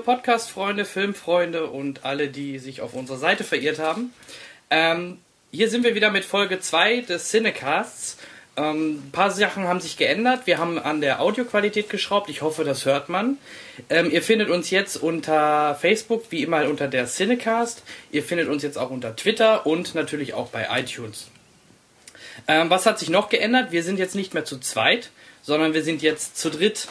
Podcast-Freunde, Filmfreunde und alle, die sich auf unserer Seite verirrt haben. Ähm, hier sind wir wieder mit Folge 2 des Cinecasts. Ähm, ein paar Sachen haben sich geändert. Wir haben an der Audioqualität geschraubt. Ich hoffe, das hört man. Ähm, ihr findet uns jetzt unter Facebook, wie immer unter der Cinecast. Ihr findet uns jetzt auch unter Twitter und natürlich auch bei iTunes. Ähm, was hat sich noch geändert? Wir sind jetzt nicht mehr zu zweit, sondern wir sind jetzt zu dritt.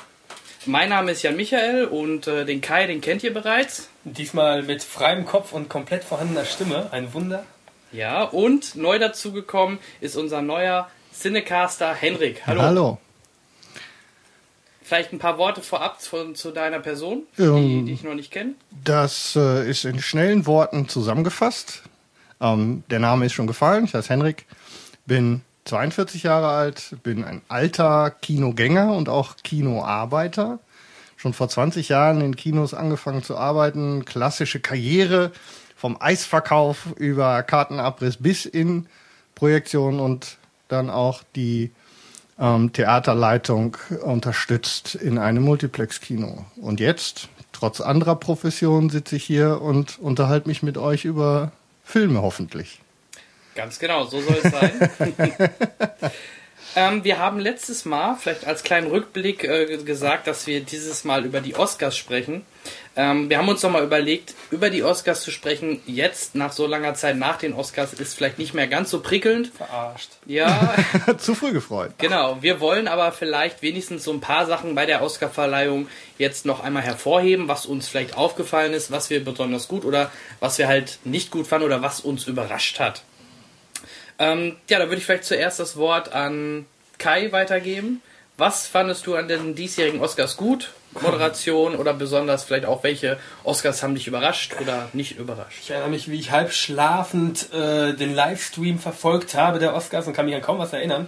Mein Name ist Jan Michael und äh, den Kai, den kennt ihr bereits. Diesmal mit freiem Kopf und komplett vorhandener Stimme. Ein Wunder. Ja, und neu dazugekommen ist unser neuer Cinecaster Henrik. Hallo. Hallo. Vielleicht ein paar Worte vorab von, zu deiner Person, die, Ähm, die ich noch nicht kenne. Das äh, ist in schnellen Worten zusammengefasst. Ähm, der Name ist schon gefallen. Ich heiße Henrik, bin 42 Jahre alt, bin ein alter Kinogänger und auch Kinoarbeiter. Schon vor 20 Jahren in Kinos angefangen zu arbeiten. Klassische Karriere vom Eisverkauf über Kartenabriss bis in Projektion und dann auch die ähm, Theaterleitung unterstützt in einem Multiplex-Kino. Und jetzt, trotz anderer Professionen, sitze ich hier und unterhalte mich mit euch über Filme hoffentlich. Ganz genau, so soll es sein. ähm, wir haben letztes Mal, vielleicht als kleinen Rückblick, äh, gesagt, dass wir dieses Mal über die Oscars sprechen. Ähm, wir haben uns nochmal überlegt, über die Oscars zu sprechen, jetzt nach so langer Zeit nach den Oscars, ist vielleicht nicht mehr ganz so prickelnd. Verarscht. Ja, Zu früh gefreut. Genau, wir wollen aber vielleicht wenigstens so ein paar Sachen bei der Oscarverleihung jetzt noch einmal hervorheben, was uns vielleicht aufgefallen ist, was wir besonders gut oder was wir halt nicht gut fanden oder was uns überrascht hat. Ähm, ja, da würde ich vielleicht zuerst das Wort an Kai weitergeben. Was fandest du an den diesjährigen Oscars gut? Moderation oder besonders vielleicht auch welche Oscars haben dich überrascht oder nicht überrascht? Ich erinnere mich, wie ich halb schlafend äh, den Livestream verfolgt habe der Oscars und kann mich an kaum was erinnern.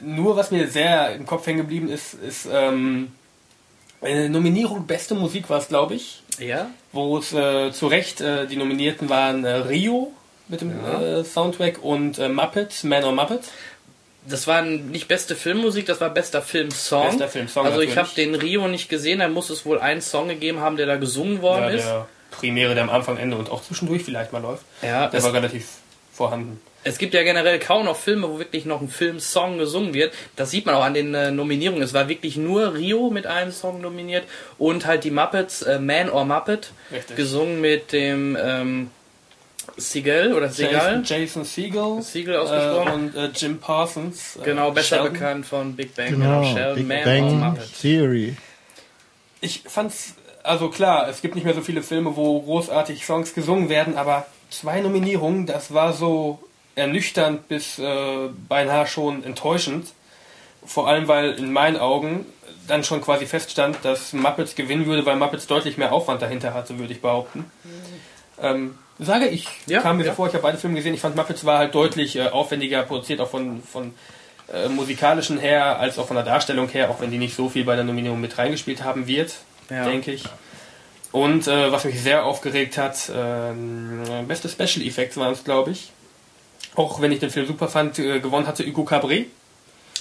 Nur was mir sehr im Kopf hängen geblieben ist, ist ähm, eine Nominierung Beste Musik war es, glaube ich, Ja? wo es äh, zu Recht äh, die Nominierten waren äh, Rio mit dem äh, Soundtrack und äh, Muppet, Man or Muppet. Das war nicht beste Filmmusik, das war bester Filmsong. Bester Filmsong, Also ich natürlich. habe den Rio nicht gesehen, da muss es wohl einen Song gegeben haben, der da gesungen worden Ja, ist. der Primäre, der am Anfang, Ende und auch zwischendurch vielleicht mal läuft. Ja, Der war relativ vorhanden. es gibt ja generell kaum noch Filme, wo wirklich noch ein Filmsong gesungen wird. Das sieht man auch an den äh, Nominierungen. Es war wirklich nur Rio mit einem Song nominiert und halt die Muppets, äh, Man or Muppet, Richtig. gesungen mit dem ähm, Seagal oder Seagal. Jason, Jason Segel, Segel ausgesprochen. äh, und äh, Jim Parsons. äh, Genau, besser Sheldon. bekannt von Big Bang. Genau, Sheldon, Big Man Bang. Theory. Ich fand's, also klar, es gibt nicht mehr so viele Filme, wo großartig Songs gesungen werden, aber zwei Nominierungen, das war so ernüchternd bis äh, beinahe schon enttäuschend. Vor allem, weil in meinen Augen dann schon quasi feststand, dass Muppets gewinnen würde, weil Muppets deutlich mehr Aufwand dahinter hatte, würde ich behaupten. Ähm, sage ich, Ja, kam mir ja. vor, ich habe beide Filme gesehen, ich fand Muppets war halt deutlich äh, aufwendiger produziert, auch von, von äh, musikalischen her, als auch von der Darstellung her, auch wenn die nicht so viel bei der Nominierung mit reingespielt haben wird, Ja. denke ich. Und äh, was mich sehr aufgeregt hat, ähm, beste Special Effects waren es, glaube ich. Auch wenn ich den Film super fand, äh, gewonnen hatte Hugo Cabret,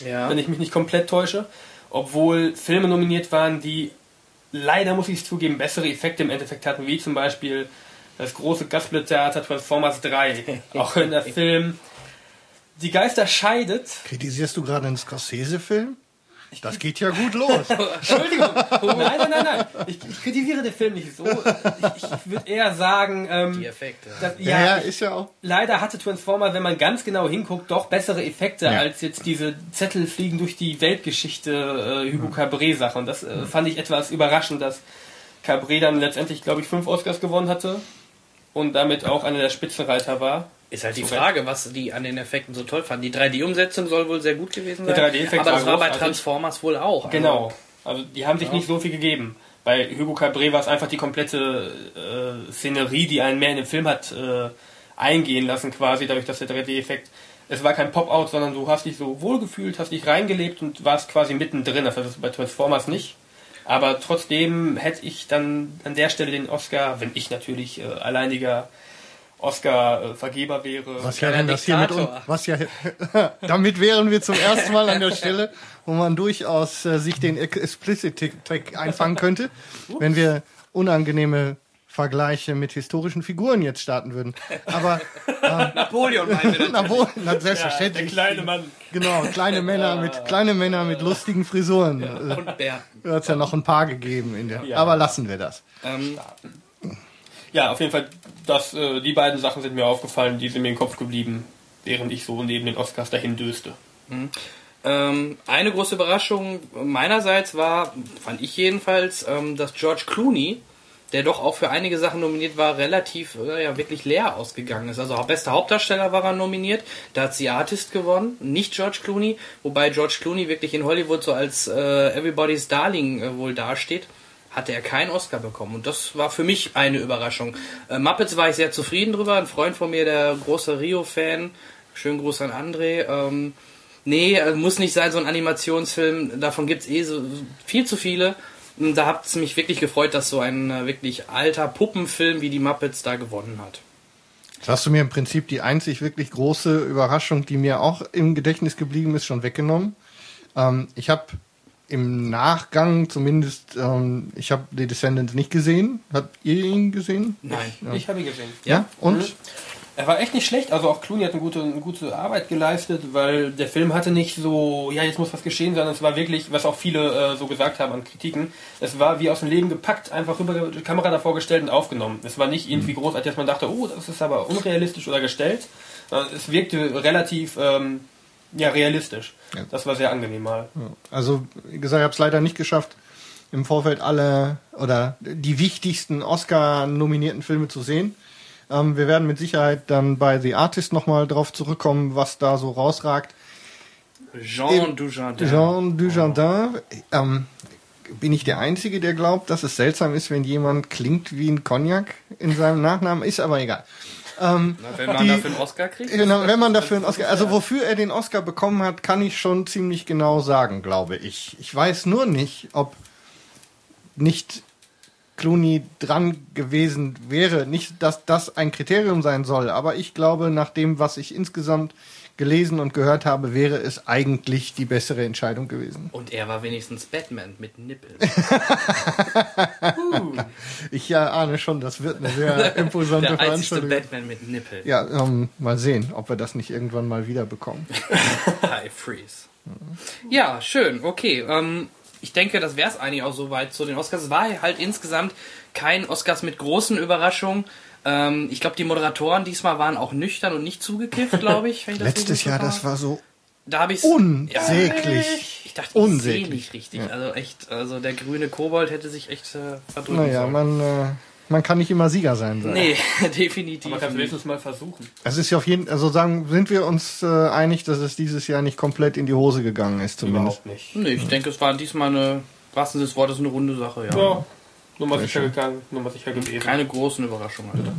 wenn ich mich nicht komplett täusche. Obwohl Filme nominiert waren, die leider, muss ich es zugeben, bessere Effekte im Endeffekt hatten, wie zum Beispiel das große Gassplit-Theater Transformers 3. auch wenn der Film die Geister scheidet. Kritisierst du gerade einen Scorsese-Film? Das geht ja gut los. Entschuldigung. Nein, nein, nein, nein. Ich, ich kritisiere den Film nicht so. Ich, ich würde eher sagen, ähm, Die Effekte. dass, ja, ja, ja, ist ja auch. leider hatte Transformer, wenn man ganz genau hinguckt, doch bessere Effekte Ja. als jetzt diese Zettel fliegen durch die Weltgeschichte äh, Hugo Cabret Sache. Und das äh, fand ich etwas überraschend, dass Cabret dann letztendlich, glaube ich, fünf Oscars gewonnen hatte und damit auch einer der Spitzenreiter war. Ist halt die Frage, was die an den Effekten so toll fanden. Die 3D-Umsetzung soll wohl sehr gut gewesen sein. 3D-Effekt aber das war war bei. Transformers wohl auch. Also, Genau. Also die haben sich nicht so viel gegeben. Bei Hugo Cabret war es einfach die komplette äh, Szenerie, die einen mehr in den Film hat äh, eingehen lassen, quasi dadurch, dass der 3D-Effekt. Es war kein Pop-out, sondern du hast dich so wohlgefühlt, hast dich reingelebt und warst quasi mittendrin. Das ist bei Transformers nicht. Aber trotzdem hätte ich dann an der Stelle den Oscar, wenn ich natürlich äh, alleiniger Oscar-Vergeber wäre. Was ja dann das hier mit uns, was ja, damit wären wir zum ersten Mal an der Stelle, wo man durchaus äh, sich den Explicit-Tag einfangen könnte, wenn wir unangenehme Vergleiche mit historischen Figuren jetzt starten würden. Aber Napoleon meinen wir na wohl, na, der selbstverständlich. kleine Mann. Genau, kleine Männer mit kleine Männer mit lustigen Frisuren. Äh, und Bärten. Da hat's ja noch ein paar gegeben in der. Ja. Aber lassen wir das. Ähm, Ja, auf jeden Fall, das, äh, die beiden Sachen sind mir aufgefallen, die sind mir im Kopf geblieben, während ich so neben den Oscars dahin döste. Ähm, eine große Überraschung meinerseits war, fand ich jedenfalls, ähm, dass George Clooney, der doch auch für einige Sachen nominiert war, relativ äh, ja, wirklich leer ausgegangen ist. Also bester Hauptdarsteller war er nominiert, da hat The Artist gewonnen, nicht George Clooney, wobei George Clooney wirklich in Hollywood so als äh, Everybody's Darling äh, wohl dasteht. Hatte er keinen Oscar bekommen und das war für mich eine Überraschung. Äh, Muppets war ich sehr zufrieden drüber. Ein Freund von mir, der große Rio-Fan, schönen Gruß an André, ähm, Nee, äh, muss nicht sein, so ein Animationsfilm. Davon gibt's eh so viel zu viele. Da hat es mich wirklich gefreut, dass so ein äh, wirklich alter Puppenfilm wie die Muppets da gewonnen hat. Jetzt hast du mir im Prinzip die einzig wirklich große Überraschung, die mir auch im Gedächtnis geblieben ist, schon weggenommen. Ähm, ich habe im Nachgang zumindest, ähm, ich habe The Descendants nicht gesehen. Habt ihr ihn gesehen? Nein. Ich habe ihn gesehen. Ja. Und? Mhm. Er war echt nicht schlecht, also auch Clooney hat eine gute, eine gute Arbeit geleistet, weil der Film hatte nicht so, ja, jetzt muss was geschehen, sondern es war wirklich, was auch viele äh, so gesagt haben an Kritiken, es war wie aus dem Leben gepackt, einfach rüber die Kamera davor gestellt und aufgenommen. Es war nicht irgendwie großartig, dass man dachte, oh, das ist aber unrealistisch oder gestellt. Es wirkte relativ ähm, ja, realistisch. Ja. Das war sehr angenehm mal. Also, wie gesagt, ich habe es leider nicht geschafft, im Vorfeld alle oder die wichtigsten Oscar-nominierten Filme zu sehen. Ähm, wir werden mit Sicherheit dann bei The Artist nochmal drauf zurückkommen, was da so rausragt. Jean Dujardin. Jean Dujardin, ähm, bin ich der Einzige, der glaubt, dass es seltsam ist, wenn jemand klingt wie ein Cognac in seinem Nachnamen, ist aber egal. Ähm, Na, wenn man Die- dafür einen Oscar kriegt. Genau, wenn man dafür einen Oscar, also wofür er den Oscar bekommen hat, kann ich schon ziemlich genau sagen, glaube ich. Ich weiß nur nicht, ob nicht Clooney dran gewesen wäre. Nicht, dass das ein Kriterium sein soll, aber ich glaube, nach dem, was ich insgesamt gelesen und gehört habe, wäre es eigentlich die bessere Entscheidung gewesen. Und er war wenigstens Batman mit Nippeln. Ich ja ahne schon, das wird eine sehr imposante Der Veranstaltung. Batman mit Nippeln. Ja, ähm, mal sehen, ob wir das nicht irgendwann mal wieder bekommen. High Freeze. Ja, schön, okay. Ähm, ich denke, das wäre es eigentlich auch soweit zu den Oscars. Es war halt insgesamt kein Oscars mit großen Überraschungen. Ähm, ich glaube, die Moderatoren diesmal waren auch nüchtern und nicht zugekifft, glaube ich. ich so Letztes Jahr, das war so Da habe ich unsäglich. ich dachte, ich sehe Unsäglich. nicht richtig. Ja. Also echt, also der grüne Kobold hätte sich echt äh, verdrücken Naja, sollen. man, äh, man kann nicht immer Sieger sein. Sagen. nee, definitiv. Man kann es wenigstens mal versuchen. Es ist ja auf jeden also sagen, sind wir uns äh, einig, dass es dieses Jahr nicht komplett in die Hose gegangen ist, zumindest. Überhaupt nicht. Nee, ich denke, es war diesmal eine, was des Wortes, eine runde Sache, ja. Ja, nur mal sicher gegangen, nur mal sicher gewesen. Keine großen Überraschungen, Alter.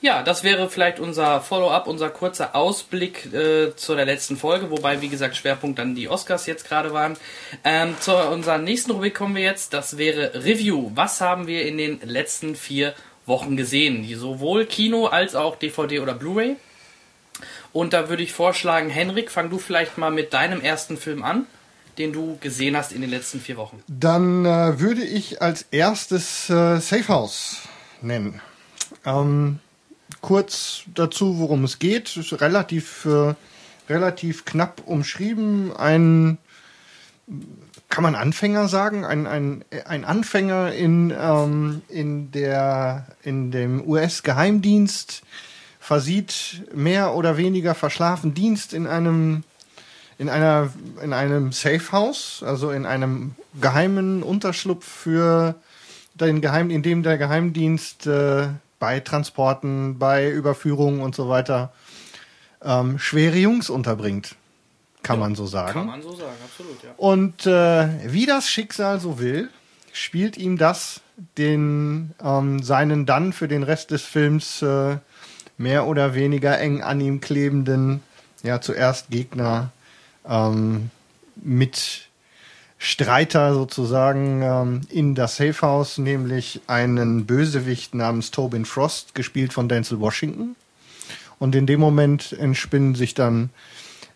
Ja, das wäre vielleicht unser Follow-up, unser kurzer Ausblick äh, zu der letzten Folge, wobei, wie gesagt, Schwerpunkt dann die Oscars jetzt gerade waren. Ähm, zu unserer nächsten Rubrik kommen wir jetzt, das wäre Review. Was haben wir in den letzten vier Wochen gesehen? Sowohl Kino als auch DVD oder Blu-ray. Und da würde ich vorschlagen, Henrik, fang du vielleicht mal mit deinem ersten Film an, den du gesehen hast in den letzten vier Wochen. Dann äh, würde ich als erstes äh, Safe House nennen. Ähm, kurz dazu, worum es geht. Ist relativ, äh, relativ knapp umschrieben. Ein, kann man Anfänger sagen? Ein, ein, ein Anfänger in, ähm, in, der, in dem US-Geheimdienst versieht mehr oder weniger verschlafen Dienst in einem in einer in einem Safe House, also in einem geheimen Unterschlupf für den Geheim, in dem der Geheimdienst äh, bei Transporten, bei Überführungen und so weiter ähm, schwere Jungs unterbringt, kann man so sagen. Kann man so sagen, absolut, ja. Und äh, wie das Schicksal so will, spielt ihm das den ähm, seinen dann für den Rest des Films äh, mehr oder weniger eng an ihm klebenden, ja zuerst Gegner ähm, mit Streiter sozusagen ähm, in das Safe House, nämlich einen Bösewicht namens Tobin Frost, gespielt von Denzel Washington. Und in dem Moment entspinnen sich dann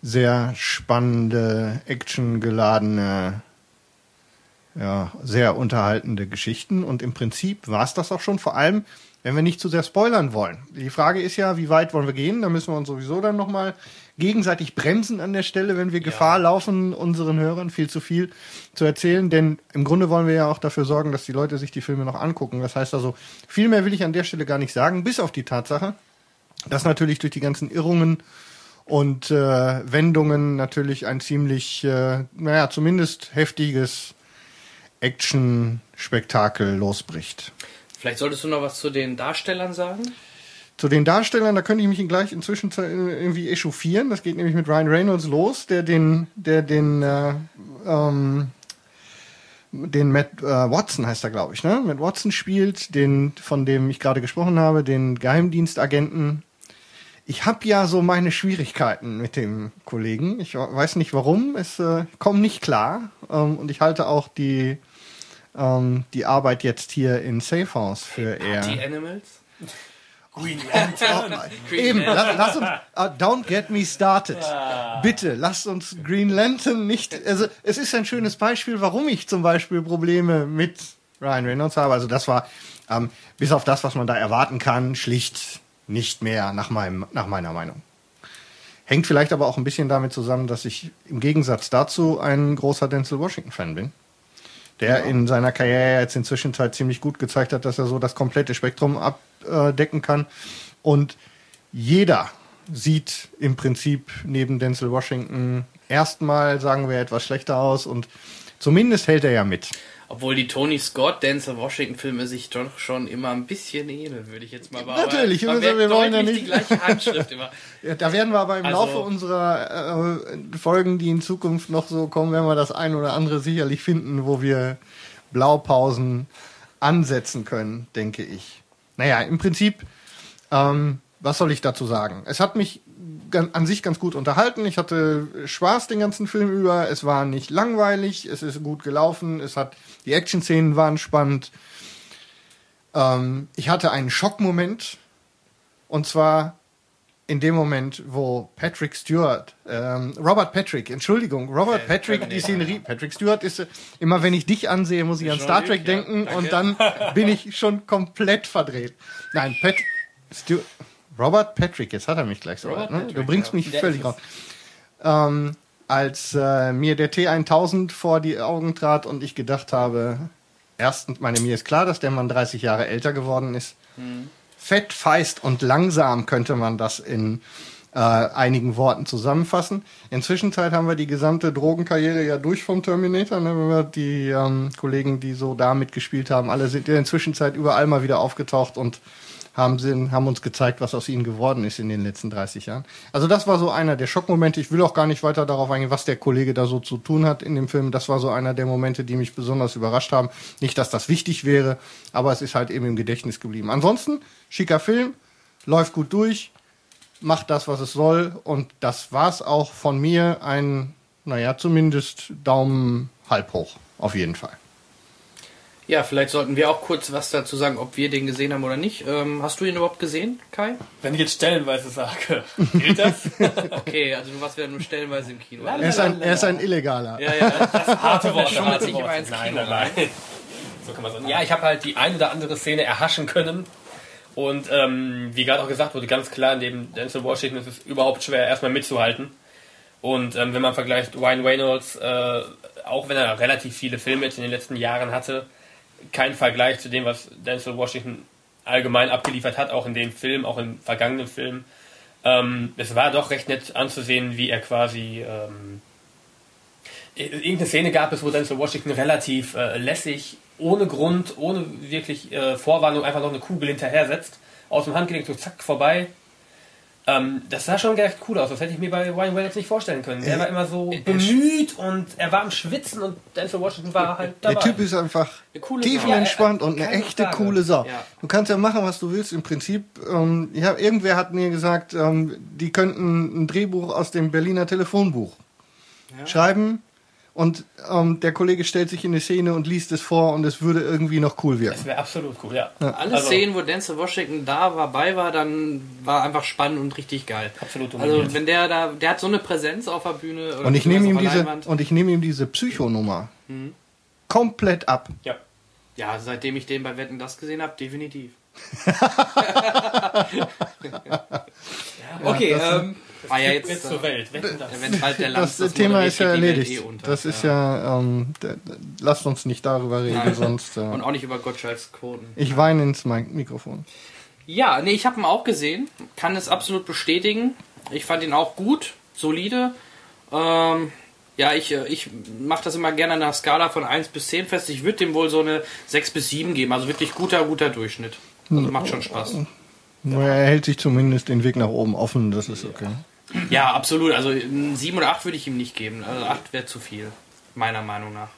sehr spannende, actiongeladene, ja, sehr unterhaltende Geschichten. Und im Prinzip war es das auch schon, vor allem, wenn wir nicht zu sehr spoilern wollen. Die Frage ist ja, wie weit wollen wir gehen? Da müssen wir uns sowieso dann nochmal gegenseitig bremsen an der Stelle, wenn wir Gefahr laufen, unseren Hörern viel zu viel zu erzählen. Denn im Grunde wollen wir ja auch dafür sorgen, dass die Leute sich die Filme noch angucken. Das heißt also, viel mehr will ich an der Stelle gar nicht sagen, bis auf die Tatsache, dass natürlich durch die ganzen Irrungen und äh, Wendungen natürlich ein ziemlich, äh, naja, zumindest heftiges Action-Spektakel losbricht. Vielleicht solltest du noch was zu den Darstellern sagen? Zu den Darstellern, da könnte ich mich gleich inzwischen irgendwie echauffieren. Das geht nämlich mit Ryan Reynolds los, der den, der den, äh, ähm, den Matt äh, Watson heißt er, glaube ich, ne? Matt Watson spielt, den, von dem ich gerade gesprochen habe, den Geheimdienstagenten. Ich habe ja so meine Schwierigkeiten mit dem Kollegen. Ich weiß nicht warum. Es äh, kommt nicht klar. Ähm, und ich halte auch die, ähm, die Arbeit jetzt hier in Safe House für eher. Die Animals? Green Lantern. Eben, lass, lass uns, uh, don't get me started. Bitte, lasst uns Green Lantern nicht, also es ist ein schönes Beispiel, warum ich zum Beispiel Probleme mit Ryan Reynolds habe. Also das war, ähm, bis auf das, was man da erwarten kann, schlicht nicht mehr nach, meinem, nach meiner Meinung. Hängt vielleicht aber auch ein bisschen damit zusammen, dass ich im Gegensatz dazu ein großer Denzel Washington-Fan bin der ja. in seiner Karriere jetzt inzwischen Zeit ziemlich gut gezeigt hat, dass er so das komplette Spektrum abdecken kann. Und jeder sieht im Prinzip neben Denzel Washington erstmal, sagen wir, etwas schlechter aus und zumindest hält er ja mit. Obwohl die Tony Scott, Denzel Washington Filme sich doch schon immer ein bisschen ähneln, würde ich jetzt mal behaupten. Natürlich, wir, wir wollen ja nicht die gleiche Handschrift immer. ja, da werden wir aber im also, Laufe unserer äh, Folgen, die in Zukunft noch so kommen, werden wir das ein oder andere sicherlich finden, wo wir Blaupausen ansetzen können, denke ich. Naja, im Prinzip, ähm, was soll ich dazu sagen? Es hat mich an sich ganz gut unterhalten. Ich hatte Spaß den ganzen Film über. Es war nicht langweilig. Es ist gut gelaufen. Es hat die Action-Szenen waren spannend. Ähm, ich hatte einen Schockmoment. Und zwar in dem Moment, wo Patrick Stewart, ähm, Robert Patrick, Entschuldigung, Robert äh, Patrick, die Szenerie, Patrick Stewart ist, immer wenn ich dich ansehe, muss ich an Star Trek denken ja, und dann bin ich schon komplett verdreht. Nein, Patrick Stewart, Robert Patrick, jetzt hat er mich gleich so weit, ne? Du bringst mich völlig raus. Ähm, als äh, mir der T1000 vor die Augen trat und ich gedacht habe, erstens, meine, mir ist klar, dass der Mann 30 Jahre älter geworden ist. Mhm. Fett, feist und langsam könnte man das in äh, einigen Worten zusammenfassen. Inzwischen haben wir die gesamte Drogenkarriere ja durch vom Terminator. Ne? Wenn wir die ähm, Kollegen, die so da mitgespielt haben, alle sind in der Zwischenzeit überall mal wieder aufgetaucht und haben, sie, haben uns gezeigt, was aus ihnen geworden ist in den letzten 30 Jahren. Also das war so einer der Schockmomente. Ich will auch gar nicht weiter darauf eingehen, was der Kollege da so zu tun hat in dem Film. Das war so einer der Momente, die mich besonders überrascht haben. Nicht, dass das wichtig wäre, aber es ist halt eben im Gedächtnis geblieben. Ansonsten, schicker Film, läuft gut durch, macht das, was es soll und das war's auch von mir. Ein, naja, zumindest Daumen halb hoch, auf jeden Fall. Ja, vielleicht sollten wir auch kurz was dazu sagen, ob wir den gesehen haben oder nicht. Ähm, hast du ihn überhaupt gesehen, Kai? Wenn ich jetzt stellenweise sage, gilt das? okay, also du warst wieder nur stellenweise im Kino. Er ist ein, er ist ein Illegaler. Ja, ja, das harte Wort. schon sich immer ins Kino. Nein, nein, nein. So kann man sagen. Ja, ich habe halt die ein oder andere Szene erhaschen können. Und ähm, wie gerade auch gesagt wurde, ganz klar, neben Denzel Washington ist es überhaupt schwer, erstmal mitzuhalten. Und ähm, wenn man vergleicht Ryan Reynolds, äh, auch wenn er relativ viele Filme jetzt in den letzten Jahren hatte, kein Vergleich zu dem, was Denzel Washington allgemein abgeliefert hat, auch in dem Film, auch im vergangenen Film. Ähm, es war doch recht nett anzusehen, wie er quasi. Ähm, irgendeine Szene gab es, wo Denzel Washington relativ äh, lässig, ohne Grund, ohne wirklich äh, Vorwarnung einfach noch eine Kugel hinterher setzt, aus dem Handgelenk so zack vorbei ähm, das sah schon echt cool aus. Das hätte ich mir bei Ryan Reynolds nicht vorstellen können. Er war immer so bemüht und er war am Schwitzen und Denzel Washington war halt dabei. Der Typ ist einfach tiefenentspannt und eine echte Frage. coole Sau. Ja. Du kannst ja machen, was du willst. Im Prinzip, ähm, ja, irgendwer hat mir gesagt, ähm, die könnten ein Drehbuch aus dem Berliner Telefonbuch ja. schreiben und ähm, der Kollege stellt sich in eine Szene und liest es vor und es würde irgendwie noch cool wirken. Das wäre absolut cool, ja. Alle Also- Szenen, wo Denzel Washington da war, bei war, dann war einfach spannend und richtig geil. Absolut Also wenn der da, der hat so eine Präsenz auf der Bühne. oder Und ich nehme ihm auf der diese Leinwand. und ich nehme ihm diese Psychonummer komplett ab. Ja. Ja, seitdem ich den bei Wetten das gesehen habe, definitiv. okay, ähm, war ja Jetzt jetzt, zur äh, Welt. Das. wenn halt der Lanz Das, Thema ist ja erledigt. eh unter. das ist ja, ähm, d- d- lasst uns nicht darüber reden, Nein. sonst. Äh, Und auch nicht über Gottschalks Quoten. ich weine ins Mi- Mikrofon. Ja, nee, ich habe ihn auch gesehen. Kann es absolut bestätigen. Ich fand ihn auch gut, solide. Ähm, ja, ich, äh, ich mache das immer gerne an einer Skala von 1 bis 10 fest. Ich würde dem wohl so eine 6 bis 7 geben. Also wirklich guter, guter Durchschnitt. Also macht schon Spaß. Nur er hält sich zumindest den Weg nach oben offen, das ist okay. Ja, absolut. Also 7 oder 8 würde ich ihm nicht geben. Also 8 wäre zu viel, meiner Meinung nach.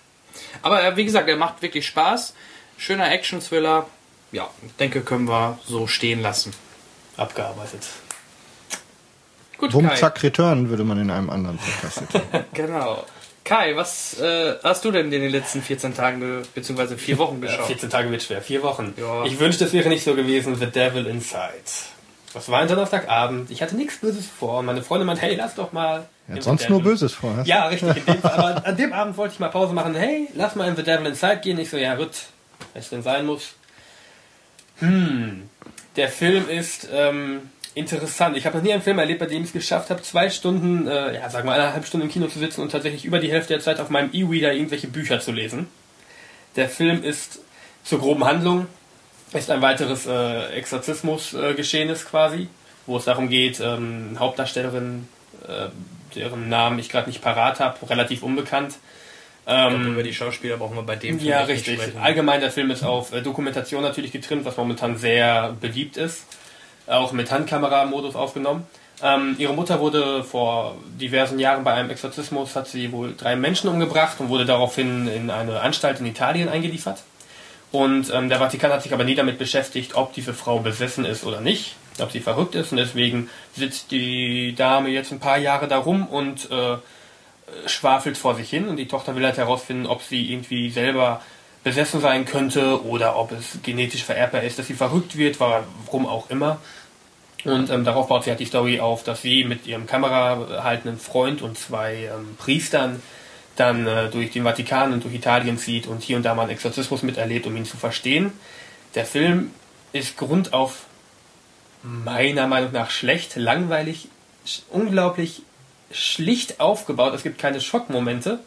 Aber äh, wie gesagt, er macht wirklich Spaß. Schöner Action-Thriller. Ja, denke, können wir so stehen lassen. Abgearbeitet. Gut, Bumm, Kai. zack, return würde man in einem anderen Podcast. Genau. Kai, was äh, hast du denn in den letzten 14 Tagen ge- beziehungsweise vier Wochen Ja, geschaut? 14 Tage wird schwer. Vier Wochen. Ja. Ich wünschte, es wäre nicht so gewesen. The Devil Inside. Das war ein Donnerstagabend. Ich hatte nichts Böses vor. Und meine Freundin meinte, hey, lass doch mal. Er The sonst nur Böses vor. hast? Ja, richtig. Dem. Aber an dem Abend wollte ich mal Pause machen. Hey, lass mal in The Devil Inside gehen. Ich so, ja, Rütt, wenn es denn sein muss. Hm. Der Film ist ähm, interessant. Ich habe noch nie einen Film erlebt, bei dem ich es geschafft habe, zwei Stunden, äh, ja, sagen wir eineinhalb Stunden im Kino zu sitzen und tatsächlich über die Hälfte der Zeit auf meinem E-Reader irgendwelche Bücher zu lesen. Der Film ist zur groben Handlung, ist ein weiteres äh, Exorzismus-Geschehnis quasi, wo es darum geht, ähm, Hauptdarstellerin, äh, deren Namen ich gerade nicht parat habe, relativ unbekannt. Ähm, über die Schauspieler brauchen wir bei dem Film ja, richtig. Allgemein, der Film ist auf äh, Dokumentation natürlich getrimmt, was momentan sehr beliebt ist. Auch mit Handkamera-Modus aufgenommen. Ähm, ihre Mutter wurde vor diversen Jahren bei einem Exorzismus, hat sie wohl drei Menschen umgebracht und wurde daraufhin in eine Anstalt in Italien eingeliefert. Und ähm, der Vatikan hat sich aber nie damit beschäftigt, ob diese Frau besessen ist oder nicht, ob sie verrückt ist. Und deswegen sitzt die Dame jetzt ein paar Jahre da rum und äh, schwafelt vor sich hin. Und die Tochter will halt herausfinden, ob sie irgendwie selber besessen sein könnte oder ob es genetisch vererbbar ist, dass sie verrückt wird, warum auch immer. Und ähm, darauf baut sie halt die Story auf, dass sie mit ihrem kamerahaltenden Freund und zwei ähm, Priestern dann äh, durch den Vatikan und durch Italien zieht und hier und da mal einen Exorzismus miterlebt, um ihn zu verstehen. Der Film ist grundauf meiner Meinung nach schlecht, langweilig, sch unglaublich schlicht aufgebaut. Es gibt keine Schockmomente.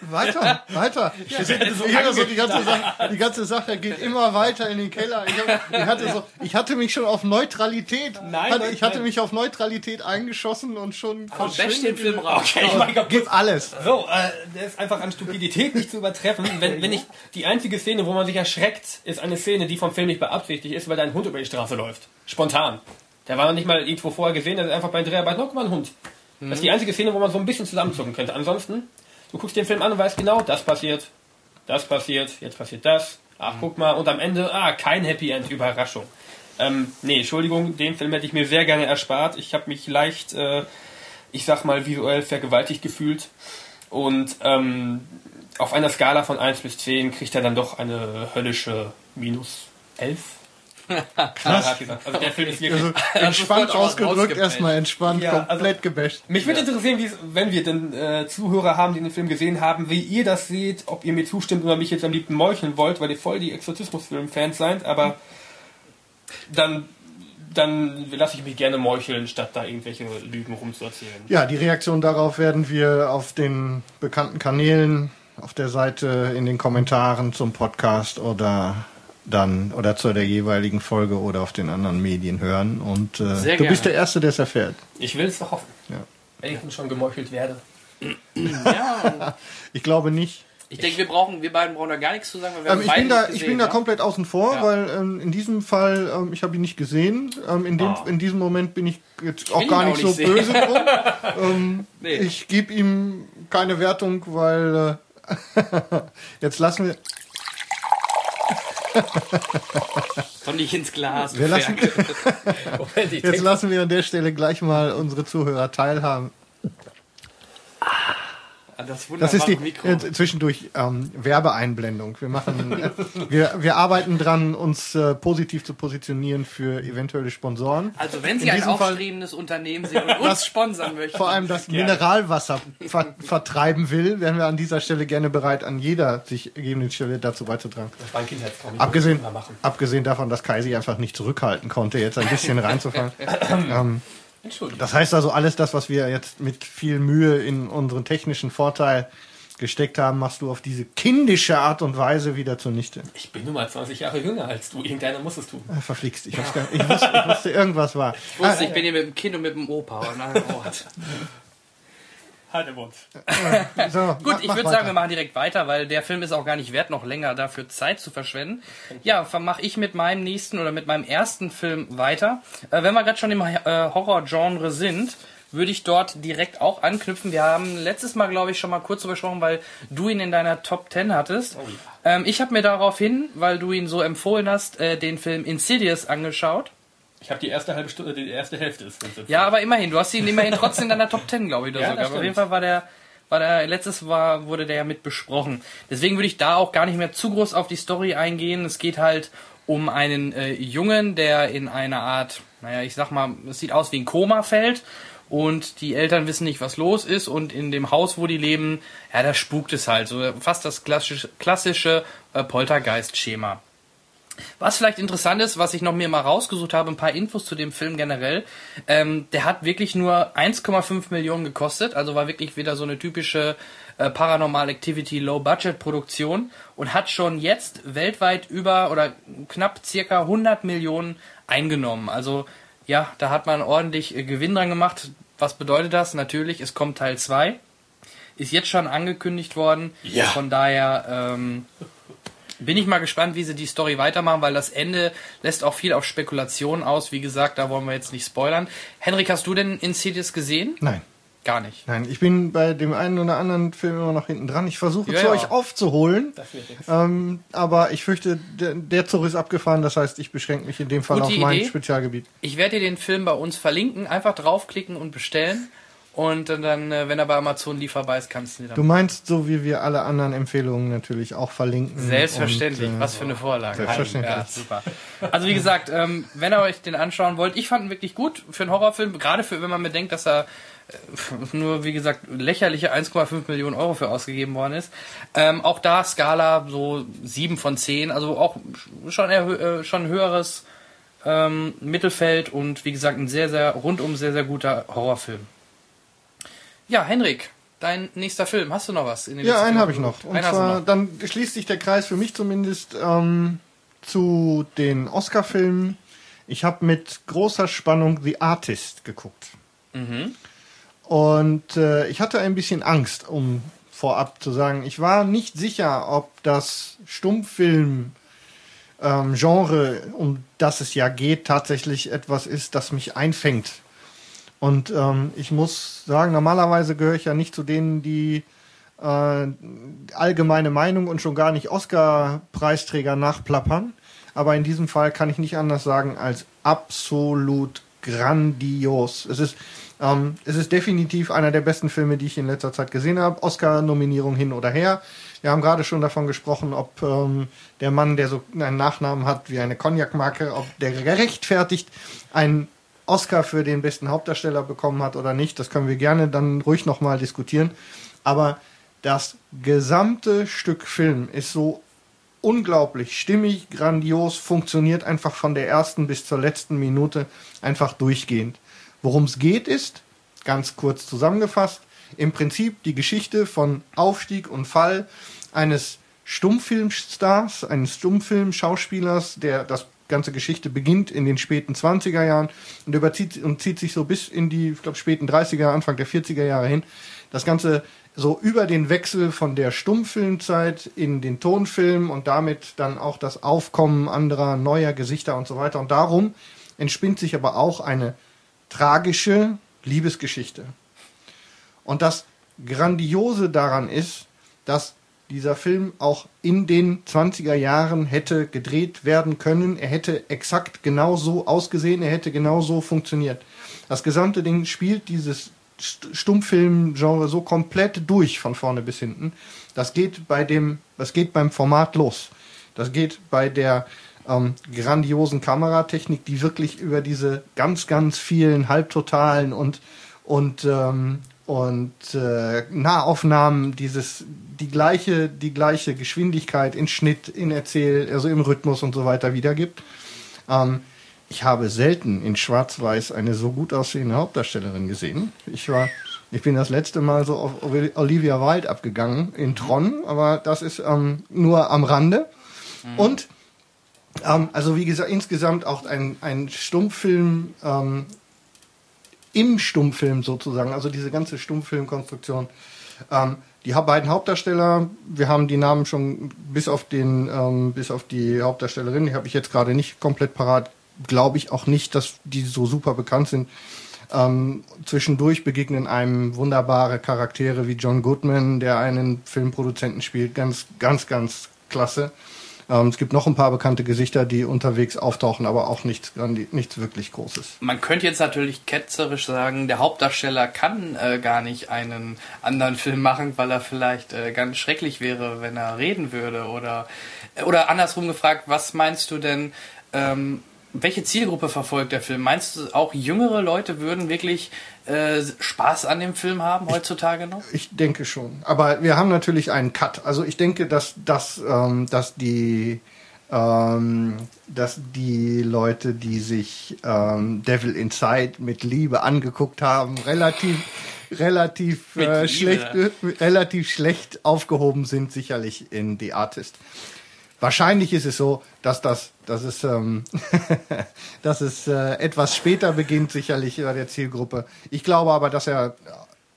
Weiter, weiter. Ich, ich hatte so die ganze, Sache, die ganze Sache geht immer weiter in den Keller. Ich, hab, ich, hatte, so, ich hatte mich schon auf Neutralität, Nein, hatte, nein, ich hatte mich auf Neutralität eingeschossen und schon Bash den Film raus. Okay, mein Gott. Gib alles. So, äh, der ist einfach an Stupidität nicht zu übertreffen. Wenn, wenn ich die einzige Szene, wo man sich erschreckt, ist eine Szene, die vom Film nicht beabsichtigt ist, weil da ein Hund über die Straße läuft. Spontan. Der war noch nicht mal irgendwo vorher gesehen, der ist einfach bei Dreharbeiten, oh, guck mal, ein Hund. Das ist die einzige Szene, wo man so ein bisschen zusammenzucken könnte. Ansonsten, du guckst den Film an und weißt genau, das passiert, das passiert, jetzt passiert das. Ach, guck mal, und am Ende, ah, kein Happy End, Überraschung. Ähm, nee, Entschuldigung, den Film hätte ich mir sehr gerne erspart. Ich habe mich leicht, äh, ich sag mal, visuell vergewaltigt gefühlt. Und ähm, auf einer Skala von 1 bis 10 kriegt er dann doch eine höllische minus 11. Krass. Also der Film ist wirklich... Also, entspannt ausgedrückt, erstmal entspannt, Ja, also- komplett gebasht. Mich würde interessieren, wie es, wenn wir denn äh, Zuhörer haben, die den Film gesehen haben, wie ihr das seht, ob ihr mir zustimmt oder mich jetzt am liebsten meucheln wollt, weil ihr voll die Exorzismusfilm-Fans seid, aber dann, dann lasse ich mich gerne meucheln, statt da irgendwelche Lügen rumzuerzählen. Ja, die Reaktion darauf werden wir auf den bekannten Kanälen, auf der Seite, in den Kommentaren zum Podcast oder dann oder zu der jeweiligen Folge oder auf den anderen Medien hören. Und äh, Sehr du bist der Erste, der es erfährt. Ich will es doch hoffen. Ja. Wenn ich schon gemeuchelt werde. Ja, Ich glaube nicht. ich denke, wir brauchen, wir beiden brauchen da gar nichts zu sagen, weil wir Ähm, ich, bin da, nicht ich gesehen, bin da komplett außen vor, Ja. weil ähm, in diesem Fall, ähm, ich habe ihn nicht gesehen. Ähm, in, dem, Ah. in diesem Moment bin ich jetzt auch gar nicht auch so nicht böse drum. ähm, Nee. Ich gebe ihm keine Wertung, weil äh, jetzt lassen wir. Komm nicht ins Glas. Wir lassen-. Moment, Jetzt lassen wir an der Stelle gleich mal unsere Zuhörer teilhaben. Das Das ist die Mikro. äh, zwischendurch ähm, Werbeeinblendung. Wir machen, äh, wir, wir arbeiten dran, uns äh, positiv zu positionieren für eventuelle Sponsoren. Also wenn Sie In ein diesem Fall- aufstrebendes Unternehmen sind und uns sponsern möchten. Vor allem das Mineralwasser ver vertreiben will, wären wir an dieser Stelle gerne bereit, an jeder sich gegebenen Stelle dazu beizutragen. Das war ein Abgesehen, abgesehen davon, dass Kai sich einfach nicht zurückhalten konnte, jetzt ein bisschen reinzufallen. ähm, Entschuldigung. das heißt also, alles das, was wir jetzt mit viel Mühe in unseren technischen Vorteil gesteckt haben, machst du auf diese kindische Art und Weise wieder zunichte. Ich bin nun mal 20 Jahre jünger als du. Irgendeiner muss es tun. Äh, Verflixt. Ich, ich, wusste, ich wusste, irgendwas war. Ich wusste, ich bin hier mit dem Kind und mit dem Opa an einem Ort. Halt den Mund. So, Gut, mach- ich würde sagen, wir machen direkt weiter, weil der Film ist auch gar nicht wert, noch länger dafür Zeit zu verschwenden. Ja, mache ich mit meinem nächsten oder mit meinem ersten Film weiter. Äh, wenn wir gerade schon im äh, Horror-Genre sind, würde ich dort direkt auch anknüpfen. Wir haben letztes Mal, glaube ich, schon mal kurz drüber gesprochen, weil du ihn in deiner Top 10 hattest. ähm, ich habe mir daraufhin, weil du ihn so empfohlen hast, äh, den Film Insidious angeschaut. Ich habe die erste halbe Stunde, die erste Hälfte ist Ja, aber immerhin, du hast ihn immerhin trotzdem in deiner Top 10, glaube ich, oder Ja, Aber Auf jeden. Fall war der, war der, letztes war, wurde der ja mit besprochen. Deswegen würde ich da auch gar nicht mehr zu groß auf die Story eingehen. Es geht halt um einen äh, Jungen, der in eine Art, naja, ich sag mal, es sieht aus wie ein Koma fällt und die Eltern wissen nicht, was los ist und in dem Haus, wo die leben, ja, da spukt es halt. So fast das klassische, klassische äh, Poltergeist-Schema. Was vielleicht interessant ist, was ich noch mir mal rausgesucht habe, ein paar Infos zu dem Film generell. Ähm, der hat wirklich nur 1,5 Millionen gekostet, also war wirklich wieder so eine typische äh, Paranormal Activity Low Budget Produktion und hat schon jetzt weltweit über oder knapp circa 100 Millionen eingenommen. Also ja, da hat man ordentlich äh, Gewinn dran gemacht. Was bedeutet das? Natürlich, es kommt Teil 2. Ist jetzt schon angekündigt worden. Ja. Von daher ähm, bin ich mal gespannt, wie sie die Story weitermachen, weil das Ende lässt auch viel auf Spekulation aus. Wie gesagt, da wollen wir jetzt nicht spoilern. Henrik, hast du denn Insidious gesehen? Nein. Gar nicht. Nein, ich bin bei dem einen oder anderen Film immer noch hinten dran. Ich versuche Ja, zu ja. euch aufzuholen, Das wird nichts. ähm, aber ich fürchte, der, der Zug ist abgefahren. Das heißt, ich beschränke mich in dem Fall Gute auf mein Idee. Spezialgebiet. Ich werde dir den Film bei uns verlinken. Einfach draufklicken und bestellen. Und dann, äh, wenn er bei Amazon lieferbar ist, kannst du ihn Du dann. meinst, so wie wir alle anderen Empfehlungen natürlich auch verlinken. Selbstverständlich. Und, äh, Was für eine Vorlage. Selbstverständlich. Ja, super. Also wie gesagt, ähm, wenn ihr euch den anschauen wollt, ich fand ihn wirklich gut für einen Horrorfilm, gerade für, wenn man bedenkt, dass er äh, nur, wie gesagt, lächerliche 1,5 Millionen Euro für ausgegeben worden ist. Ähm, auch da Skala so 7 von 10, also auch schon, äh, schon höheres ähm, Mittelfeld und wie gesagt, ein sehr, sehr rundum sehr, sehr guter Horrorfilm. Ja, Henrik, dein nächster Film, hast du noch was? In den Ja, einen habe ich noch. Und zwar, noch. dann schließt sich der Kreis für mich zumindest ähm, zu den Oscar-Filmen. Ich habe mit großer Spannung The Artist geguckt. Mhm. Und äh, ich hatte ein bisschen Angst, um vorab zu sagen, ich war nicht sicher, ob das Stummfilm ähm, Genre, um das es ja geht, tatsächlich etwas ist, das mich einfängt. Und ähm, ich muss sagen, normalerweise gehöre ich ja nicht zu denen, die äh, allgemeine Meinung und schon gar nicht Oscar-Preisträger nachplappern. Aber in diesem Fall kann ich nicht anders sagen als absolut grandios. Es ist, ähm, es ist definitiv einer der besten Filme, die ich in letzter Zeit gesehen habe. Oscar-Nominierung hin oder her. Wir haben gerade schon davon gesprochen, ob ähm, der Mann, der so einen Nachnamen hat wie eine Cognac-Marke, ob der gerechtfertigt einen Oscar für den besten Hauptdarsteller bekommen hat oder nicht. Das können wir gerne dann ruhig nochmal diskutieren. Aber das gesamte Stück Film ist so unglaublich stimmig, grandios, funktioniert einfach von der ersten bis zur letzten Minute einfach durchgehend. Worum es geht ist, ganz kurz zusammengefasst, im Prinzip die Geschichte von Aufstieg und Fall eines Stummfilmstars, eines Stummfilmschauspielers, der das ganze Geschichte beginnt in den späten 20er Jahren und überzieht und zieht sich so bis in die, ich glaube, späten 30er, Anfang der 40er Jahre hin. Das Ganze so über den Wechsel von der Stummfilmzeit in den Tonfilm und damit dann auch das Aufkommen anderer neuer Gesichter und so weiter. Und darum entspinnt sich aber auch eine tragische Liebesgeschichte. Und das Grandiose daran ist, dass dieser Film auch in den 20er Jahren hätte gedreht werden können. Er hätte exakt genau so ausgesehen, er hätte genau so funktioniert. Das gesamte Ding spielt dieses St- Stummfilmgenre so komplett durch von vorne bis hinten. Das geht bei dem, das geht beim Format los. Das geht bei der ähm, grandiosen Kameratechnik, die wirklich über diese ganz, ganz vielen Halbtotalen und und ähm, und äh, Nahaufnahmen dieses die gleiche die gleiche Geschwindigkeit in Schnitt, in Erzähl, also im Rhythmus und so weiter wiedergibt. Ähm, ich habe selten in Schwarz-Weiß eine so gut aussehende Hauptdarstellerin gesehen. Ich war, ich bin das letzte Mal so auf Olivia Wilde abgegangen in Tron, aber das ist ähm, nur am Rande. Und ähm, also wie gesagt, insgesamt auch ein, ein Stummfilm ähm, im Stummfilm sozusagen, also diese ganze Stummfilmkonstruktion. Ähm, die beiden Hauptdarsteller, wir haben die Namen schon bis auf den, ähm, bis auf die Hauptdarstellerin, die habe ich jetzt gerade nicht komplett parat, glaube ich auch nicht, dass die so super bekannt sind. Ähm, zwischendurch begegnen einem wunderbare Charaktere wie John Goodman, der einen Filmproduzenten spielt, ganz, ganz, ganz klasse. Ähm, es gibt noch ein paar bekannte Gesichter, die unterwegs auftauchen, aber auch nichts, nichts wirklich Großes. Man könnte jetzt natürlich ketzerisch sagen, der Hauptdarsteller kann äh, gar nicht einen anderen Film machen, weil er vielleicht äh, ganz schrecklich wäre, wenn er reden würde. Oder, oder andersrum gefragt, was meinst du denn, ähm, welche Zielgruppe verfolgt der Film? Meinst du, auch jüngere Leute würden wirklich äh, Spaß an dem Film haben heutzutage noch? Ich denke schon. Aber wir haben natürlich einen Cut. Also ich denke, dass, dass, ähm, dass die ähm, dass die Leute, die sich ähm, Devil Inside mit Liebe angeguckt haben, relativ relativ äh, schlecht äh, relativ schlecht aufgehoben sind sicherlich in The Artist. Wahrscheinlich ist es so, dass das, dass es, ähm, dass es äh, etwas später beginnt, sicherlich bei der Zielgruppe. Ich glaube aber, dass er,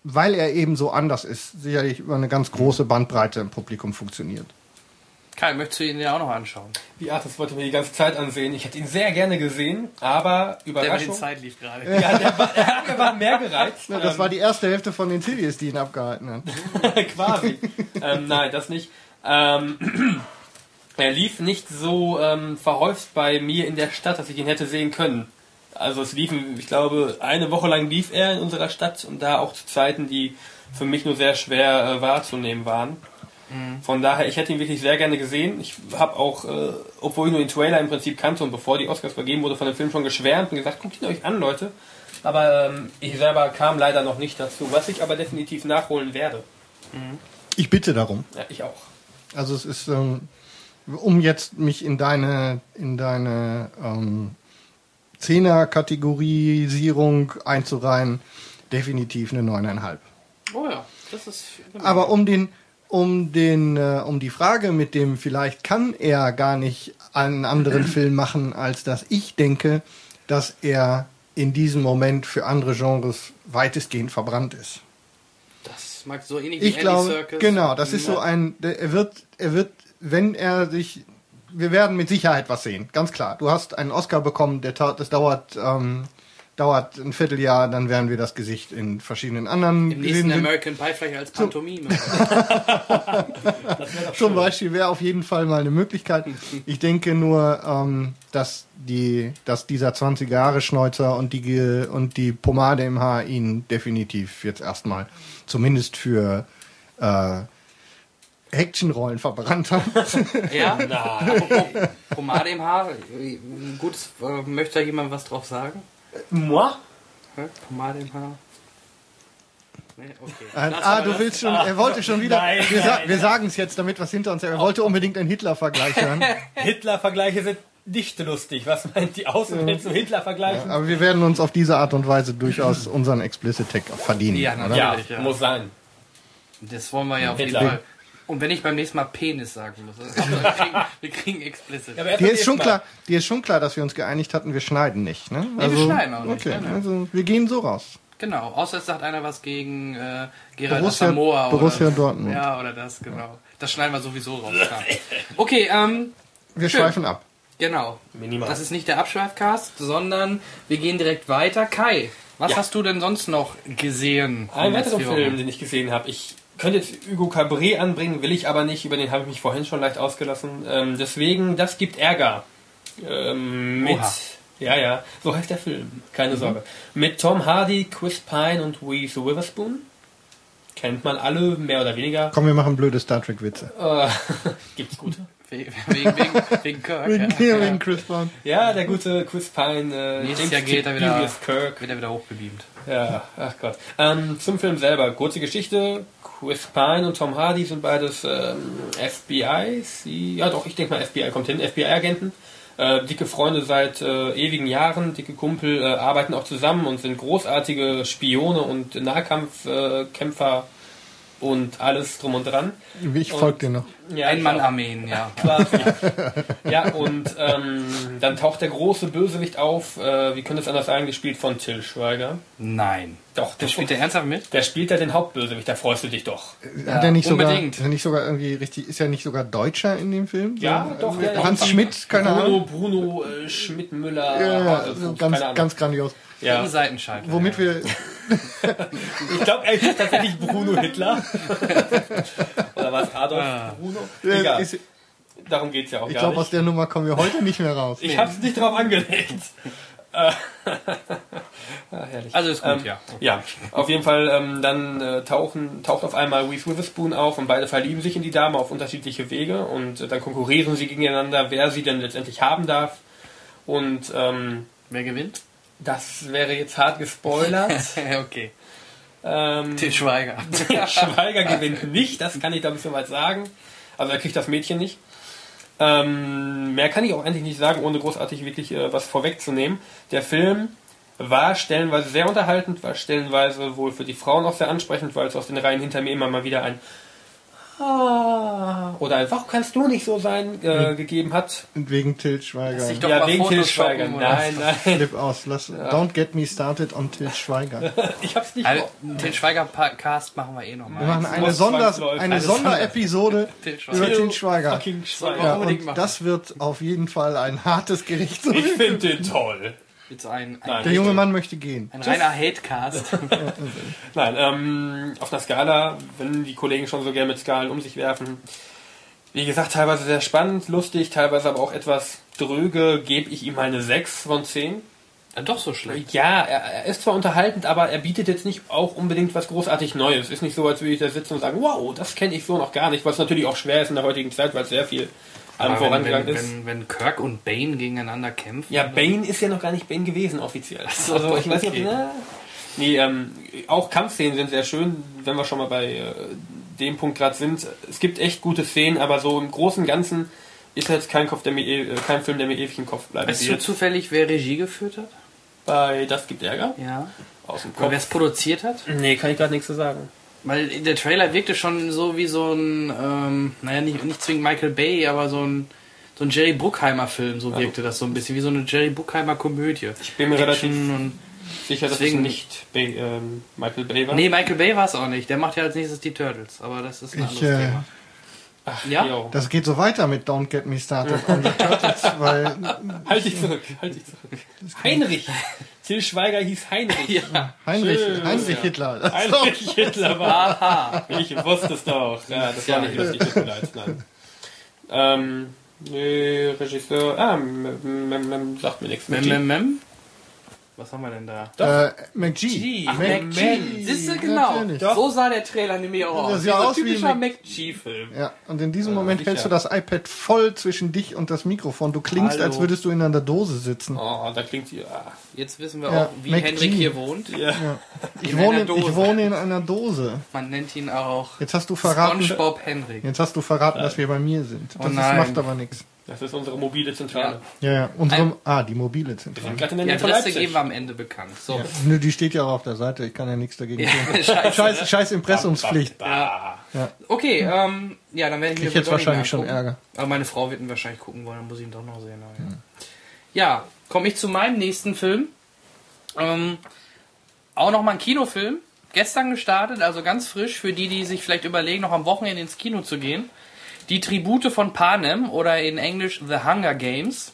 weil er eben so anders ist, sicherlich über eine ganz große Bandbreite im Publikum funktioniert. Kai, möchtest du ihn ja auch noch anschauen? Die Artist wollte mir die ganze Zeit ansehen. Ich hätte ihn sehr gerne gesehen, aber Der Überraschung. Zeit lief gerade. Ja, der, war, der aber mehr gereizt. Ja, das war die erste Hälfte von den Series, die ihn abgehalten hat. Quasi. ähm, nein, das nicht. Ähm, er lief nicht so ähm, verhäuft bei mir in der Stadt, dass ich ihn hätte sehen können. Also es liefen, ich glaube, eine Woche lang lief er in unserer Stadt und da auch zu Zeiten, die für mich nur sehr schwer äh, wahrzunehmen waren. Von daher, ich hätte ihn wirklich sehr gerne gesehen. Ich habe auch, äh, obwohl ich nur den Trailer im Prinzip kannte und bevor die Oscars vergeben wurde, von dem Film schon geschwärmt und gesagt, guckt ihn euch an, Leute. Aber ähm, ich selber kam leider noch nicht dazu, was ich aber definitiv nachholen werde. Ich bitte darum. Ja, ich auch. Also es ist, ähm, um jetzt mich in deine, in deine ähm, Zehner-Kategorisierung einzureihen, definitiv eine neuneinhalb. Oh ja, das ist. Aber um den, um den, äh, um die Frage mit dem, vielleicht kann er gar nicht einen anderen Film machen, als dass ich denke, dass er in diesem Moment für andere Genres weitestgehend verbrannt ist. Das mag so ähnlich Ich wie glaube, Serkis. genau, das ist so ein, er wird, er wird, wenn er sich, wir werden mit Sicherheit was sehen, ganz klar. Du hast einen Oscar bekommen, der, das dauert, ähm, dauert ein Vierteljahr, dann werden wir das Gesicht in verschiedenen anderen Im nächsten sehen. American Pie vielleicht als Pantomime. Zum Beispiel wäre auf jeden Fall mal eine Möglichkeit. Ich denke nur, ähm, dass die, dass dieser 20 Jahre Schnäuzer und die und die Pomade im Haar ihn definitiv jetzt erstmal zumindest für äh, Actionrollen verbrannt hat. ja? Apropos Pomade im Haar. Gut, äh, möchte da jemand was drauf sagen? Moi? Hä? Pomade im Haar. Nee, okay. Ein, Lass ah, du willst schon, er wollte schon wieder, Nein, wir, sa wir sagen es jetzt, damit was hinter uns, er wollte unbedingt einen Hitler-Vergleich hören. Hitler-Vergleiche sind nicht lustig. Was meint die Außenwelt zu Hitler-Vergleichen? Aber wir werden uns auf diese Art und Weise durchaus unseren Explicit Tag auch verdienen. Ja, oder? natürlich. Ja, ja. muss sein. Das wollen wir ja auf jeden Hitler. Fall. Und wenn ich beim nächsten Mal Penis sagen muss, also wir, kriegen, wir kriegen explicit. Ja, Dir ist schon klar, dir ist schon klar, dass wir uns geeinigt hatten, wir schneiden nicht, ne? wir schneiden auch nicht, Okay, nein, nein. also wir gehen so raus. Genau, außer es sagt einer was gegen äh, Gerald Borussia- Asamoah Borussia oder, Dortmund. Ja, oder das, genau. Das schneiden wir sowieso raus. Klar. Okay, ähm, Wir Schön. schweifen ab. genau. Minimal. Das ist nicht der Abschweifcast, sondern wir gehen direkt weiter. Kai, was Ja. hast du denn sonst noch gesehen? Ein weiterer Film, den ich gesehen habe. Ich könnte jetzt Hugo Cabret anbringen, will ich aber nicht. Über den habe ich mich vorhin schon leicht ausgelassen. Ähm, deswegen, das gibt Ärger. Ähm, mit Oha. Ja, ja, so heißt der Film. Keine Sorge. Mit Tom Hardy, Chris Pine und Reese Witherspoon. Kennt man alle, mehr oder weniger. Komm, wir machen blöde Star Trek-Witze. Äh, gibt's gute? Wegen, wegen, wegen Kirk. Wegen, ja. ja. wegen Chris Brown. Ja, der gute Chris Pine, äh, Nächstes Jahr geht er wieder, Kirk. wird er wieder hochgebeamt. Ja, ach Gott. Ähm, zum Film selber. Kurze Geschichte. Chris Pine und Tom Hardy sind beides ähm, FBI. Sie, ja doch, ich denke mal FBI kommt hin. FBI-Agenten. Äh, dicke Freunde seit äh, ewigen Jahren, dicke Kumpel, äh, arbeiten auch zusammen und sind großartige Spione und Nahkampfkämpfer Kämpfer und alles drum und dran. Ich folge dir noch. Ja, Ein ich Mann auch. Armeen, ja. Quasi. ja, und ähm, dann taucht der große Bösewicht auf, äh, wie könnte es anders sein, gespielt von Till Schweiger. Nein. Doch, der Der spielt der ernsthaft mit? Der spielt ja den Hauptbösewicht, da freust du dich doch. Hat er nicht sogar, unbedingt. ist er nicht sogar irgendwie richtig, ist er nicht sogar Deutscher in dem Film? Ja, So, doch. äh, Ja, Hans ja. Schmidt, keine Bruno, Ahnung. Bruno äh, Schmidt-Müller. Ja, ja, so keine ganz, ganz grandios. Ja. Seitenschalter. Womit ja. wir, Ich glaube, er ist tatsächlich Bruno Hitler. Oder was? Adolf Ah. Bruno? Egal. ist, Darum geht's ja auch ich glaube, aus der Nummer kommen wir heute nicht mehr raus. Ich hab's nicht drauf angelegt. Ah, herrlich. Also ist gut, Ähm, ja. Ja, auf jeden Fall, ähm, dann äh, tauchen, taucht auf einmal Reese Witherspoon auf und beide verlieben sich in die Dame auf unterschiedliche Wege und äh, dann konkurrieren sie gegeneinander, wer sie denn letztendlich haben darf. Und ähm, Wer gewinnt? Das wäre jetzt hart gespoilert. okay. ähm, Til Schweiger. Schweiger gewinnt nicht, das kann ich glaube ich soweit sagen. Also er kriegt das Mädchen nicht. Ähm, mehr kann ich auch eigentlich nicht sagen, ohne großartig wirklich äh, was vorwegzunehmen. Der Film war stellenweise sehr unterhaltend, war stellenweise wohl für die Frauen auch sehr ansprechend, weil es aus den Reihen hinter mir immer mal wieder ein Ah oder ein Warum kannst du nicht so sein äh, gegeben hat. Und wegen Til Schweiger. ja, mal wegen Til Schweiger. Nein, nein, Flip aus. Lass, Don't get me started on Til Schweiger. ich hab's nicht Also, vor. den Schweiger-Cast machen wir eh Wir nochmal. machen eine, Sonder, eine Sonderepisode Til Schweiger. über Til Schweiger. Fucking Schweiger. Ja, und das wird auf jeden Fall ein hartes Gericht. Ich finde den toll. Jetzt ein, Nein. ein, Der junge Mann möchte gehen. ein reiner Hate-Cast. Nein, ähm, auf einer Skala, wenn die Kollegen schon so gerne mit Skalen um sich werfen. Wie gesagt, teilweise sehr spannend, lustig, teilweise aber auch etwas dröge, gebe ich ihm eine 6 von 10. Ja, doch so schlecht. Ja, er, er ist zwar unterhaltend, aber er bietet jetzt nicht auch unbedingt was großartig Neues. Ist nicht so, als würde ich da sitzen und sagen, wow, das kenne ich so noch gar nicht, was natürlich auch schwer ist in der heutigen Zeit, weil es sehr viel wenn, vorangegangen wenn, ist. wenn, wenn Kirk und Bane gegeneinander kämpfen. Ja, Bane ist ja noch gar nicht Bane gewesen, offiziell. so, also, ich weiß nicht, ob... Na, nee, ähm, auch Kampfszenen sind sehr schön, wenn wir schon mal bei äh, dem Punkt gerade sind. Es gibt echt gute Szenen, aber so im Großen und Ganzen ist jetzt kein, Kopf, der mir, eh- äh, kein Film, der mir ewig im Kopf bleiben Weißt du zufällig, wer Regie geführt hat? Bei Das gibt Ärger Ja. aus dem Oder wer Kopf. es produziert hat? Nee, kann ich gerade nichts zu sagen. Weil der Trailer wirkte schon so wie so ein, ähm, naja, nicht, nicht zwingend Michael Bay, aber so ein, so ein Jerry Bruckheimer Film, so wirkte das so ein bisschen, wie so eine Jerry Bruckheimer Komödie. Ich bin mir relativ und sicher, dass Deswegen- es nicht Bay, ähm, Michael Bay war. Nee, Michael Bay war es auch nicht. Der macht ja als nächstes die Turtles, aber das ist ein Ich, anderes äh, Thema. Ach, Ja? Das geht so weiter mit Don't Get Me Started on the Turtles, weil Halt dich zurück, halt dich zurück. Heinrich! Till Schweiger hieß Heinrich. Ja. Heinrich, Schön, Heinrich ja. Hitler. Das Heinrich Hitler war. Aha. Ich wusste es doch. Ja, das Ja, war nicht lustig, tut mir leid. Nein. Ähm, nee, Regisseur. Ah, m, m, m, m, sagt mir nichts. Mem, mem, mem. Was haben wir denn da? Äh, McG. Ach, McG. Siehst du, genau. So sah der Trailer nämlich auch aus. Das sieht aus wie McG-Film. Ja, und in diesem Moment sicher. hältst du das iPad voll zwischen dich und das Mikrofon. Du klingst, Hallo. als würdest du in einer Dose sitzen. Oh, da klingt sie. Ah. Jetzt wissen wir Ja, auch, wie McG. Henrik hier wohnt. Ja. Ich In wohne, ich wohne in einer Dose. Man nennt ihn auch Jetzt hast du verraten, SpongeBob Henrik. jetzt hast du verraten, dass wir bei mir sind. Das Oh ist, nein. macht aber nichts. Das ist unsere mobile Zentrale. Ja, ja. Unsere, Ein- ah, die mobile Zentrale. Die Adresse Leipzig. geben wir am Ende bekannt. So. Ja. Nö, die steht ja auch auf der Seite. Ich kann ja nichts dagegen tun. Scheiße. Scheiß, scheiß Impressumspflicht. Ah. Okay, ähm, ja, dann werde ich mir Ich jetzt wahrscheinlich schon. Ärger. Aber meine Frau wird ihn wahrscheinlich gucken wollen, dann muss ich ihn doch noch sehen. aber Ja, ja komme ich zu meinem nächsten Film. Ähm, auch nochmal ein Kinofilm. Gestern gestartet, also ganz frisch für die, die sich vielleicht überlegen, noch am Wochenende ins Kino zu gehen. Die Tribute von Panem oder in Englisch The Hunger Games.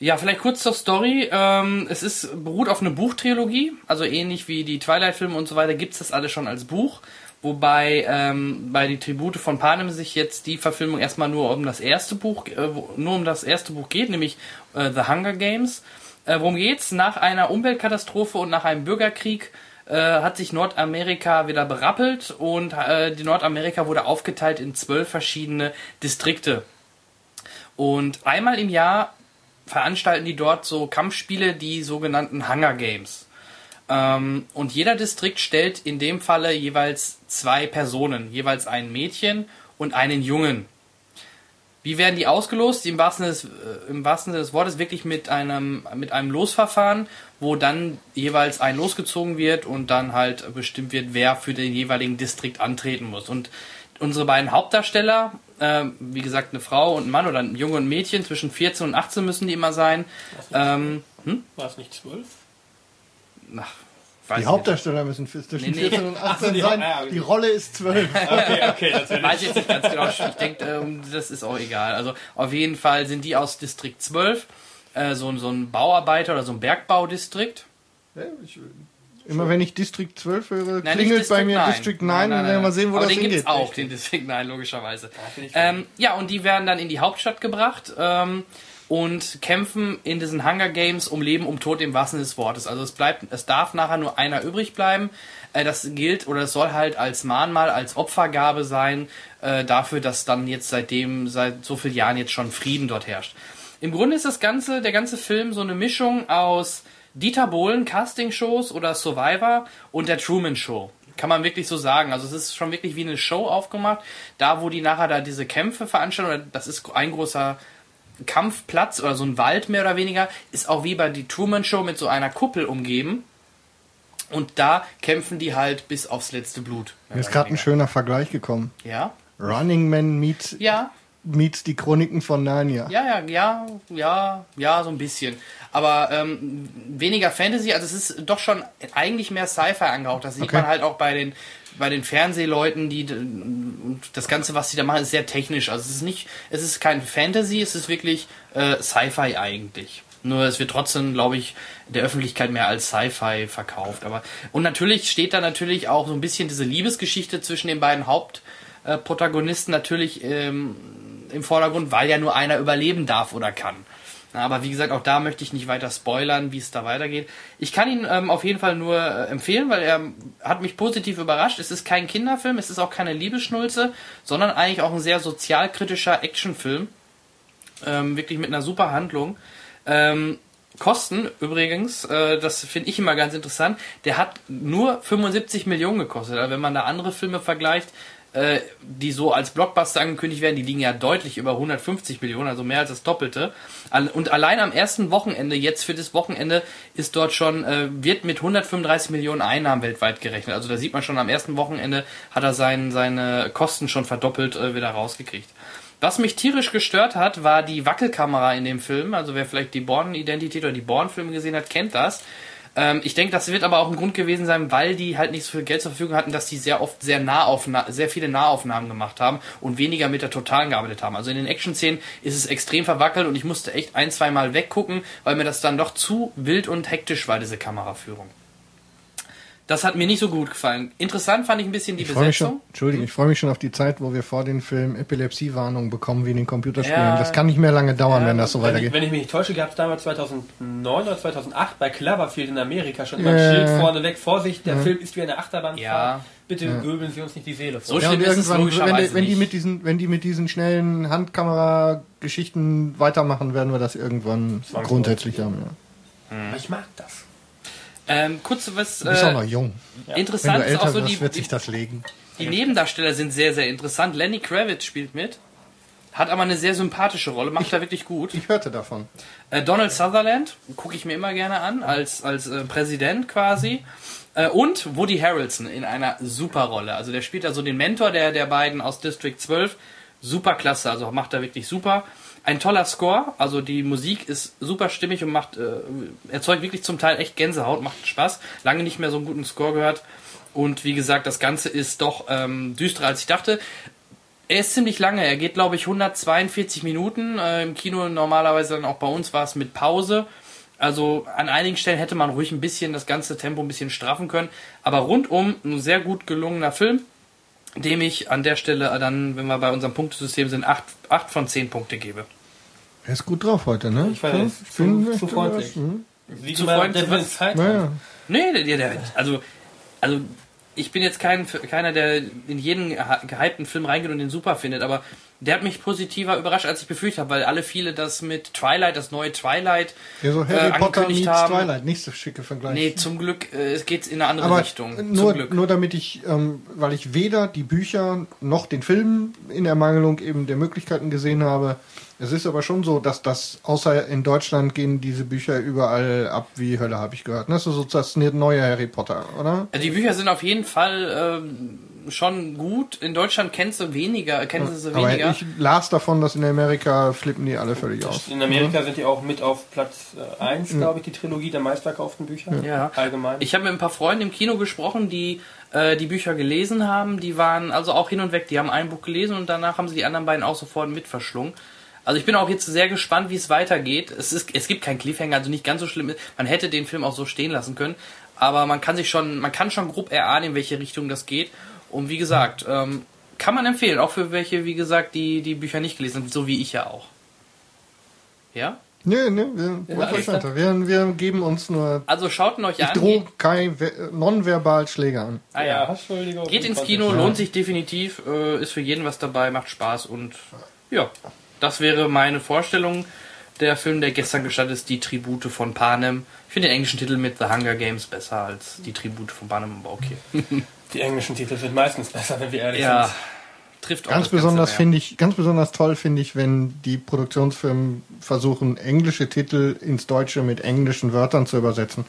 Ja, vielleicht kurz zur Story. Ähm, es ist, beruht auf einer Buchtrilogie, also ähnlich wie die Twilight-Filme und so weiter, gibt es das alles schon als Buch. Wobei ähm, bei die Tribute von Panem sich jetzt die Verfilmung erstmal nur um das erste Buch, äh, nur um das erste Buch geht, nämlich äh, The Hunger Games. Äh, worum geht's? Nach einer Umweltkatastrophe und nach einem Bürgerkrieg äh, hat sich Nordamerika wieder berappelt und äh, die Nordamerika wurde aufgeteilt in zwölf verschiedene Distrikte. Und einmal im Jahr veranstalten die dort so Kampfspiele, die sogenannten Hunger Games. Ähm, und jeder Distrikt stellt in dem Falle jeweils zwei Personen, jeweils ein Mädchen und einen Jungen. Wie werden die ausgelost? Im wahrsten, Sinne des, äh, Im wahrsten Sinne des Wortes wirklich mit einem, mit einem Losverfahren, wo dann jeweils ein losgezogen wird und dann halt bestimmt wird, wer für den jeweiligen Distrikt antreten muss. Und unsere beiden Hauptdarsteller, äh, wie gesagt, eine Frau und ein Mann oder ein Junge und ein Mädchen, zwischen 14 und 18 müssen die immer sein. Ähm, hm? War es nicht zwölf? Ach, weiß Die Hauptdarsteller müssen zwischen Nee, nee. 14 und 18 die- sein. ah, okay. Die Rolle ist 12. Okay, okay, das nicht. Weiß ich jetzt nicht ganz genau. Ich denke, ähm, das ist auch egal. Also auf jeden Fall sind die aus Distrikt 12, äh, so, ein- so ein Bauarbeiter oder so ein Bergbaudistrikt. Ja, ich, immer wenn ich District 12 höre, Nein, klingelt bei mir 9. District 9 und dann werden wir sehen, wo Aber das den gibt's hingeht. auch, den District 9, logischerweise. ich ähm, ja, und die werden dann in die Hauptstadt gebracht ähm, und kämpfen in diesen Hunger Games um Leben, um Tod im wahrsten des Wortes. Also es bleibt, es darf nachher nur einer übrig bleiben. Äh, das gilt oder es soll halt als Mahnmal, als Opfergabe sein äh, dafür, dass dann jetzt seitdem, seit so vielen Jahren jetzt schon Frieden dort herrscht. Im Grunde ist das ganze, der ganze Film so eine Mischung aus Dieter Bohlen Castingshows oder Survivor und der Truman Show. Kann man wirklich so sagen. Also es ist schon wirklich wie eine Show aufgemacht. Da, wo die nachher da diese Kämpfe veranstalten, das ist ein großer Kampfplatz oder so ein Wald mehr oder weniger, ist auch wie bei die Truman Show mit so einer Kuppel umgeben. Und da kämpfen die halt bis aufs letzte Blut. Mir ist gerade ein schöner Vergleich gekommen. Ja? Running Man meets, Ja, meets die Chroniken von Narnia. Ja, ja, ja, ja, ja, so ein bisschen. Aber ähm, weniger Fantasy, also es ist doch schon eigentlich mehr Sci-Fi angehaucht. Das sieht Okay. man halt auch bei den bei den Fernsehleuten, die das Ganze, was sie da machen, ist sehr technisch. Also es ist nicht, es ist kein Fantasy, es ist wirklich äh, Sci-Fi eigentlich. Nur es wird trotzdem, glaube ich, der Öffentlichkeit mehr als Sci-Fi verkauft. Aber und natürlich steht da natürlich auch so ein bisschen diese Liebesgeschichte zwischen den beiden Hauptprotagonisten natürlich ähm, im Vordergrund, weil ja nur einer überleben darf oder kann. Aber wie gesagt, auch da möchte ich nicht weiter spoilern, wie es da weitergeht. Ich kann ihn ähm, auf jeden Fall nur äh, empfehlen, weil er hat mich positiv überrascht. Es ist kein Kinderfilm, es ist auch keine Liebesschnulze, sondern eigentlich auch ein sehr sozialkritischer Actionfilm. Ähm, wirklich mit einer super Handlung. Ähm, Kosten übrigens, äh, das finde ich immer ganz interessant, der hat nur 75 Millionen gekostet. Also wenn man da andere Filme vergleicht, äh, die so als Blockbuster angekündigt werden, die liegen ja deutlich über 150 Millionen, also mehr als das Doppelte. Und allein am ersten Wochenende, jetzt für das Wochenende, ist dort schon, äh, wird mit 135 Millionen Einnahmen weltweit gerechnet. Also da sieht man schon, am ersten Wochenende hat er sein, seine Kosten schon verdoppelt äh, wieder rausgekriegt. Was mich tierisch gestört hat, war die Wackelkamera in dem Film. Also wer vielleicht die Born-Identität oder die Born-Filme gesehen hat, kennt das. Ähm, ich denke, das wird aber auch ein Grund gewesen sein, weil die halt nicht so viel Geld zur Verfügung hatten, dass die sehr oft sehr Nahaufna sehr viele Nahaufnahmen gemacht haben und weniger mit der Totalen gearbeitet haben. Also in den Action-Szenen ist es extrem verwackelt und ich musste echt ein, zwei Mal weggucken, weil mir das dann doch zu wild und hektisch war, diese Kameraführung. Das hat mir nicht so gut gefallen. Interessant fand ich ein bisschen die Ich Besetzung. schon, Entschuldigung, ich freue mich schon auf die Zeit, wo wir vor den Film Epilepsiewarnungen bekommen wie in den Computerspielen. Ja. Das kann nicht mehr lange dauern, wenn das so wenn, ich, weitergeht. wenn ich mich nicht täusche, gab es damals 2009 oder 2008 bei Cloverfield in Amerika schon immer ein Ja. Schild vorneweg. Vorsicht, der Film ist wie eine Achterbahnfahrt. Ja. Bitte göbeln Sie uns nicht die Seele So vor. Ja, schlimm ist es irgendwann, wenn, die- wenn die mit diesen, wenn die mit diesen schnellen Handkamera-Geschichten weitermachen, werden wir das irgendwann grundsätzlich haben. Ja. Aber ich mag das. Ähm, kurz was Du bist auch noch äh, jung. Wenn interessant du ist auch älter so wirst, die, wird sich das legen. die Nebendarsteller sind sehr, sehr interessant. Lenny Kravitz spielt mit, hat aber eine sehr sympathische Rolle, macht er wirklich gut. Ich hörte davon. Äh, Donald Sutherland gucke ich mir immer gerne an, als, als äh, Präsident quasi. Äh, und Woody Harrelson in einer super Rolle. Also der spielt also den Mentor der, der beiden aus District 12. Super klasse, also macht er wirklich super. Ein toller Score, also die Musik ist super stimmig und macht, äh, erzeugt wirklich zum Teil echt Gänsehaut, macht Spaß. Lange nicht mehr so einen guten Score gehört. Und wie gesagt, das Ganze ist doch ähm, düsterer als ich dachte. Er ist ziemlich lange. Er geht, glaube ich, 142 Minuten. Äh, Im Kino normalerweise dann auch bei uns war es mit Pause. Also an einigen Stellen hätte man ruhig ein bisschen das ganze Tempo ein bisschen straffen können. Aber rundum ein sehr gut gelungener Film. dem ich an der Stelle dann, wenn wir bei unserem Punktesystem sind, 8, 8 von 10 Punkte gebe. Er ist gut drauf heute, ne? Ich weiß, Ja, zu, bin- zu freundlich. Mhm. Wie Zu freundlich, der? Zeit Naja. haben. Nee, der, der, also, also ich bin jetzt kein, keiner, der in jeden gehypten Film reingeht und den super findet, aber der hat mich positiver überrascht, als ich befürchtet habe, weil alle viele das mit Twilight, das neue Twilight, Ja, so äh, Harry Potter angekündigt meets haben. Twilight, nicht so schicke Vergleich. Nee, zum Glück, äh, es geht in eine andere Aber Richtung. nur, zum Glück. nur damit ich, ähm, weil ich weder die Bücher noch den Film in Ermangelung eben der Möglichkeiten gesehen habe. Es ist aber schon so, dass das, außer in Deutschland gehen diese Bücher überall ab wie Hölle, habe ich gehört. Das ist so das neue Harry Potter, oder? Also die Bücher sind auf jeden Fall ähm, schon gut. In Deutschland kennst du weniger, kennen sie sie Aber weniger. ich las davon, dass in Amerika flippen die alle völlig aus. In Amerika sind die auch mit auf Platz 1, glaube ich, die Trilogie der meistverkauften Bücher. Ja. Allgemein. Ich habe mit ein paar Freunden im Kino gesprochen, die äh, die Bücher gelesen haben. Die waren also auch hin und weg. Die haben ein Buch gelesen und danach haben sie die anderen beiden auch sofort mit verschlungen. Also ich bin auch jetzt sehr gespannt, wie es weitergeht. Es, ist, es gibt keinen Cliffhanger, also nicht ganz so schlimm. Man hätte den Film auch so stehen lassen können, aber man kann sich schon, man kann schon grob erahnen, in welche Richtung das geht. Und wie gesagt, ähm, kann man empfehlen, auch für welche, wie gesagt, die die Bücher nicht gelesen haben, so wie ich ja auch. Ja? Nee, nee, wir, Ja, weiter. wir, wir geben uns nur. Also schaut ihn euch Ich an. drohe kein nonverbal Schläge an. Ah, ja, Geht ins. Kino, lohnt sich definitiv, äh, ist für jeden was dabei, macht Spaß und ja, das wäre meine Vorstellung. Der Film, der gestern gestartet ist, Die Tribute von Panem. Ich finde den englischen Titel mit The Hunger Games besser als Die Tribute von Panem, aber okay. Die englischen Titel sind meistens besser, wenn wir ehrlich Ja, sind. trifft auch Ganz besonders finde ich, ganz besonders toll finde ich, wenn die Produktionsfirmen versuchen, englische Titel ins Deutsche mit englischen Wörtern zu übersetzen.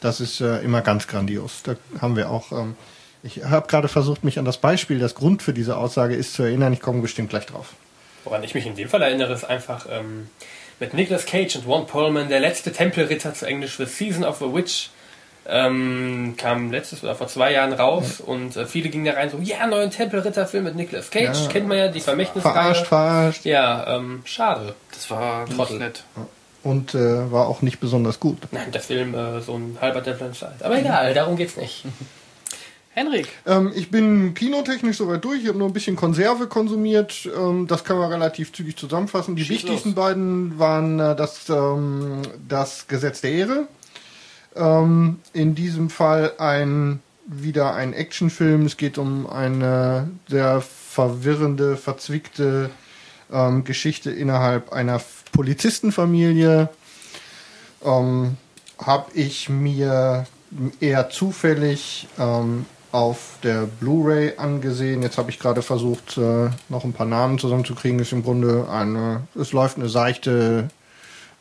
Das ist äh, immer ganz grandios. Da haben wir auch. Ähm, ich habe gerade versucht, mich an das Beispiel, das Grund für diese Aussage ist, zu erinnern. Ich komme bestimmt gleich drauf. Woran ich mich in dem Fall erinnere, ist einfach ähm, mit Nicolas Cage und Ron Perlman, der letzte Tempelritter zu Englisch The Season of the Witch, ähm, kam letztes oder vor zwei Jahren raus und äh, viele gingen da rein so, ja, neuen Tempelritter-Film mit Nicolas Cage, Ja. kennt man ja, die Vermächtnisreihe. Verarscht, verarscht. Ja, ähm, schade. Das war Trottel. nett. Und äh, war auch nicht besonders gut. Nein, der Film äh, so ein halber Tempel Zeit. Aber egal, darum geht's nicht. Henrik, Ähm, ich bin kinotechnisch soweit durch. Ich habe nur ein bisschen Konserve konsumiert. Ähm, das kann man relativ zügig zusammenfassen. Die Schieß wichtigsten los. beiden waren äh, das, ähm, das Gesetz der Ehre. Ähm, in diesem Fall ein wieder ein Actionfilm. Es geht um eine sehr verwirrende, verzwickte ähm, Geschichte innerhalb einer Polizistenfamilie. Ähm, habe ich mir eher zufällig ähm, auf der Blu-ray angesehen. Jetzt habe ich gerade versucht, äh, noch ein paar Namen zusammenzukriegen. Ist im Grunde eine, es läuft eine seichte,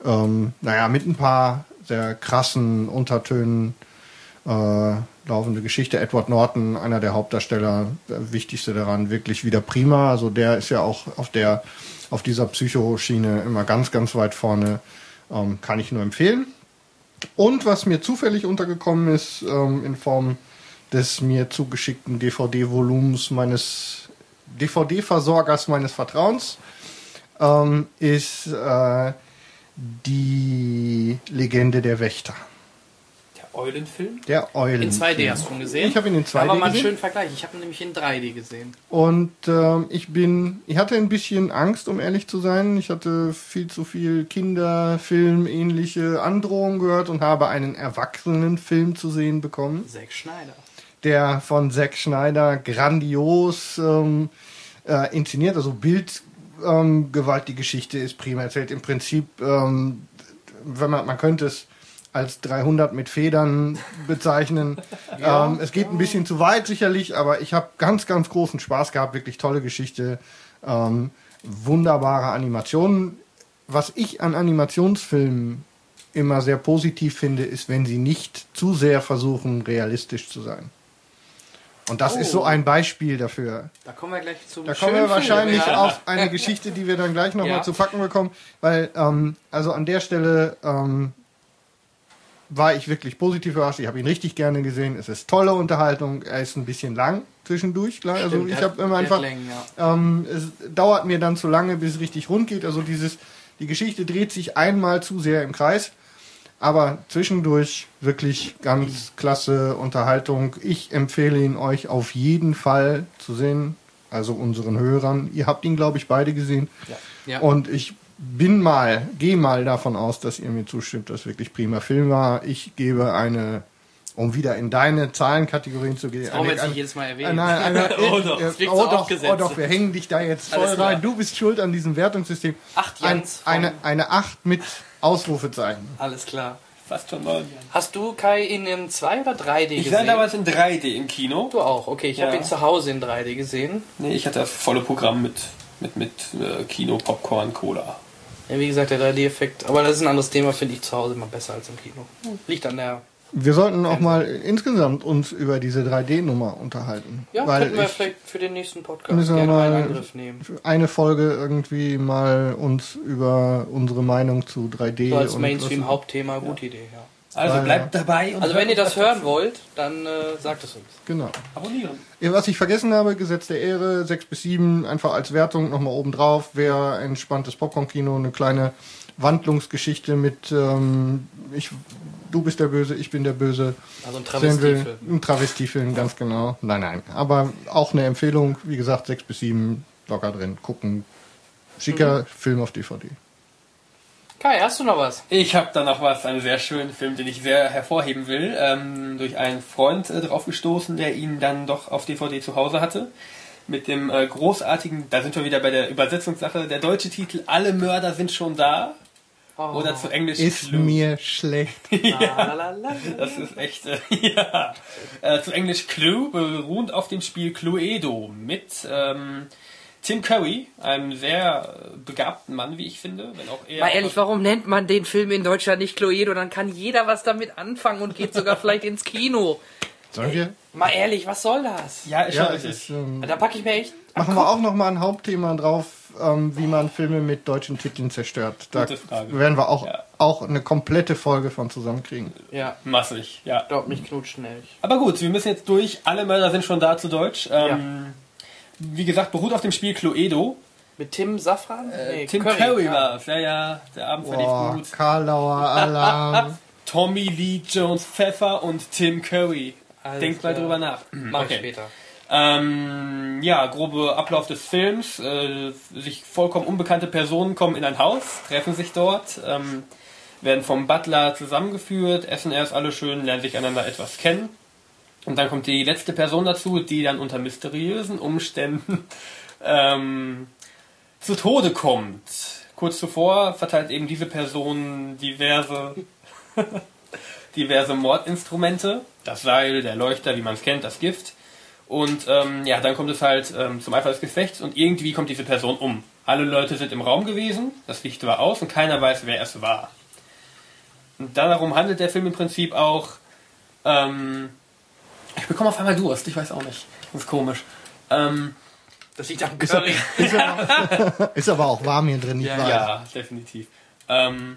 ähm, naja, mit ein paar sehr krassen Untertönen äh, laufende Geschichte. Edward Norton, einer der Hauptdarsteller, der wichtigste daran, wirklich wieder prima. Also der ist ja auch auf der auf dieser Psychoschiene immer ganz, ganz weit vorne. Ähm, kann ich nur empfehlen. Und was mir zufällig untergekommen ist, ähm, in Form des mir zugeschickten DVD-Volumens meines DVD-Versorgers meines Vertrauens, ähm, ist äh, die Legende der Wächter. Der Eulenfilm? Der Eulen. in 2D hast du ihn gesehen? Ich habe ihn in 2D Aber mal einen gesehen. schönen Vergleich. Ich habe ihn nämlich in 3D gesehen. Und ähm, ich bin, ich hatte ein bisschen Angst, um ehrlich zu sein. Ich hatte viel zu viel Kinderfilm ähnliche Androhungen gehört und habe einen Erwachsenenfilm zu sehen bekommen, Zack Schneider. Der von Zack Schneider grandios ähm, äh, inszeniert, also Bild. Ähm, die Geschichte ist prima erzählt. Im Prinzip, ähm, wenn man, man könnte es als 300 mit Federn bezeichnen. ähm, es geht ein bisschen zu weit sicherlich, aber ich habe ganz, ganz großen Spaß gehabt. Wirklich tolle Geschichte, ähm, wunderbare Animationen. Was ich an Animationsfilmen immer sehr positiv finde, ist, wenn sie nicht zu sehr versuchen, realistisch zu sein. Und das ist so Oh. ein Beispiel dafür. Da kommen wir gleich zum Da kommen wir wahrscheinlich Film, ja. auf eine Geschichte, die wir dann gleich nochmal Ja. zu packen bekommen, weil ähm, also an der Stelle ähm, war ich wirklich positiv überrascht. Ich habe ihn richtig gerne gesehen. Es ist tolle Unterhaltung. Er ist ein bisschen lang zwischendurch, klar. Also Stimmt, ich der habe immer einfach Längen, ja. ähm, es dauert mir dann zu lange, bis es richtig rund geht. Also dieses, die Geschichte dreht sich einmal zu sehr im Kreis. Aber zwischendurch wirklich ganz klasse Unterhaltung. Ich empfehle ihn euch auf jeden Fall zu sehen. Also unseren Hörern. Ihr habt ihn, glaube ich, beide gesehen. Ja. Und ich bin mal, gehe mal davon aus, dass ihr mir zustimmt, dass wirklich prima Film war. Ich gebe eine, um wieder in deine Zahlenkategorien zu gehen. Warum eine- jetzt nicht jedes Mal äh, erwähnen? Nein, eine, Oh doch, äh, das oh, doch, oh doch, wir hängen dich da jetzt voll rein. Du bist schuld an diesem Wertungssystem. Acht Ein, Jans von- eine, eine 8 mit Ausrufezeichen. Alles klar. Fast schon neun Jahre. Hast du Kai in einem 2 oder 3D Ich gesehen? war damals in 3D im Kino. du auch. Okay, ich Ja. habe ihn zu Hause in 3D gesehen. Nee, ich hatte das volle Programm mit, mit, mit äh, Kino, Popcorn, Cola. Ja, wie gesagt, der 3D-Effekt. Aber das ist ein anderes Thema, finde ich zu Hause immer besser als im Kino. Liegt an der. Wir sollten auch mal insgesamt uns über diese 3D-Nummer unterhalten. Ja, weil könnten wir ich vielleicht für den nächsten Podcast Müssen wir mal- einen Angriff nehmen. für eine Folge irgendwie mal uns über unsere Meinung zu 3D So als Mainstream-Hauptthema, gute Idee, ja. Also Weil- bleibt dabei und Also wenn ihr das hören wollt, dann äh, sagt es uns. Genau. Abonnieren. Ja, Was ich vergessen habe, Gesetz der Ehre, 6 bis 7, einfach als Wertung nochmal oben drauf. Wäre ein entspanntes Popcorn-Kino, eine kleine Wandlungsgeschichte mit ähm, ich, du bist der Böse, ich bin der Böse. Also ein Travestiefilm. Ein Travestiefilm, ganz genau. Nein, nein. Aber auch eine Empfehlung, wie gesagt, 6 bis 7 locker drin. Gucken. Schicker Film auf DVD. Kai, hast du noch was? Ich habe da noch was, einen sehr schönen Film, den ich sehr hervorheben will. Ähm, durch einen Freund äh, drauf gestoßen, der ihn dann doch auf DVD zu Hause hatte. Mit dem äh, großartigen, da sind wir wieder bei der Übersetzungssache, der deutsche Titel Alle Mörder sind schon da. Oh. Oder zu Englisch Ist Clue. mir schlecht. Lalalala. Das ist echt, äh, ja. Äh, zu Englisch Clue, beruhend auf dem Spiel Cluedo mit ähm, Tim Curry, einem sehr begabten Mann, wie ich finde. Wenn auch eher Mal ehrlich, warum nennt man den Film in Deutschland nicht Cluedo? Dann kann jeder was damit anfangen und geht sogar vielleicht ins Kino. Sollen wir? Mal ehrlich, was soll das? Ja, ist Ja, es ist, ähm, Da packe ich mir echt. machen wir auch noch mal ein Hauptthema drauf, ähm, wie man Filme mit deutschen Titeln zerstört. Da Gute Frage. werden wir auch, Ja. auch eine komplette Folge von zusammenkriegen. Ja, Massig, ja. glaub mich knutscht schnell. Aber gut, wir müssen jetzt durch. Alle Mörder sind schon da zu Deutsch. Ähm, Wie gesagt, beruht auf dem Spiel Cluedo. Mit Tim Safran? Äh, Tim Curry, war es. Ja, ja, der Abend verlief Boah, gut. Karlauer Alarm. Tommy Lee Jones Pfeffer und Tim Curry. Alles Denkt mal drüber nach. Mach Okay. ich später. Ähm, ja, grobe Ablauf des Films. Äh, sich vollkommen unbekannte Personen kommen in ein Haus, treffen sich dort, ähm, werden vom Butler zusammengeführt, essen erst alle schön, lernen sich einander etwas kennen. Und dann kommt die letzte Person dazu, die dann unter mysteriösen Umständen ähm, zu Tode kommt. Kurz zuvor verteilt eben diese Person diverse, diverse Mordinstrumente. Das Seil, der Leuchter, wie man es kennt, das Gift. Und ähm, ja, dann kommt es halt ähm, zum Eifer des Gefechts und irgendwie kommt diese Person um. Alle Leute sind im Raum gewesen, das Licht war aus und keiner weiß, wer es war. Und darum handelt der Film im Prinzip auch. Ähm, ich bekomme auf einmal Durst, ich weiß auch nicht. Das ist komisch. Ähm, Das liegt am Ist, Curry. ist, aber, ist aber auch warm hier drin, nicht Ja, wahr? ja, definitiv. Ähm,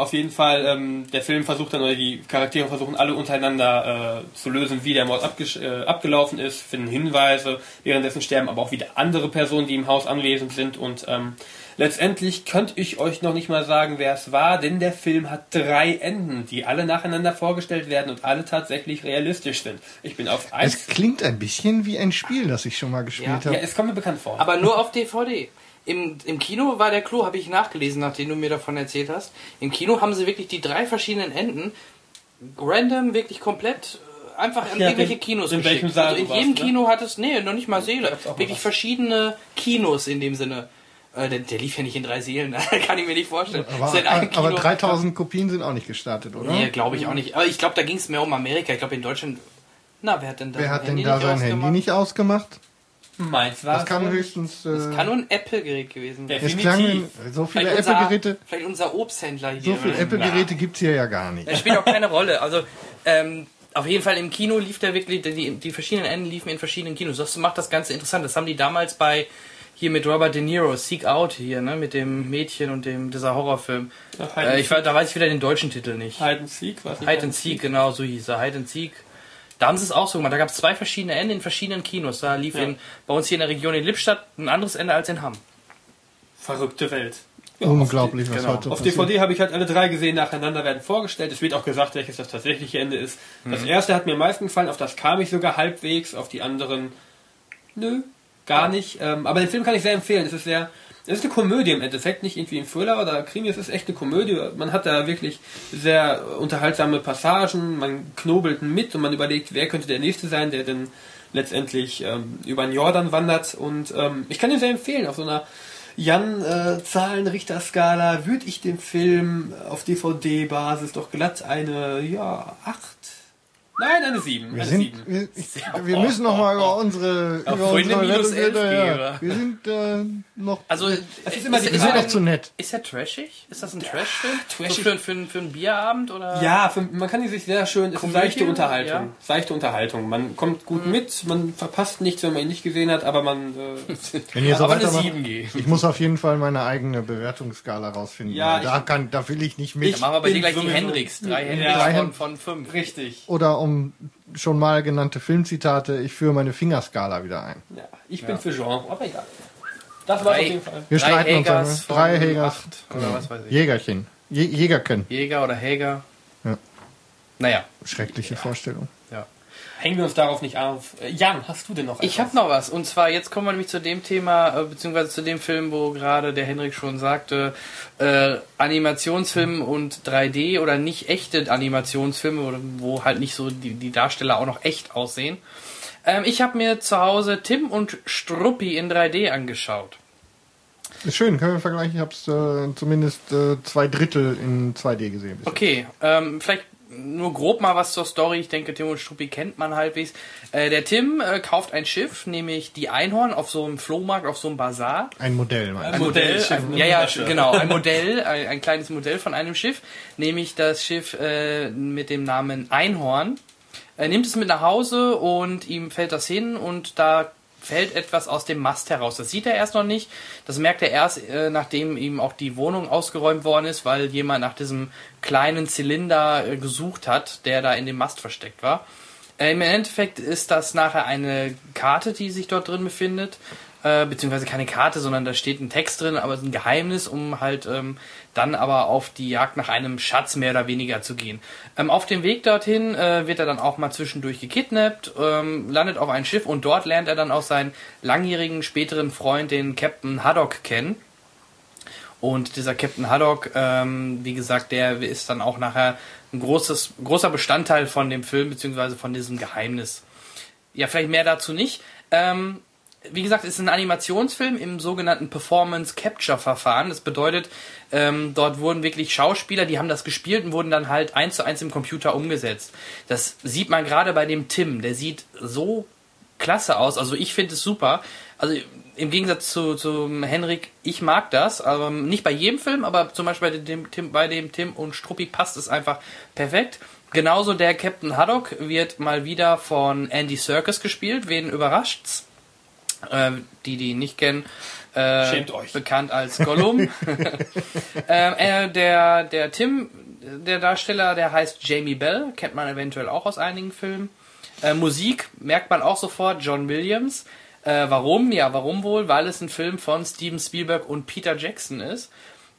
auf jeden Fall, ähm, der Film versucht dann, oder die Charaktere versuchen alle untereinander äh, zu lösen, wie der Mord abgesch- äh, abgelaufen ist, finden Hinweise, währenddessen sterben aber auch wieder andere Personen, die im Haus anwesend sind und ähm, letztendlich könnte ich euch noch nicht mal sagen, wer es war, denn der Film hat drei Enden, die alle nacheinander vorgestellt werden und alle tatsächlich realistisch sind. Ich bin auf eins. Es klingt ein bisschen wie ein Spiel, das ich schon mal gespielt Ja, habe. Ja, es kommt mir bekannt vor. Aber nur auf DVD. Im, Im Kino war der Clou, habe ich nachgelesen, nachdem du mir davon erzählt hast. Im Kino haben sie wirklich die drei verschiedenen Enden random, wirklich komplett äh, einfach an Ja, irgendwelche in- Kinos in welchem geschickt. Also in du warst, jedem ne? Kino hat es, nee, noch nicht mal Seele. Wirklich was. verschiedene Kinos in dem Sinne. Äh, der, der lief ja nicht in drei Seelen, kann ich mir nicht vorstellen. aber, in aber Kino- 3000 Kopien sind auch nicht gestartet, oder? Nee, glaube ich auch nicht. Aber ich glaube, da ging es mehr um Amerika. Ich glaube, in Deutschland. Na, wer hat denn da Wer sein hat denn Handy da nicht sein Handy nicht ausgemacht? Meins war Das kann höchstens. Äh, Das kann nur ein Apple-Gerät gewesen sein. es Definitiv. klang, so viele Vielleicht unser, Apple-Geräte vielleicht unser Obsthändler hier. so viele Apple-Geräte gibt's hier ja gar nicht. Das spielt auch keine Rolle. Also, ähm, auf jeden Fall im Kino lief der wirklich, die, die verschiedenen Enden liefen in verschiedenen Kinos. Das macht das Ganze interessant. Das haben die damals bei, hier mit Robert De Niro, Seek Out hier, ne, mit dem Mädchen und dem, dieser Horrorfilm. Ja, Äh, ich, weiß- da weiß ich wieder den deutschen Titel nicht. Hide and Seek, was Hide and Seek, genau, so hieß er. Hide and Seek. Da haben sie es auch so gemacht. Da gab es zwei verschiedene Enden in verschiedenen Kinos. Da lief Ja. in, bei uns hier in der Region in Lippstadt ein anderes Ende als in Hamm. Verrückte Welt. Unglaublich, was genau. heute Auf passiert. DVD habe ich halt alle drei gesehen, nacheinander werden vorgestellt. Es wird auch gesagt, welches das tatsächliche Ende ist. Mhm. Das erste hat mir am meisten gefallen, auf das kam ich sogar halbwegs, auf die anderen nö, gar nicht. Ähm, aber den Film kann ich sehr empfehlen. Es ist sehr, es ist eine Komödie im Endeffekt, nicht irgendwie ein Thriller oder Krimi, es ist echt eine Komödie. Man hat da wirklich sehr unterhaltsame Passagen, man knobelt mit und man überlegt, wer könnte der Nächste sein, der denn letztendlich ähm, über den Jordan wandert. Und ähm, ich kann ihn sehr empfehlen, auf so einer Jan-Zahlen-Richter-Skala würde ich dem Film auf DVD-Basis doch glatt eine, ja, 8. Nein, eine 7. Wir, Eine sind, 7. wir, ich, wir müssen noch mal über unsere, Auf über Freunde unsere minus ja. Wir sind äh, noch. Also, ist immer die wir sind Frage. noch zu nett. Ist er trashig? Ist das ein Trash-Film? trashig. So für, für, für einen Bierabend oder? Ja, für, man kann die sich sehr schön, es ist seichte Unterhaltung. ja. Seichte Unterhaltung. Man kommt gut mit, man verpasst nichts, wenn man ihn nicht gesehen hat, aber man. Äh, Wenn ihr so 7 geben. ich muss auf jeden Fall meine eigene Bewertungsskala rausfinden. Ja, weil da, kann, da will ich nicht mit. Wir bei bin dir gleich die Hendrix. Drei Hendrix Ja. von, von fünf. richtig. Oder um schon mal genannte Filmzitate, ich führe meine Fingerskala wieder ein. Ja, ich bin für Genre, aber egal. Das war's Drei- auf jeden Fall. Wir Drei streiten uns. Hägers ne? Drei Hägers. acht oder was weiß ich. Jägerchen. Jägerken. Jäger oder Häger. Ja. Naja, Schreckliche Vorstellung. Hängen wir uns darauf nicht auf. Äh, Jan, hast du denn noch Ich habe noch was. Und zwar, jetzt kommen wir nämlich zu dem Thema, äh, beziehungsweise zu dem Film, wo gerade der Henrik schon sagte, äh, Animationsfilm und 3D oder nicht echte Animationsfilme, wo halt nicht so die, die Darsteller auch noch echt aussehen. Ähm, ich habe mir zu Hause Tim und Struppi in 3D angeschaut. Ist schön, können wir vergleichen. Ich habe es äh, zumindest äh, zwei Drittel in 2D gesehen. Okay, ähm, vielleicht nur grob mal was zur Story. Ich denke, Tim und Struppi kennt man halbwegs. Äh, der Tim äh, kauft ein Schiff, nämlich die Einhorn, auf so einem Flohmarkt, auf so einem Bazar. Ein Modell, meinst Ein du? Modell, Modell, ein, ne? ja, ja, genau, ein Modell, ein, ein kleines Modell von einem Schiff, nämlich das Schiff äh, mit dem Namen Einhorn. Er nimmt es mit nach Hause und ihm fällt das hin und da fällt etwas aus dem Mast heraus. Das sieht er erst noch nicht. Das merkt er erst, äh, nachdem ihm auch die Wohnung ausgeräumt worden ist, weil jemand nach diesem kleinen Zylinder äh, gesucht hat, der da in dem Mast versteckt war. Äh, Im Endeffekt ist das nachher eine Karte, die sich dort drin befindet. Äh, beziehungsweise keine Karte, sondern da steht ein Text drin, aber ein Geheimnis, um halt ähm, dann aber auf die Jagd nach einem Schatz mehr oder weniger zu gehen. Ähm, auf dem Weg dorthin äh, wird er dann auch mal zwischendurch gekidnappt, ähm, landet auf ein Schiff und dort lernt er dann auch seinen langjährigen späteren Freund, den Captain Haddock, kennen. Und dieser Captain Haddock, ähm, wie gesagt, der ist dann auch nachher ein großes, großer Bestandteil von dem Film, beziehungsweise von diesem Geheimnis. Ja, vielleicht mehr dazu nicht. Ähm, wie gesagt, es ist ein Animationsfilm im sogenannten Performance Capture Verfahren. Das bedeutet, ähm, dort wurden wirklich Schauspieler, die haben das gespielt und wurden dann halt eins zu eins im Computer umgesetzt. Das sieht man gerade bei dem Tim. Der sieht so klasse aus. Also ich finde es super. Also im Gegensatz zu, zu Henrik, ich mag das, aber nicht bei jedem Film, aber zum Beispiel bei dem Tim, bei dem Tim und Struppi passt es einfach perfekt. Genauso der Captain Haddock wird mal wieder von Andy Serkis gespielt. Wen überrascht's? Äh, die, die ihn nicht kennen, äh, Schämt euch. bekannt als Gollum. ähm, äh, der, der Tim, der Darsteller, der heißt Jamie Bell, kennt man eventuell auch aus einigen Filmen. Äh, Musik merkt man auch sofort, John Williams. Äh, warum? Ja, warum wohl? Weil es ein Film von Steven Spielberg und Peter Jackson ist.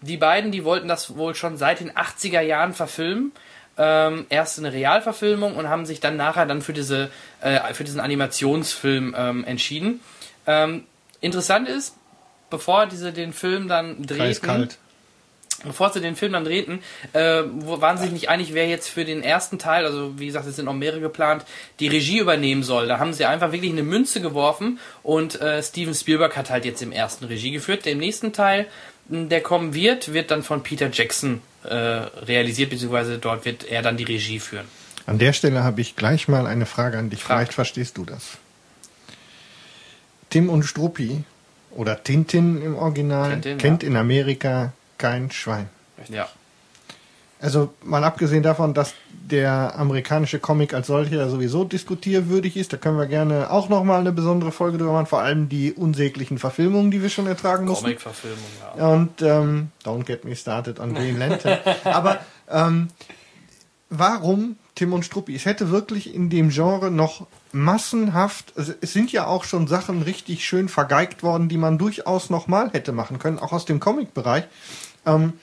Die beiden, die wollten das wohl schon seit den 80er Jahren verfilmen. Ähm, erst eine Realverfilmung und haben sich dann nachher dann für diese äh, für diesen Animationsfilm ähm, entschieden. Ähm, interessant ist, bevor diese den Film dann drehten, Eiskalt. bevor sie den Film dann drehten, äh, waren sie sich nicht einig, wer jetzt für den ersten Teil, also wie gesagt, es sind noch mehrere geplant, die Regie übernehmen soll. Da haben sie einfach wirklich eine Münze geworfen und äh, Steven Spielberg hat halt jetzt im ersten Regie geführt. Den nächsten Teil, mh, der kommen wird, wird dann von Peter Jackson äh, realisiert, beziehungsweise dort wird er dann die Regie führen. An der Stelle habe ich gleich mal eine Frage an dich. Frag. Vielleicht verstehst du das. Tim und Struppi oder Tintin im Original Tintin, kennt ja. in Amerika kein Schwein. Ja. Also mal abgesehen davon, dass der amerikanische Comic als solcher sowieso diskutierwürdig ist, da können wir gerne auch noch mal eine besondere Folge drüber machen, vor allem die unsäglichen Verfilmungen, die wir schon ertragen mussten. Comic-Verfilmung, ja. Und ähm, don't get me started on Green Lantern. Aber ähm, warum Tim und Struppi? Es hätte wirklich in dem Genre noch massenhaft, also es sind ja auch schon Sachen richtig schön vergeigt worden, die man durchaus nochmal hätte machen können, auch aus dem Comic-Bereich. Ähm,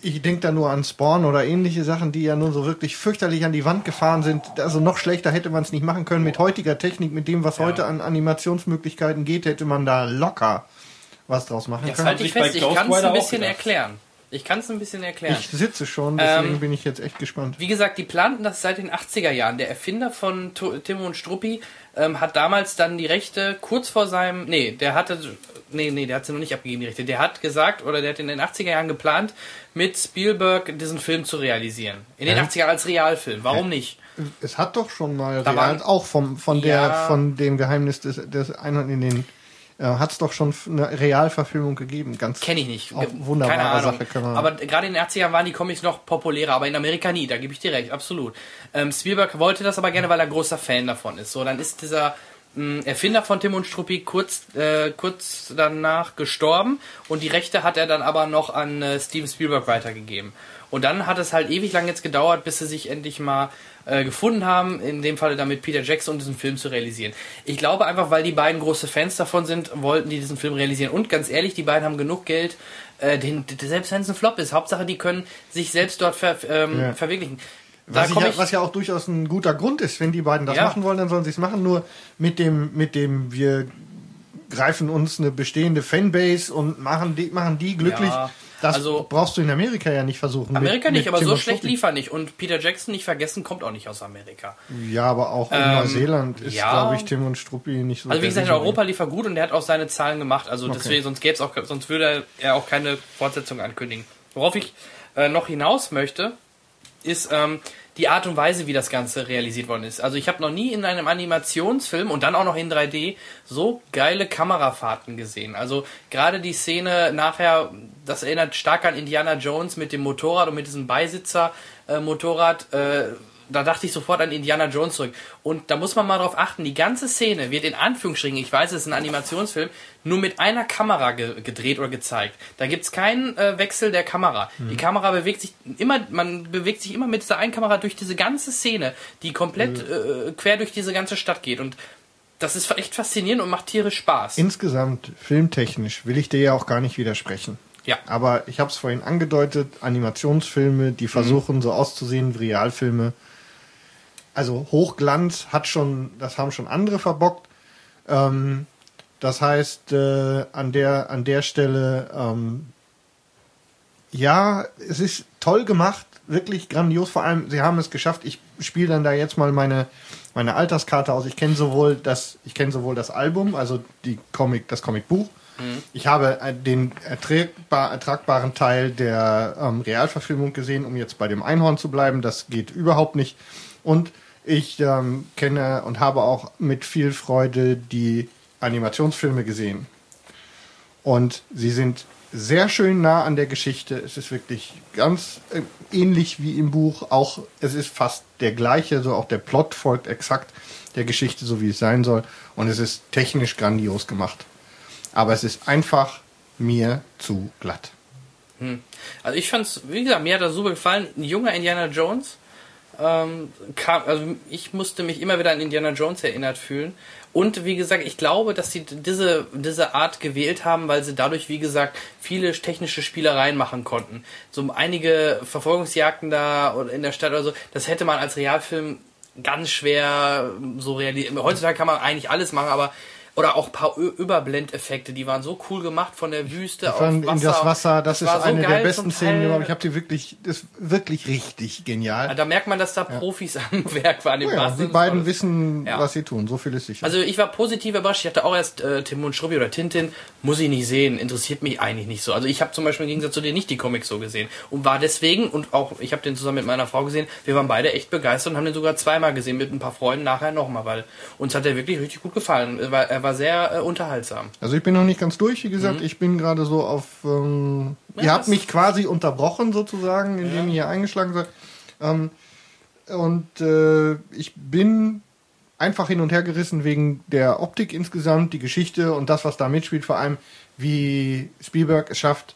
ich denke da nur an Spawn oder ähnliche Sachen, die ja nun so wirklich fürchterlich an die Wand gefahren sind. Also noch schlechter hätte man es nicht machen können. Mit heutiger Technik, mit dem, was Ja. heute an Animationsmöglichkeiten geht, hätte man da locker was draus machen Jetzt können. halte ich fest, ich kann es ein bisschen erklären. Ich kann es ein bisschen erklären. Ich sitze schon, deswegen Ähm, bin ich jetzt echt gespannt. Wie gesagt, die planten das seit den 80er Jahren. Der Erfinder von Timo und Struppi ähm, hat damals dann die Rechte kurz vor seinem. Nee, der hatte. Nee, nee, der hat sie noch nicht abgegeben, die Rechte. Der hat gesagt, oder der hat in den 80er Jahren geplant, mit Spielberg diesen Film zu realisieren. In den Hä? 80er Jahren als Realfilm. Warum nicht? Es hat doch schon mal Da real, waren- auch vom, von der, Ja. von dem Geheimnis des, des Einhorn in den, äh, hat es doch schon eine Realverfilmung gegeben. Ganz Kenne ich nicht. Auch wunderbare Keine Ahnung. Sache, kann man- Aber gerade in den 80er Jahren waren die Comics noch populärer, aber in Amerika nie, da gebe ich dir recht, absolut. Ähm, Spielberg wollte das aber gerne, weil er großer Fan davon ist. So, dann ist dieser mh, Erfinder von Tim und Struppi kurz, äh, kurz danach gestorben und die Rechte hat er dann aber noch an äh, Steven Spielberg weitergegeben. Und dann hat es halt ewig lang jetzt gedauert, bis sie sich endlich mal äh, gefunden haben, in dem Falle damit Peter Jackson, um diesen Film zu realisieren. Ich glaube einfach, weil die beiden große Fans davon sind, wollten die diesen Film realisieren. Und ganz ehrlich, die beiden haben genug Geld, äh, den, selbst wenn es ein Flop ist, Hauptsache die können sich selbst dort ver, ähm, Ja. verwirklichen. Was, ja, was ja auch durchaus ein guter Grund ist, wenn die beiden das Ja. machen wollen, dann sollen sie es machen. Nur mit dem, mit dem, wir greifen uns eine bestehende Fanbase und machen die, machen die glücklich. Ja, das also- brauchst du in Amerika ja nicht versuchen. Amerika mit, nicht, mit aber Tim so schlecht liefern nicht. Und Peter Jackson, nicht vergessen, kommt auch nicht aus Amerika. Ja, aber auch in Ähm, Neuseeland ist, ja. glaube ich, Tim und Struppi nicht so. Also wie gesagt, in. Europa lief er gut und er hat auch seine Zahlen gemacht. Also Okay. deswegen, sonst gäbe es auch, sonst würde er auch keine Fortsetzung ankündigen. Worauf ich äh, noch hinaus möchte, ist ähm, die Art und Weise, wie das Ganze realisiert worden ist. Also ich habe noch nie in einem Animationsfilm und dann auch noch in 3D so geile Kamerafahrten gesehen. Also gerade die Szene nachher, das erinnert stark an Indiana Jones mit dem Motorrad und mit diesem Beisitzer-Motorrad. Äh, da dachte ich sofort an Indiana Jones zurück. Und da muss man mal drauf achten, die ganze Szene wird in Anführungsstrichen, ich weiß, es ist ein Animationsfilm, nur mit einer Kamera ge gedreht oder gezeigt. Da gibt's keinen äh, Wechsel der Kamera. Die Kamera bewegt sich immer, man bewegt sich immer mit dieser einen Kamera durch diese ganze Szene, die komplett äh, quer durch diese ganze Stadt geht. Und das ist echt faszinierend und macht tierisch Spaß. Insgesamt, filmtechnisch, will ich dir ja auch gar nicht widersprechen. ja. Aber ich habe es vorhin angedeutet, Animationsfilme, die versuchen so auszusehen wie Realfilme. Also Hochglanz hat schon, das haben schon andere verbockt. Ähm, das heißt, äh, an der an der Stelle, ähm, ja, es ist toll gemacht, wirklich grandios. Vor allem, sie haben es geschafft. Ich spiele dann da jetzt mal meine meine Alterskarte aus. Ich kenne sowohl das, ich kenne sowohl das Album, also die Comic, das Comicbuch. Ich habe äh, den erträgbar, ertragbaren Teil der ähm, Realverfilmung gesehen, um jetzt bei dem Einhorn zu bleiben. Das geht überhaupt nicht. Und ich ähm, kenne und habe auch mit viel Freude die Animationsfilme gesehen. Und sie sind sehr schön nah an der Geschichte. Es ist wirklich ganz äh, ähnlich wie im Buch. Auch es ist fast der gleiche, so auch der Plot folgt exakt der Geschichte, so wie es sein soll. Und es ist technisch grandios gemacht. Aber es ist einfach mir zu glatt. Also ich fand's, wie gesagt, mir hat das super gefallen. Ein junger Indiana Jones. Ähm, kam, also ich musste mich immer wieder an Indiana Jones erinnert fühlen. Und wie gesagt, ich glaube, dass sie diese, diese Art gewählt haben, weil sie dadurch, wie gesagt, viele technische Spielereien machen konnten. So einige Verfolgungsjagden da oder in der Stadt oder so, das hätte man als Realfilm ganz schwer so realisieren. Heutzutage kann man eigentlich alles machen, aber oder auch ein paar Ö Überblendeffekte, die waren so cool gemacht von der Wüste auf Von in das Wasser, das, ist war so eine der besten Szenen überhaupt. Ich habe die wirklich, das ist wirklich richtig genial. Da merkt man, dass da Profis am Werk waren. im Oh ja, die beiden wissen, Ja. was sie tun. So viel ist sicher. Also ich war positiv überrascht. Ich hatte auch erst äh, Tim und Schrubbi oder Tintin. Muss ich nicht sehen. Interessiert mich eigentlich nicht so. Also ich habe zum Beispiel im Gegensatz zu dir nicht die Comics so gesehen. Und war deswegen, und auch ich habe den zusammen mit meiner Frau gesehen, wir waren beide echt begeistert und haben den sogar zweimal gesehen mit ein paar Freunden nachher nochmal, weil uns hat der wirklich richtig gut gefallen. Er war, er war sehr äh, unterhaltsam. Also ich bin noch nicht ganz durch, wie gesagt, ich bin gerade so auf. Ähm, Ja, ihr habt mich quasi unterbrochen sozusagen, indem ihr hier eingeschlagen seid. Ähm, und äh, ich bin einfach hin und her gerissen wegen der Optik insgesamt, die Geschichte und das, was da mitspielt, vor allem wie Spielberg es schafft,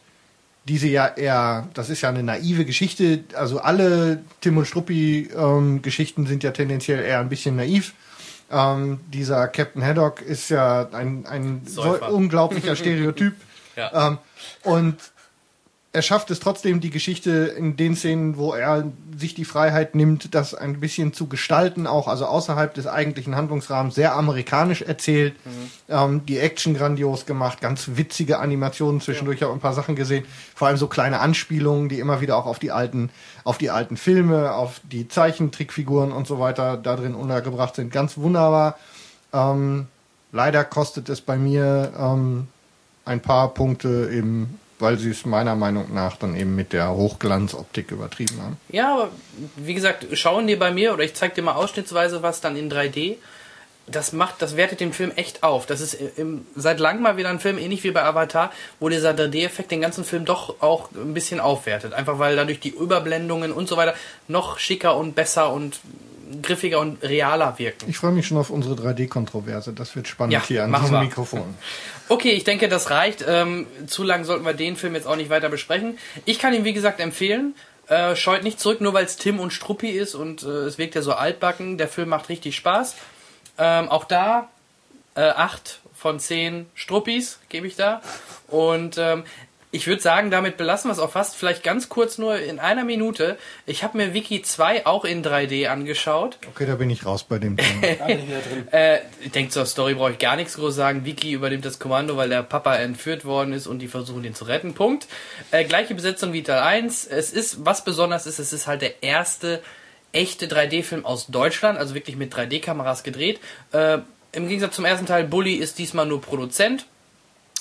diese ja eher, das ist ja eine naive Geschichte, also alle Tim und Struppi ähm, sind ja tendenziell eher ein bisschen naiv. Ähm, dieser Captain Haddock ist ja ein, ein so unglaublicher Stereotyp. Ja. Ähm, und er schafft es trotzdem, die Geschichte in den Szenen, wo er sich die Freiheit nimmt, das ein bisschen zu gestalten, auch also außerhalb des eigentlichen Handlungsrahmens, sehr amerikanisch erzählt, mhm. ähm, die Action grandios gemacht, ganz witzige Animationen zwischendurch, ja. auch ein paar Sachen gesehen, vor allem so kleine Anspielungen, die immer wieder auch auf die alten, auf die alten Filme, auf die Zeichentrickfiguren und so weiter da drin untergebracht sind. Ganz wunderbar. Ähm, leider kostet es bei mir ähm, ein paar Punkte im weil sie es meiner Meinung nach dann eben mit der Hochglanzoptik übertrieben haben. Ja, aber wie gesagt, schauen dir bei mir oder ich zeig dir mal ausschnittsweise was dann in 3D. Das macht, das wertet den Film echt auf. Das ist im, seit langem mal wieder ein Film, ähnlich wie bei Avatar, wo dieser 3D-Effekt den ganzen Film doch auch ein bisschen aufwertet. Einfach weil dadurch die Überblendungen und so weiter noch schicker und besser und griffiger und realer wirken. Ich freue mich schon auf unsere 3D-Kontroverse. Das wird spannend ja, hier an diesem wir. Mikrofon. Okay, ich denke, das reicht. Ähm, zu lang sollten wir den Film jetzt auch nicht weiter besprechen. Ich kann ihn, wie gesagt, empfehlen. Äh, scheut nicht zurück, nur weil es Tim und Struppi ist und äh, es wirkt ja so altbacken. Der Film macht richtig Spaß. Ähm, auch da äh, 8 von 10 Struppis gebe ich da. Und ähm, ich würde sagen, damit belassen wir es auch fast. Vielleicht ganz kurz nur in einer Minute. Ich habe mir Wiki 2 auch in 3D angeschaut. Okay, da bin ich raus bei dem Thema. äh, ich denke, zur Story brauche ich gar nichts groß sagen. Wiki übernimmt das Kommando, weil der Papa entführt worden ist und die versuchen ihn zu retten. Punkt. Äh, gleiche Besetzung wie Teil 1. Es ist, was besonders ist, es ist halt der erste echte 3D-Film aus Deutschland, also wirklich mit 3D-Kameras gedreht. Äh, Im Gegensatz zum ersten Teil, Bully ist diesmal nur Produzent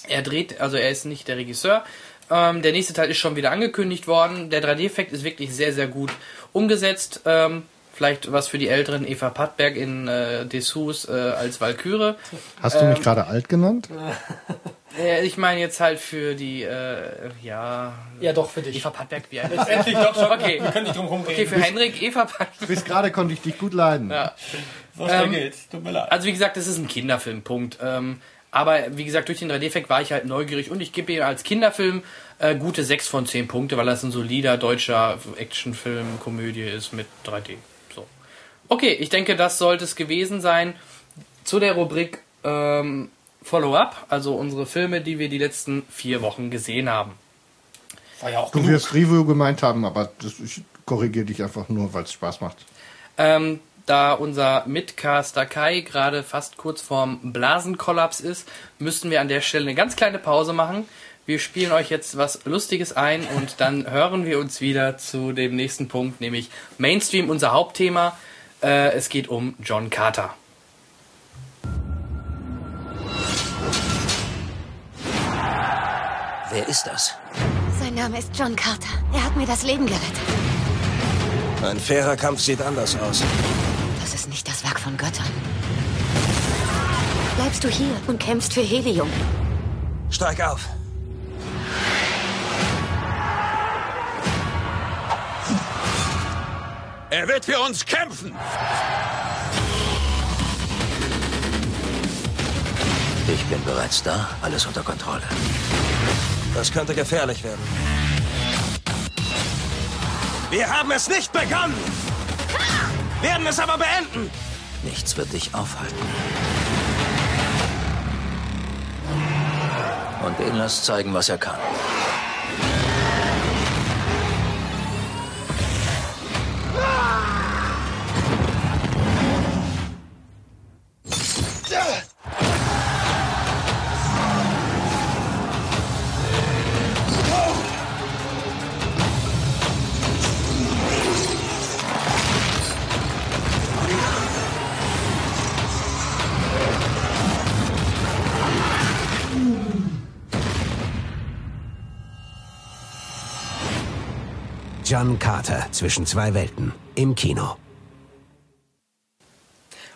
er dreht, also er ist nicht der Regisseur. Ähm, der nächste Teil ist schon wieder angekündigt worden. Der 3D-Effekt ist wirklich sehr, sehr gut umgesetzt. Ähm, vielleicht was für die älteren Eva Pattberg in äh, Dessous äh, als Valkyrie. Hast du mich ähm, gerade alt genannt? Äh, ich meine jetzt halt für die, äh, ja. Ja, doch, für dich. Eva Pattberg, wie alt Letztendlich doch schon. Okay. Wir können nicht drum rumreden. Okay, für bis, Henrik, Eva Pattberg. Bis gerade konnte ich dich gut leiden. Ja. So schnell ähm, geht's. Tut mir leid. Also, wie gesagt, das ist ein Kinderfilm, Punkt. Ähm, aber wie gesagt, durch den 3D-Effekt war ich halt neugierig und ich gebe ihm als Kinderfilm äh, gute 6 von 10 Punkte, weil das ein solider deutscher Actionfilm, Komödie ist mit 3D. So. Okay, ich denke, das sollte es gewesen sein zu der Rubrik ähm, Follow-up, also unsere Filme, die wir die letzten vier Wochen gesehen haben. War ja auch du wirst Review gemeint haben, aber das, ich korrigiere dich einfach nur, weil es Spaß macht. Ähm, da unser Mitcaster Kai gerade fast kurz vorm Blasenkollaps ist, müssten wir an der Stelle eine ganz kleine Pause machen. Wir spielen euch jetzt was Lustiges ein und dann hören wir uns wieder zu dem nächsten Punkt, nämlich Mainstream, unser Hauptthema. Äh, es geht um John Carter. Wer ist das? Sein Name ist John Carter. Er hat mir das Leben gerettet. Ein fairer Kampf sieht anders aus. Das ist nicht das Werk von Göttern. Bleibst du hier und kämpfst für Helium? Steig auf. Er wird für uns kämpfen. Ich bin bereits da, alles unter Kontrolle. Das könnte gefährlich werden. Wir haben es nicht begonnen! Werden es aber beenden. Nichts wird dich aufhalten. Und den lass zeigen, was er kann. John Carter zwischen zwei Welten im Kino.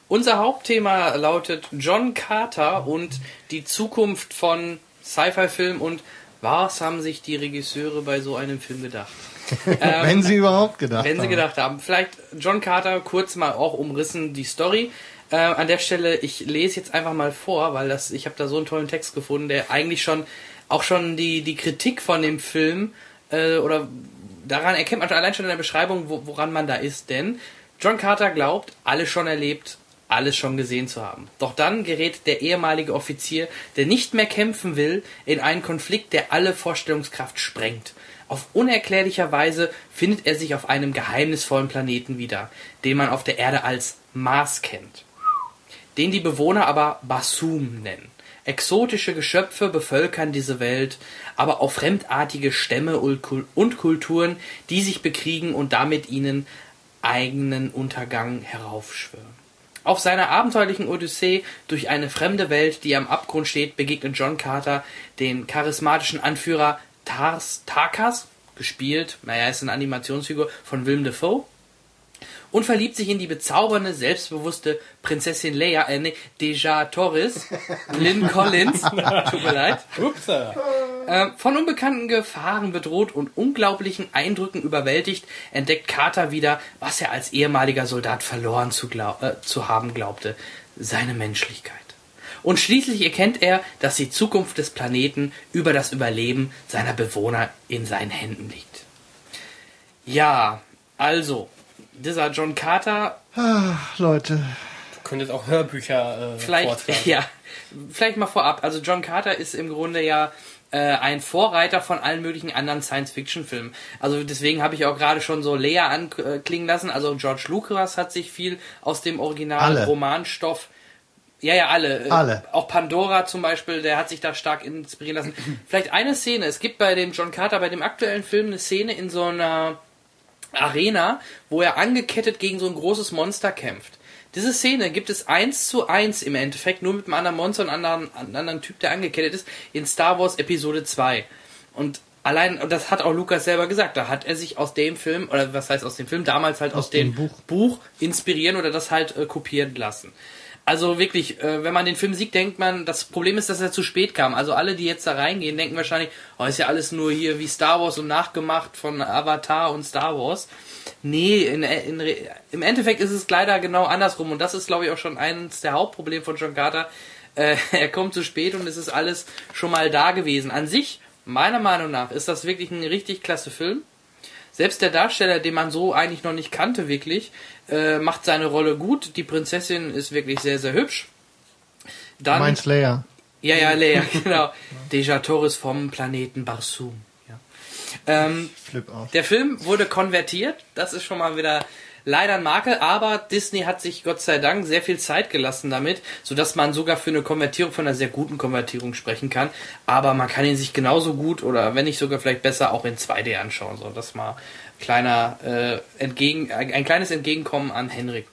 Unser Hauptthema lautet John Carter und die Zukunft von Sci-Fi-Film und was haben sich die Regisseure bei so einem Film gedacht? ähm, wenn sie überhaupt gedacht haben. Wenn sie gedacht haben. Vielleicht John Carter kurz mal auch umrissen die Story. Äh, an der Stelle, ich lese jetzt einfach mal vor, weil das, ich habe da so einen tollen Text gefunden, der eigentlich schon auch schon die, die Kritik von dem Film äh, oder daran erkennt man allein schon in der Beschreibung, wo, woran man da ist. Denn John Carter glaubt, alles schon erlebt, alles schon gesehen zu haben. Doch dann gerät der ehemalige Offizier, der nicht mehr kämpfen will, in einen Konflikt, der alle Vorstellungskraft sprengt. Auf unerklärlicher Weise findet er sich auf einem geheimnisvollen Planeten wieder, den man auf der Erde als Mars kennt, den die Bewohner aber Basum nennen. Exotische Geschöpfe bevölkern diese Welt, aber auch fremdartige Stämme und Kulturen, die sich bekriegen und damit ihnen eigenen Untergang heraufschwören. Auf seiner abenteuerlichen Odyssee durch eine fremde Welt, die am Abgrund steht, begegnet John Carter den charismatischen Anführer Tars, Tarkas, gespielt, naja, ist eine Animationsfigur von Willem Dafoe, und verliebt sich in die bezaubernde, selbstbewusste Prinzessin Leia, äh, nee, Deja Torres, Lynn Collins, tut mir leid, äh, von unbekannten Gefahren bedroht und unglaublichen Eindrücken überwältigt, entdeckt Carter wieder, was er als ehemaliger Soldat verloren zu, glaub, äh, zu haben glaubte, seine Menschlichkeit. Und schließlich erkennt er, dass die Zukunft des Planeten über das Überleben seiner Bewohner in seinen Händen liegt. Ja, also, dieser John Carter, Ach, Leute. Du könntest auch Hörbücher äh, vielleicht, vortragen. ja, vielleicht mal vorab. Also John Carter ist im Grunde ja äh, ein Vorreiter von allen möglichen anderen Science-Fiction-Filmen. Also deswegen habe ich auch gerade schon so Lea anklingen lassen. Also George Lucas hat sich viel aus dem originalen. Romanstoff ja, ja, alle. Äh, Alle. Auch Pandora zum Beispiel, der hat sich da stark inspirieren lassen. Vielleicht eine Szene. Es gibt bei dem John Carter, bei dem aktuellen Film, eine Szene in so einer Arena, wo er angekettet gegen so ein großes Monster kämpft. Diese Szene gibt es eins zu eins im Endeffekt, nur mit einem anderen Monster und einem anderen, einem anderen Typ, der angekettet ist, in Star Wars Episode 2. Und allein, und das hat auch Lukas selber gesagt, da hat er sich aus dem Film, oder was heißt aus dem Film, damals halt aus, dem, dem Buch. Buch. inspirieren oder das halt äh, kopieren lassen. Also wirklich, äh, wenn man den Film sieht, denkt man, das Problem ist, dass er zu spät kam. Also alle, die jetzt da reingehen, denken wahrscheinlich, oh, ist ja alles nur hier wie Star Wars und nachgemacht von Avatar und Star Wars. Nee, in, in, im Endeffekt ist es leider genau andersrum. Und das ist, glaube ich, auch schon eines der Hauptprobleme von John Carter. Äh, er kommt zu spät und es ist alles schon mal da gewesen. An sich, meiner Meinung nach, ist das wirklich ein richtig klasse Film. Selbst der Darsteller, den man so eigentlich noch nicht kannte, wirklich, äh, macht seine Rolle gut. Die Prinzessin ist wirklich sehr, sehr hübsch. Dann, Mein Slayer. ja, ja, Leia, genau. Deja Torres vom Planeten Barsum. Ja. Ähm, Flip aus. der Film wurde konvertiert. Das ist schon mal wieder leider ein Makel, aber Disney hat sich Gott sei Dank sehr viel Zeit gelassen damit, sodass man sogar für eine Konvertierung von einer sehr guten Konvertierung sprechen kann. Aber man kann ihn sich genauso gut oder wenn nicht sogar vielleicht besser auch in 2D anschauen. So, das mal kleiner äh, entgegen ein, ein kleines Entgegenkommen an Henrik.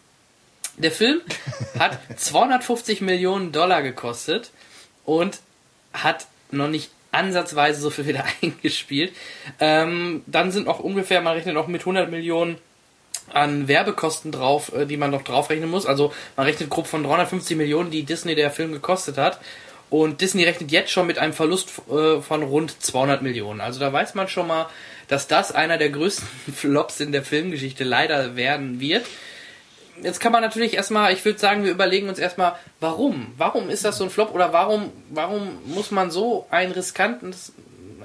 Der Film hat 250 Millionen Dollar gekostet und hat noch nicht ansatzweise so viel wieder eingespielt. Ähm, dann sind noch ungefähr, man rechnet noch mit 100 Millionen an Werbekosten drauf, äh, die man noch draufrechnen muss. Also man rechnet grob von 350 Millionen, die Disney der Film gekostet hat. Und Disney rechnet jetzt schon mit einem Verlust äh, von rund 200 Millionen. Also da weiß man schon mal, dass das einer der größten Flops in der Filmgeschichte leider werden wird. Jetzt kann man natürlich erstmal, ich würde sagen, wir überlegen uns erstmal, warum? Warum ist das so ein Flop oder warum, warum muss man so ein riskantes,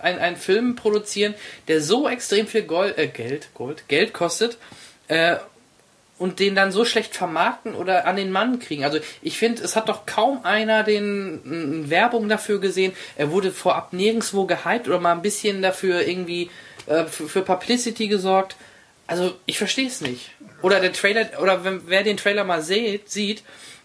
ein, einen Film produzieren, der so extrem viel Gold, äh, Geld, Gold, Geld kostet, äh, und den dann so schlecht vermarkten oder an den Mann kriegen. Also ich finde, es hat doch kaum einer den Werbung dafür gesehen. Er wurde vorab nirgendwo gehypt oder mal ein bisschen dafür irgendwie äh, für, für Publicity gesorgt. Also ich verstehe es nicht. Oder der Trailer, oder wenn, wer den Trailer mal seht, sieht,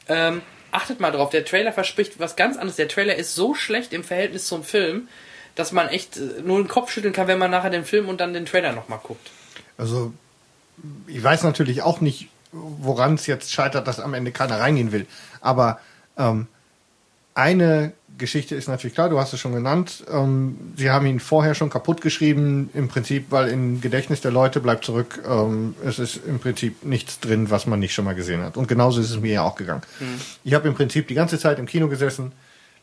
ähm, achtet mal drauf, der Trailer verspricht was ganz anderes. Der Trailer ist so schlecht im Verhältnis zum Film, dass man echt äh, nur den Kopf schütteln kann, wenn man nachher den Film und dann den Trailer nochmal guckt. Also, ich weiß natürlich auch nicht, woran es jetzt scheitert, dass am Ende keiner reingehen will. Aber ähm, eine Geschichte ist natürlich klar, du hast es schon genannt. Ähm, sie haben ihn vorher schon kaputt geschrieben, im Prinzip, weil im Gedächtnis der Leute bleibt zurück, ähm, es ist im Prinzip nichts drin, was man nicht schon mal gesehen hat. Und genauso ist es mir ja auch gegangen. Ich habe im Prinzip die ganze Zeit im Kino gesessen.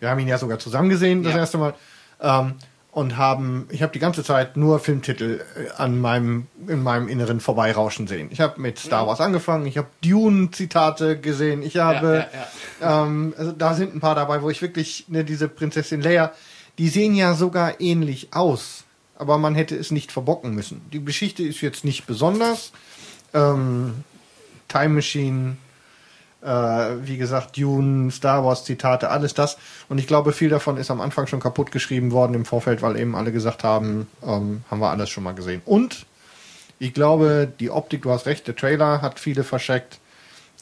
Wir haben ihn ja sogar zusammen gesehen, das Ja. erste Mal. Ähm, und haben, ich habe die ganze Zeit nur Filmtitel äh, an meinem, in meinem Inneren vorbeirauschen sehen. Ich habe mit Star Wars angefangen, ich habe Dune-Zitate gesehen, ich habe, ja, Ähm, also da sind ein paar dabei, wo ich wirklich, ne, diese Prinzessin Leia, die sehen ja sogar ähnlich aus, aber man hätte es nicht verbocken müssen. Die Geschichte ist jetzt nicht besonders. Ähm, Time Machine, wie gesagt, Dune, Star Wars Zitate, alles das. Und ich glaube, viel davon ist am Anfang schon kaputt geschrieben worden im Vorfeld, weil eben alle gesagt haben, ähm, haben wir alles schon mal gesehen. Und ich glaube, die Optik, du hast recht, der Trailer hat viele verschreckt,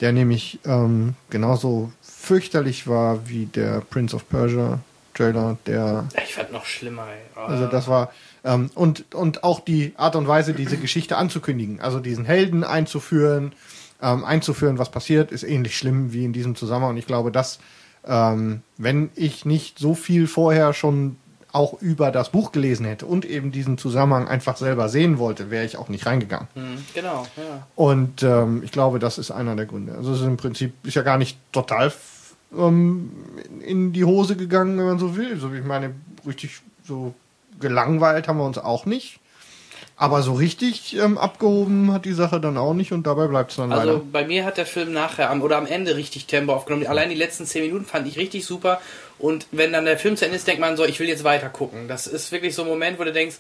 der nämlich ähm, genauso fürchterlich war wie der Prince of Persia Trailer, der Ich fand noch schlimmer, ey. also das war ähm, und und auch die Art und Weise, diese Geschichte anzukündigen, also diesen Helden einzuführen, ähm, einzuführen, was passiert, ist ähnlich schlimm wie in diesem Zusammenhang. Und ich glaube, dass ähm, wenn ich nicht so viel vorher schon auch über das Buch gelesen hätte und eben diesen Zusammenhang einfach selber sehen wollte, wäre ich auch nicht reingegangen. Mhm, genau, ja. Und ähm, ich glaube, das ist einer der Gründe. Also es ist im Prinzip ist ja gar nicht total ähm, in die Hose gegangen, wenn man so will. So, ich meine, richtig so gelangweilt haben wir uns auch nicht. Aber so richtig ähm, abgehoben hat die Sache dann auch nicht und dabei bleibt es dann Also leider. bei mir hat der Film nachher am, oder am Ende richtig Tempo aufgenommen. Allein die letzten 10 Minuten fand ich richtig super. Und wenn dann der Film zu Ende ist, denkt man so, ich will jetzt weiter gucken. Das ist wirklich so ein Moment, wo du denkst,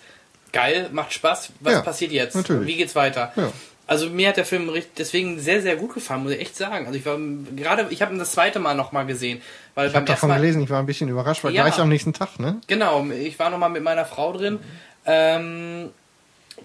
geil, macht Spaß, was Ja, passiert jetzt? natürlich. Wie geht's weiter? Ja. Also mir hat der Film deswegen sehr, sehr gut gefallen, muss ich echt sagen. Also ich war gerade, ich habe ihn das zweite Mal nochmal gesehen. Weil Ich habe davon Mal, gelesen, ich war ein bisschen überrascht, weil Ja. gleich am nächsten Tag, ne? Genau, ich war nochmal mit meiner Frau drin. Ähm,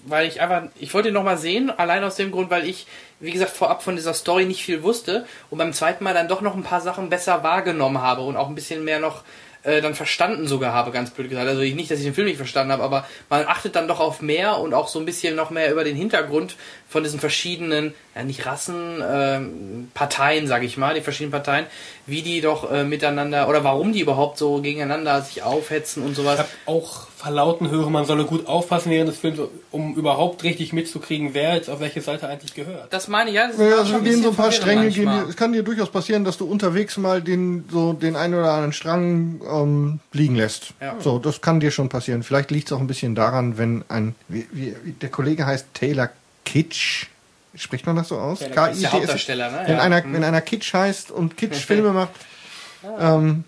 weil ich einfach, ich wollte ihn nochmal sehen, allein aus dem Grund, weil ich, wie gesagt, vorab von dieser Story nicht viel wusste und beim zweiten Mal dann doch noch ein paar Sachen besser wahrgenommen habe und auch ein bisschen mehr noch äh, dann verstanden sogar habe, ganz blöd gesagt. Also ich, nicht, dass ich den Film nicht verstanden habe, aber man achtet dann doch auf mehr und auch so ein bisschen noch mehr über den Hintergrund von diesen verschiedenen, ja nicht Rassen, ähm, Parteien, sage ich mal, die verschiedenen Parteien, wie die doch äh, miteinander oder warum die überhaupt so gegeneinander sich aufhetzen und Ich sowas. habe auch verlauten hören, man solle gut aufpassen während des Films, um überhaupt richtig mitzukriegen, wer jetzt auf welche Seite eigentlich gehört. Das meine ich, ja. Das Ja, also gehen so ein paar Stränge, gehen, es kann dir durchaus passieren, dass du unterwegs mal den, so den einen oder anderen Strang ähm, liegen lässt. Ja. So, das kann dir schon passieren. Vielleicht liegt es auch ein bisschen daran, wenn ein, wie, wie, der Kollege heißt Taylor Kitsch. Spricht man das so aus? Taylor Kitsch. Ist der Hauptdarsteller, ne? Wenn, Ja. einer, Mhm. wenn einer Kitsch heißt und Kitsch-Filme macht. Ähm,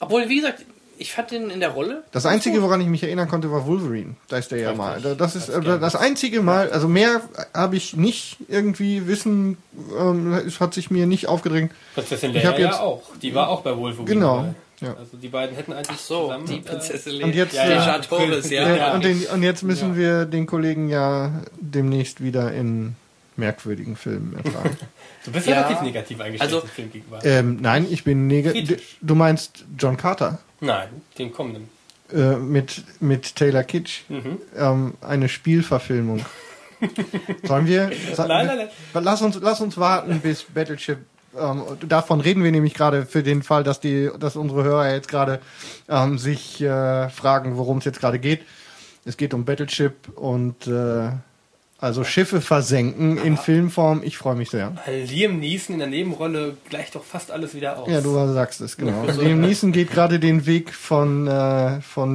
Obwohl, wie gesagt, ich fand den in der Rolle. das Einzige, woran ich mich erinnern konnte, war Wolverine. Da ist der ja mal. Das ist äh, das einzige Mal, also mehr habe ich nicht irgendwie wissen, ähm, es hat sich mir nicht aufgedrängt. Prinzessin Leia jetzt- ja auch. Die war auch bei Wolverine. Genau, dabei. ja. Also die beiden hätten eigentlich Ach so, zusammen, die äh, Prinzessin Und jetzt, ja, ja, Torres, ja. Ja. Und, den, und jetzt müssen wir den Kollegen ja demnächst wieder in merkwürdigen Filmen ertragen. Du bist Ja. relativ negativ eingestellt Also- dem Film gegenüber. ähm, nein, ich bin negativ. Du meinst John Carter Nein, den kommenden. äh, mit, mit Taylor Kitsch. Mhm. Ähm, eine Spielverfilmung. Sollen wir? sa- Nein, nein, Lass uns, lass uns warten, bis Battleship. Ähm, davon reden wir nämlich gerade für den Fall, dass die, dass unsere Hörer jetzt gerade ähm, sich äh, fragen, worum es jetzt gerade geht. Es geht um Battleship und äh, also Schiffe versenken in Filmform. Ich freue mich sehr. Liam Neeson in der Nebenrolle gleicht doch fast alles wieder aus. Ja, du sagst es, genau. Liam Neeson geht gerade den Weg von, äh, von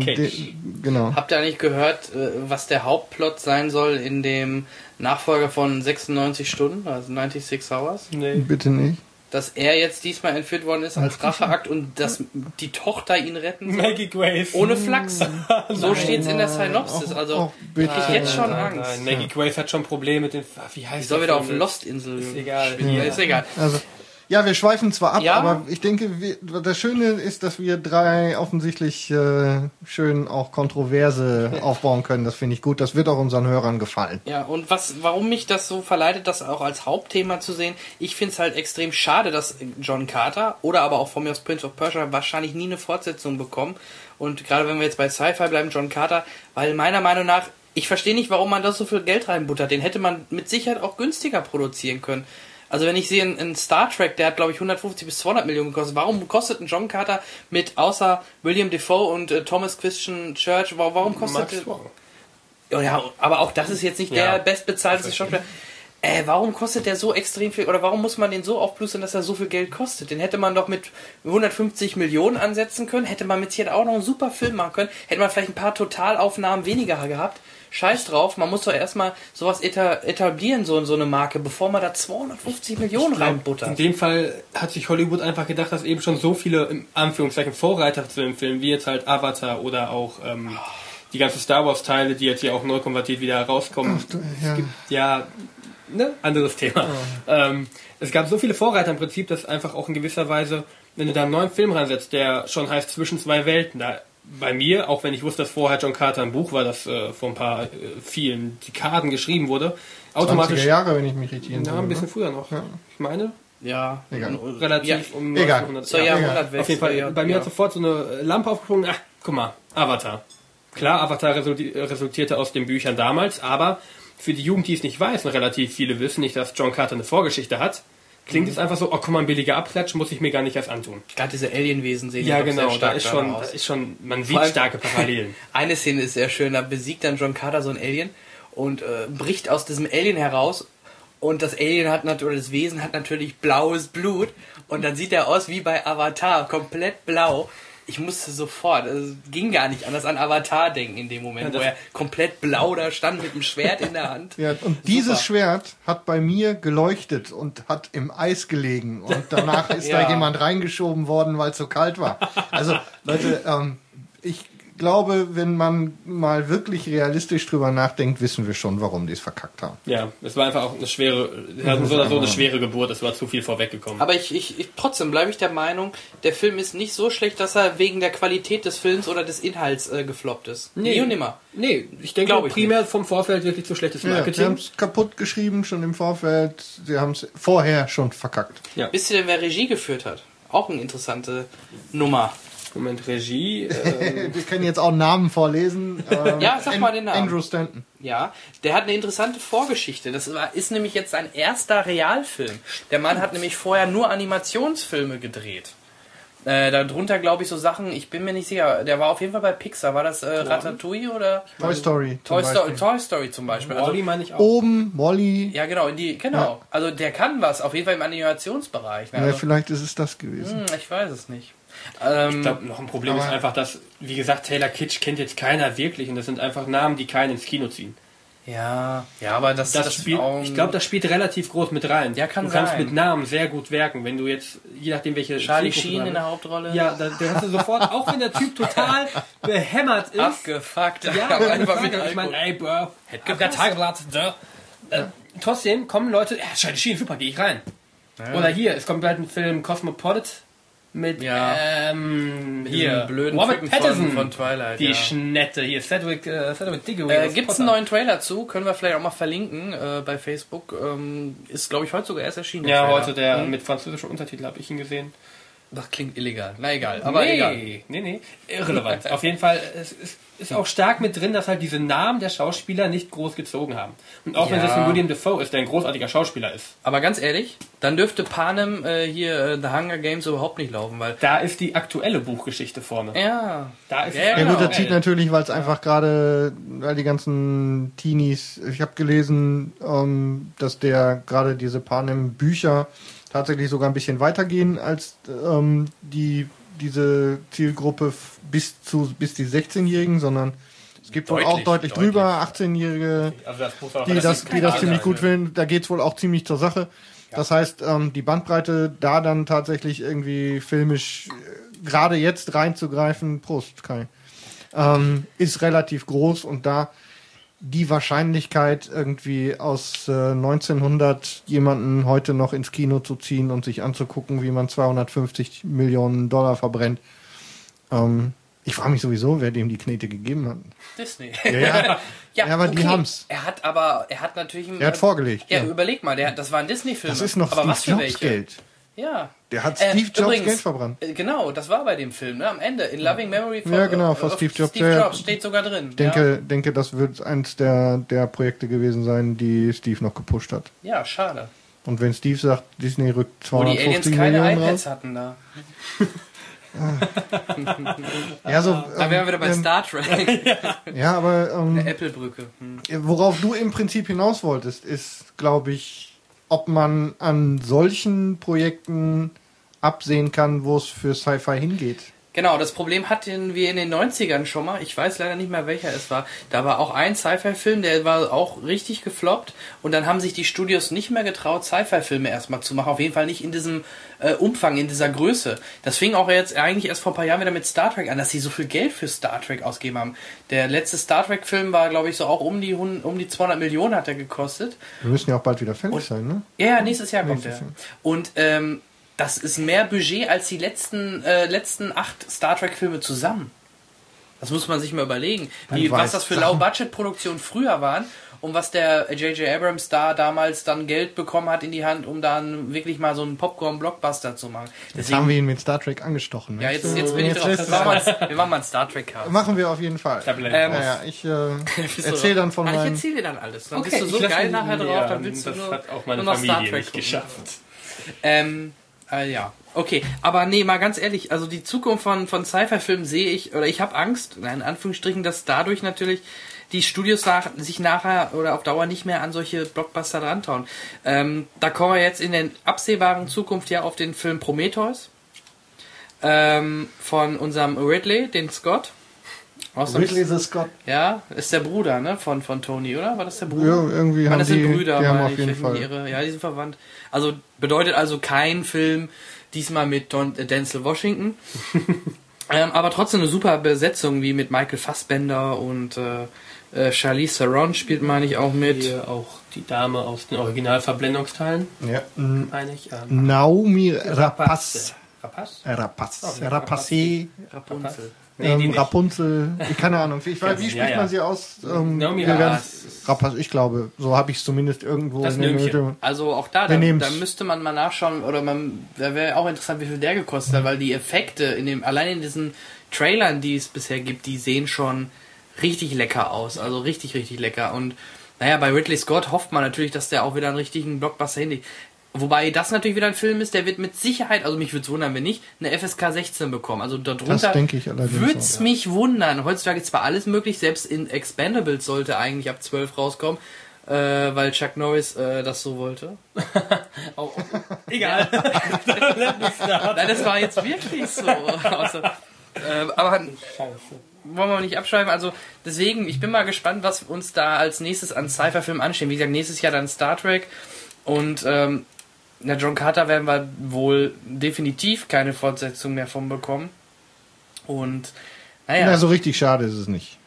genau. Habt ihr eigentlich gehört, äh, was der Hauptplot sein soll in dem Nachfolger von 96 Stunden, also 96 Hours? Nee. Bitte nicht. Dass er jetzt diesmal entführt worden ist als Racheakt und dass die Tochter ihn retten soll. Maggie Grace. Ohne Flachs. So steht's in der Synopsis. Oh, Also oh, bitte. ich jetzt schon Nein, Angst. nein, Maggie Grace hat schon Probleme mit den. Wie heißt Ich soll der wieder auf? Lost-Insel Ist egal. spielen. Ja. Ist egal. Also, ja, wir schweifen zwar ab, Ja. aber ich denke, wir, das Schöne ist, dass wir drei offensichtlich äh, schön auch Kontroverse aufbauen können. Das finde ich gut. Das wird auch unseren Hörern gefallen. Ja, und was, warum mich das so verleitet, das auch als Hauptthema zu sehen, ich finde es halt extrem schade, dass John Carter oder aber auch von mir aus Prince of Persia wahrscheinlich nie eine Fortsetzung bekommen. Und gerade wenn wir jetzt bei Sci-Fi bleiben, John Carter, weil meiner Meinung nach, ich verstehe nicht, warum man da so viel Geld reinbuttert. Den hätte man mit Sicherheit auch günstiger produzieren können. Also wenn ich sehe, ein, ein Star Trek, der hat glaube ich 150 bis 200 Millionen gekostet. Warum kostet ein John Carter mit außer William Defoe und äh, Thomas Christian Church, warum, warum kostet Max der- Strong. ja, aber auch das ist jetzt nicht Ja. der bestbezahlteste Schauspieler. Äh, warum kostet der so extrem viel oder warum muss man den so aufplustern, dass er so viel Geld kostet? Den hätte man doch mit 150 Millionen ansetzen können, hätte man mit Sicherheit auch noch einen super Film machen können, hätte man vielleicht ein paar Totalaufnahmen weniger gehabt. Scheiß drauf, man muss doch erstmal sowas eta etablieren, so, so eine Marke, bevor man da 250 Millionen In reinbuttert. dem Fall hat sich Hollywood einfach gedacht, dass eben schon so viele, im Anführungszeichen, Vorreiter zu dem Film, wie jetzt halt Avatar oder auch ähm, die ganzen Star Wars Teile, die jetzt hier auch neu konvertiert wieder rauskommen. Ja. Es gibt ja ne? anderes Thema. Ähm, es gab so viele Vorreiter im Prinzip, dass einfach auch in gewisser Weise, wenn du da einen neuen Film reinsetzt, der schon heißt Zwischen zwei Welten, da bei mir, auch wenn ich wusste, dass vorher John Carter ein Buch war, das äh, vor ein paar äh, vielen Dekaden geschrieben wurde, 20er automatisch Jahre, wenn ich mich richtig ja, erinnere. ein bisschen ne? früher noch. Ich meine, Ja. Egal. relativ Ja. um Egal. 1900. So, ja. ja, Egal. 100 Auf jeden Fall, ja, bei mir ja. hat sofort so eine Lampe aufgesprungen. Ach, guck mal, Avatar. Klar, Avatar resulti resultierte aus den Büchern damals, aber für die Jugend, die es nicht weiß, und relativ viele wissen nicht, dass John Carter eine Vorgeschichte hat, klingt Mhm. es einfach so, oh, guck mal, ein billiger Abklatsch, muss ich mir gar nicht erst antun. Gerade diese Alienwesen sehen Ja, genau, sehr da stark ist, danach schon, da aus. ist schon, man sieht starke Parallelen. Eine Szene ist sehr schön, da besiegt dann John Carter so ein Alien und äh, bricht aus diesem Alien heraus und das Alien hat natürlich, oder das Wesen hat natürlich blaues Blut und dann sieht er aus wie bei Avatar, komplett blau. Ich musste sofort, es ging gar nicht anders an Avatar denken in dem Moment, Ja, wo er komplett blau da stand mit dem Schwert in der Hand. Ja, und dieses Schwert hat bei mir geleuchtet und hat im Eis gelegen. Und danach ist Ja. da jemand reingeschoben worden, weil es so kalt war. Also, Leute, ähm, ich glaube, wenn man mal wirklich realistisch drüber nachdenkt, wissen wir schon, warum die es verkackt haben. Ja, es war einfach auch eine schwere, so oder so eine schwere Geburt, es war zu viel vorweggekommen. Aber ich, ich, ich trotzdem bleibe ich der Meinung, der Film ist nicht so schlecht, dass er wegen der Qualität des Films oder des Inhalts äh, gefloppt ist. Nie und nimmer. Nee, ich denke Glaub ich primär vom Vorfeld wirklich zu schlechtes Ja, sie Marketing. haben es kaputt geschrieben schon im Vorfeld. Sie haben es vorher schon verkackt. Wisst ihr denn, wer Regie geführt hat? Auch eine interessante Nummer. Moment, Regie. Äh, Wir können jetzt auch Namen vorlesen. Ähm, Ja, sag mal den Namen. Andrew Stanton. Ja, der hat eine interessante Vorgeschichte. Das ist nämlich jetzt sein erster Realfilm. Der Mann hat nämlich vorher nur Animationsfilme gedreht. Äh, darunter glaube ich so Sachen, ich bin mir nicht sicher, der war auf jeden Fall bei Pixar. War das äh, Ratatouille oder Toy Story. Toy Story, Beispiel. Toy Story zum Beispiel? Also, Wally meine ich auch. Oben, Molly. ja, genau, in die, genau. Also der kann was, auf jeden Fall im Animationsbereich. Ne? Ja, Also, vielleicht ist es das gewesen. hm, ich weiß es nicht. Ähm, Ich glaube, noch ein Problem ist Aber- einfach, dass, wie gesagt, Taylor Kitsch kennt jetzt keiner wirklich und das sind einfach Namen, die keinen ins Kino ziehen. ja, ja, aber das, Das, das spielt, auch- ich glaube, das spielt relativ groß mit rein. Ja, kann du kannst sein. mit Namen sehr gut werken, wenn du jetzt, je nachdem welche Charlie Zielgruppe Sheen in der. Hauptrolle. Ja, da, da hast du sofort, auch wenn der Typ total behämmert ist. abgefuckt. Ja, einfach einfach mit ich meine, ey, Bro, Hätte hab grad Tageblatt, da. Äh, trotzdem kommen Leute, ja, Charlie Sheen, super, gehe ich rein. Oder hier, es kommt bald ein Film Cosmopolitan mit Ja. ähm, Mit hier blöden Robert Typen Pattinson von, von Twilight. die ja. Schnette hier Cedric äh, Diggory Äh, Gibt es einen neuen Trailer zu? Können wir vielleicht auch mal verlinken äh, bei Facebook. Ähm, ist, glaube ich, heute sogar erst erschienen. ja heute der Hm? mit französischem Untertitel habe ich ihn gesehen Das klingt illegal. Na egal, aber nee, egal. nee nee irrelevant auf jeden Fall es ist, ist auch stark mit drin dass halt diese Namen der Schauspieler nicht groß gezogen haben und auch wenn Ja. das ein William Defoe ist der ein großartiger Schauspieler ist Aber ganz ehrlich, dann dürfte Panem äh, hier äh, The Hunger Games überhaupt nicht laufen, weil. da ist die aktuelle Buchgeschichte vorne Ja. da ist Ja, es ja, Ja Genau. gut, das zieht natürlich, weil es einfach gerade, weil die ganzen Teenies, ich habe gelesen, ähm, dass der gerade diese Panem-Bücher tatsächlich sogar ein bisschen weitergehen als ähm, die diese Zielgruppe bis zu bis die 16-Jährigen, sondern es gibt wohl auch Deutlich, deutlich drüber 18-Jährige, also die das, die das ziemlich gut ne? finden. Da geht's wohl auch ziemlich zur Sache. Das heißt, ähm, die Bandbreite da dann tatsächlich irgendwie filmisch äh, gerade jetzt reinzugreifen, Prost, Kai, ähm, ist relativ groß und da die Wahrscheinlichkeit irgendwie aus äh, 1900 jemanden heute noch ins Kino zu ziehen und sich anzugucken, wie man 250 Millionen Dollar verbrennt. Ähm, ich frage mich sowieso, wer dem die Knete gegeben hat. Disney. Ja, Ja, aber die haben's. Er hat aber, er hat natürlich. er hat vorgelegt. Ja, ja. überleg mal, der, das war ein Disney-Film. Das ist noch aber Steve was für welche? Geld. Ja. Der hat Äh, Steve Jobs übrigens, Geld verbrannt. äh, Genau, das war bei dem Film, ne? Am Ende. In Loving Memory Ja, genau, äh, von of Steve Jobs. Steve Ja, Jobs steht sogar drin. Denke, denke, das wird eins der, der Projekte gewesen sein, die Steve noch gepusht hat. Ja, ja schade. Und wenn Steve sagt, Disney rückt Wo die Aliens 250 keine Millionen iPads raus. hatten da. Ja, so, Da ähm, wären wir wieder bei ähm, Star Trek. Ja, aber ähm, Apple-Brücke. Hm. worauf du im Prinzip hinaus wolltest, ist, glaube ich, ob man an solchen Projekten absehen kann, wo es für Sci-Fi hingeht. Genau, das Problem hatten wir in den 90ern schon mal. Ich weiß leider nicht mehr, welcher es war. Da war auch ein Sci-Fi-Film, der war auch richtig gefloppt. Und dann haben sich die Studios nicht mehr getraut, Sci-Fi-Filme erstmal zu machen. Auf jeden Fall nicht in diesem äh, Umfang, in dieser Größe. Das fing auch jetzt eigentlich erst vor ein paar Jahren wieder mit Star Trek an, dass sie so viel Geld für Star Trek ausgegeben haben. Der letzte Star Trek-Film war, glaube ich, so auch um die, 100 um die 200 Millionen hat er gekostet. Wir müssen ja auch bald wieder fertig sein, ne? Ja, nächstes Jahr kommt Nächstes er. Und ähm, das ist mehr Budget als die letzten, äh, letzten acht Star Trek-Filme zusammen. Das muss man sich mal überlegen, wie, was das für Low-Budget-Produktionen früher waren und was der J.J. Abrams da damals dann Geld bekommen hat in die Hand, um dann wirklich mal so einen Popcorn-Blockbuster zu machen. Jetzt haben wir ihn mit Star Trek angestochen. ja, nicht? jetzt, jetzt bin ich Jetzt drauf. Wir machen, mal, einen Star Trek-Cast. Machen wir auf jeden Fall. Ich Ähm, Ja, ja, ich äh, erzähle dann von Ah, Ich meinem. erzähle dir dann alles. Dann Okay, bist du so ich geil nachher drauf, dann willst du das nur, hat auch meine nur noch Star Familie Trek nicht geschafft. Ähm, äh, ja. Okay, aber nee, mal ganz ehrlich, also die Zukunft von, von Sci-Fi-Filmen sehe ich, oder ich habe Angst, in Anführungsstrichen, dass dadurch natürlich die Studios nach, sich nachher oder auf Dauer nicht mehr an solche Blockbuster rantrauen. Ähm, da kommen wir jetzt in der absehbaren Zukunft ja auf den Film Prometheus ähm, von unserem Ridley, den Scott. Dem- Ridley the Scott. ja, ist der Bruder, ne, von, von Tony, oder? War das der Bruder? Ja, irgendwie Ich meine, haben das die, sind Brüder, die haben auf jeden Fall. Ihre, ja, die sind verwandt. Also bedeutet also kein Film, diesmal mit Don, äh, Denzel Washington. ähm, aber trotzdem eine super Besetzung, wie mit Michael Fassbender und äh, äh, Charlize Theron spielt, meine ich, auch mit. Hier auch die Dame aus den Originalverblendungsteilen, Ja. Meine ich. Ähm, Naomi Rapace. Rapaz? Äh, Rapace. Oh, Rapace. Rapunzel. Nee, ähm. Rapunzel. Ich keine Ahnung. Wie, ich weiß, wie spricht ja. man sie aus? Ähm, Naomi Rapace. Ich glaube, so habe ich es zumindest irgendwo Das in der Nömchen. Also auch da, da, da müsste man mal nachschauen, oder man, da wäre auch interessant, wie viel der gekostet hat, weil die Effekte in dem, allein in diesen Trailern, die es bisher gibt, die sehen schon richtig lecker aus. Also richtig, richtig lecker. Und naja, bei Ridley Scott hofft man natürlich, dass der auch wieder einen richtigen Blockbuster hinlegt. Wobei das natürlich wieder ein Film ist, der wird mit Sicherheit, also mich würde es wundern, wenn nicht, eine FSK 16 bekommen. Also darunter Das denke ich allerdings würde es mich wundern. Heutzutage ist zwar alles möglich, selbst in Expendables sollte eigentlich ab 12 rauskommen, äh, weil Chuck Norris äh, das so wollte. Oh, egal. Nein, das war jetzt wirklich so. Also, äh, aber wollen wir nicht abschreiben. Also deswegen, ich bin mal gespannt, was uns da als nächstes an Sci-Fi-Filmen anstehen. Wie gesagt, nächstes Jahr dann Star Trek und ähm, na, John Carter werden wir wohl definitiv keine Fortsetzung mehr von bekommen. Und naja, Na, so richtig schade ist es nicht.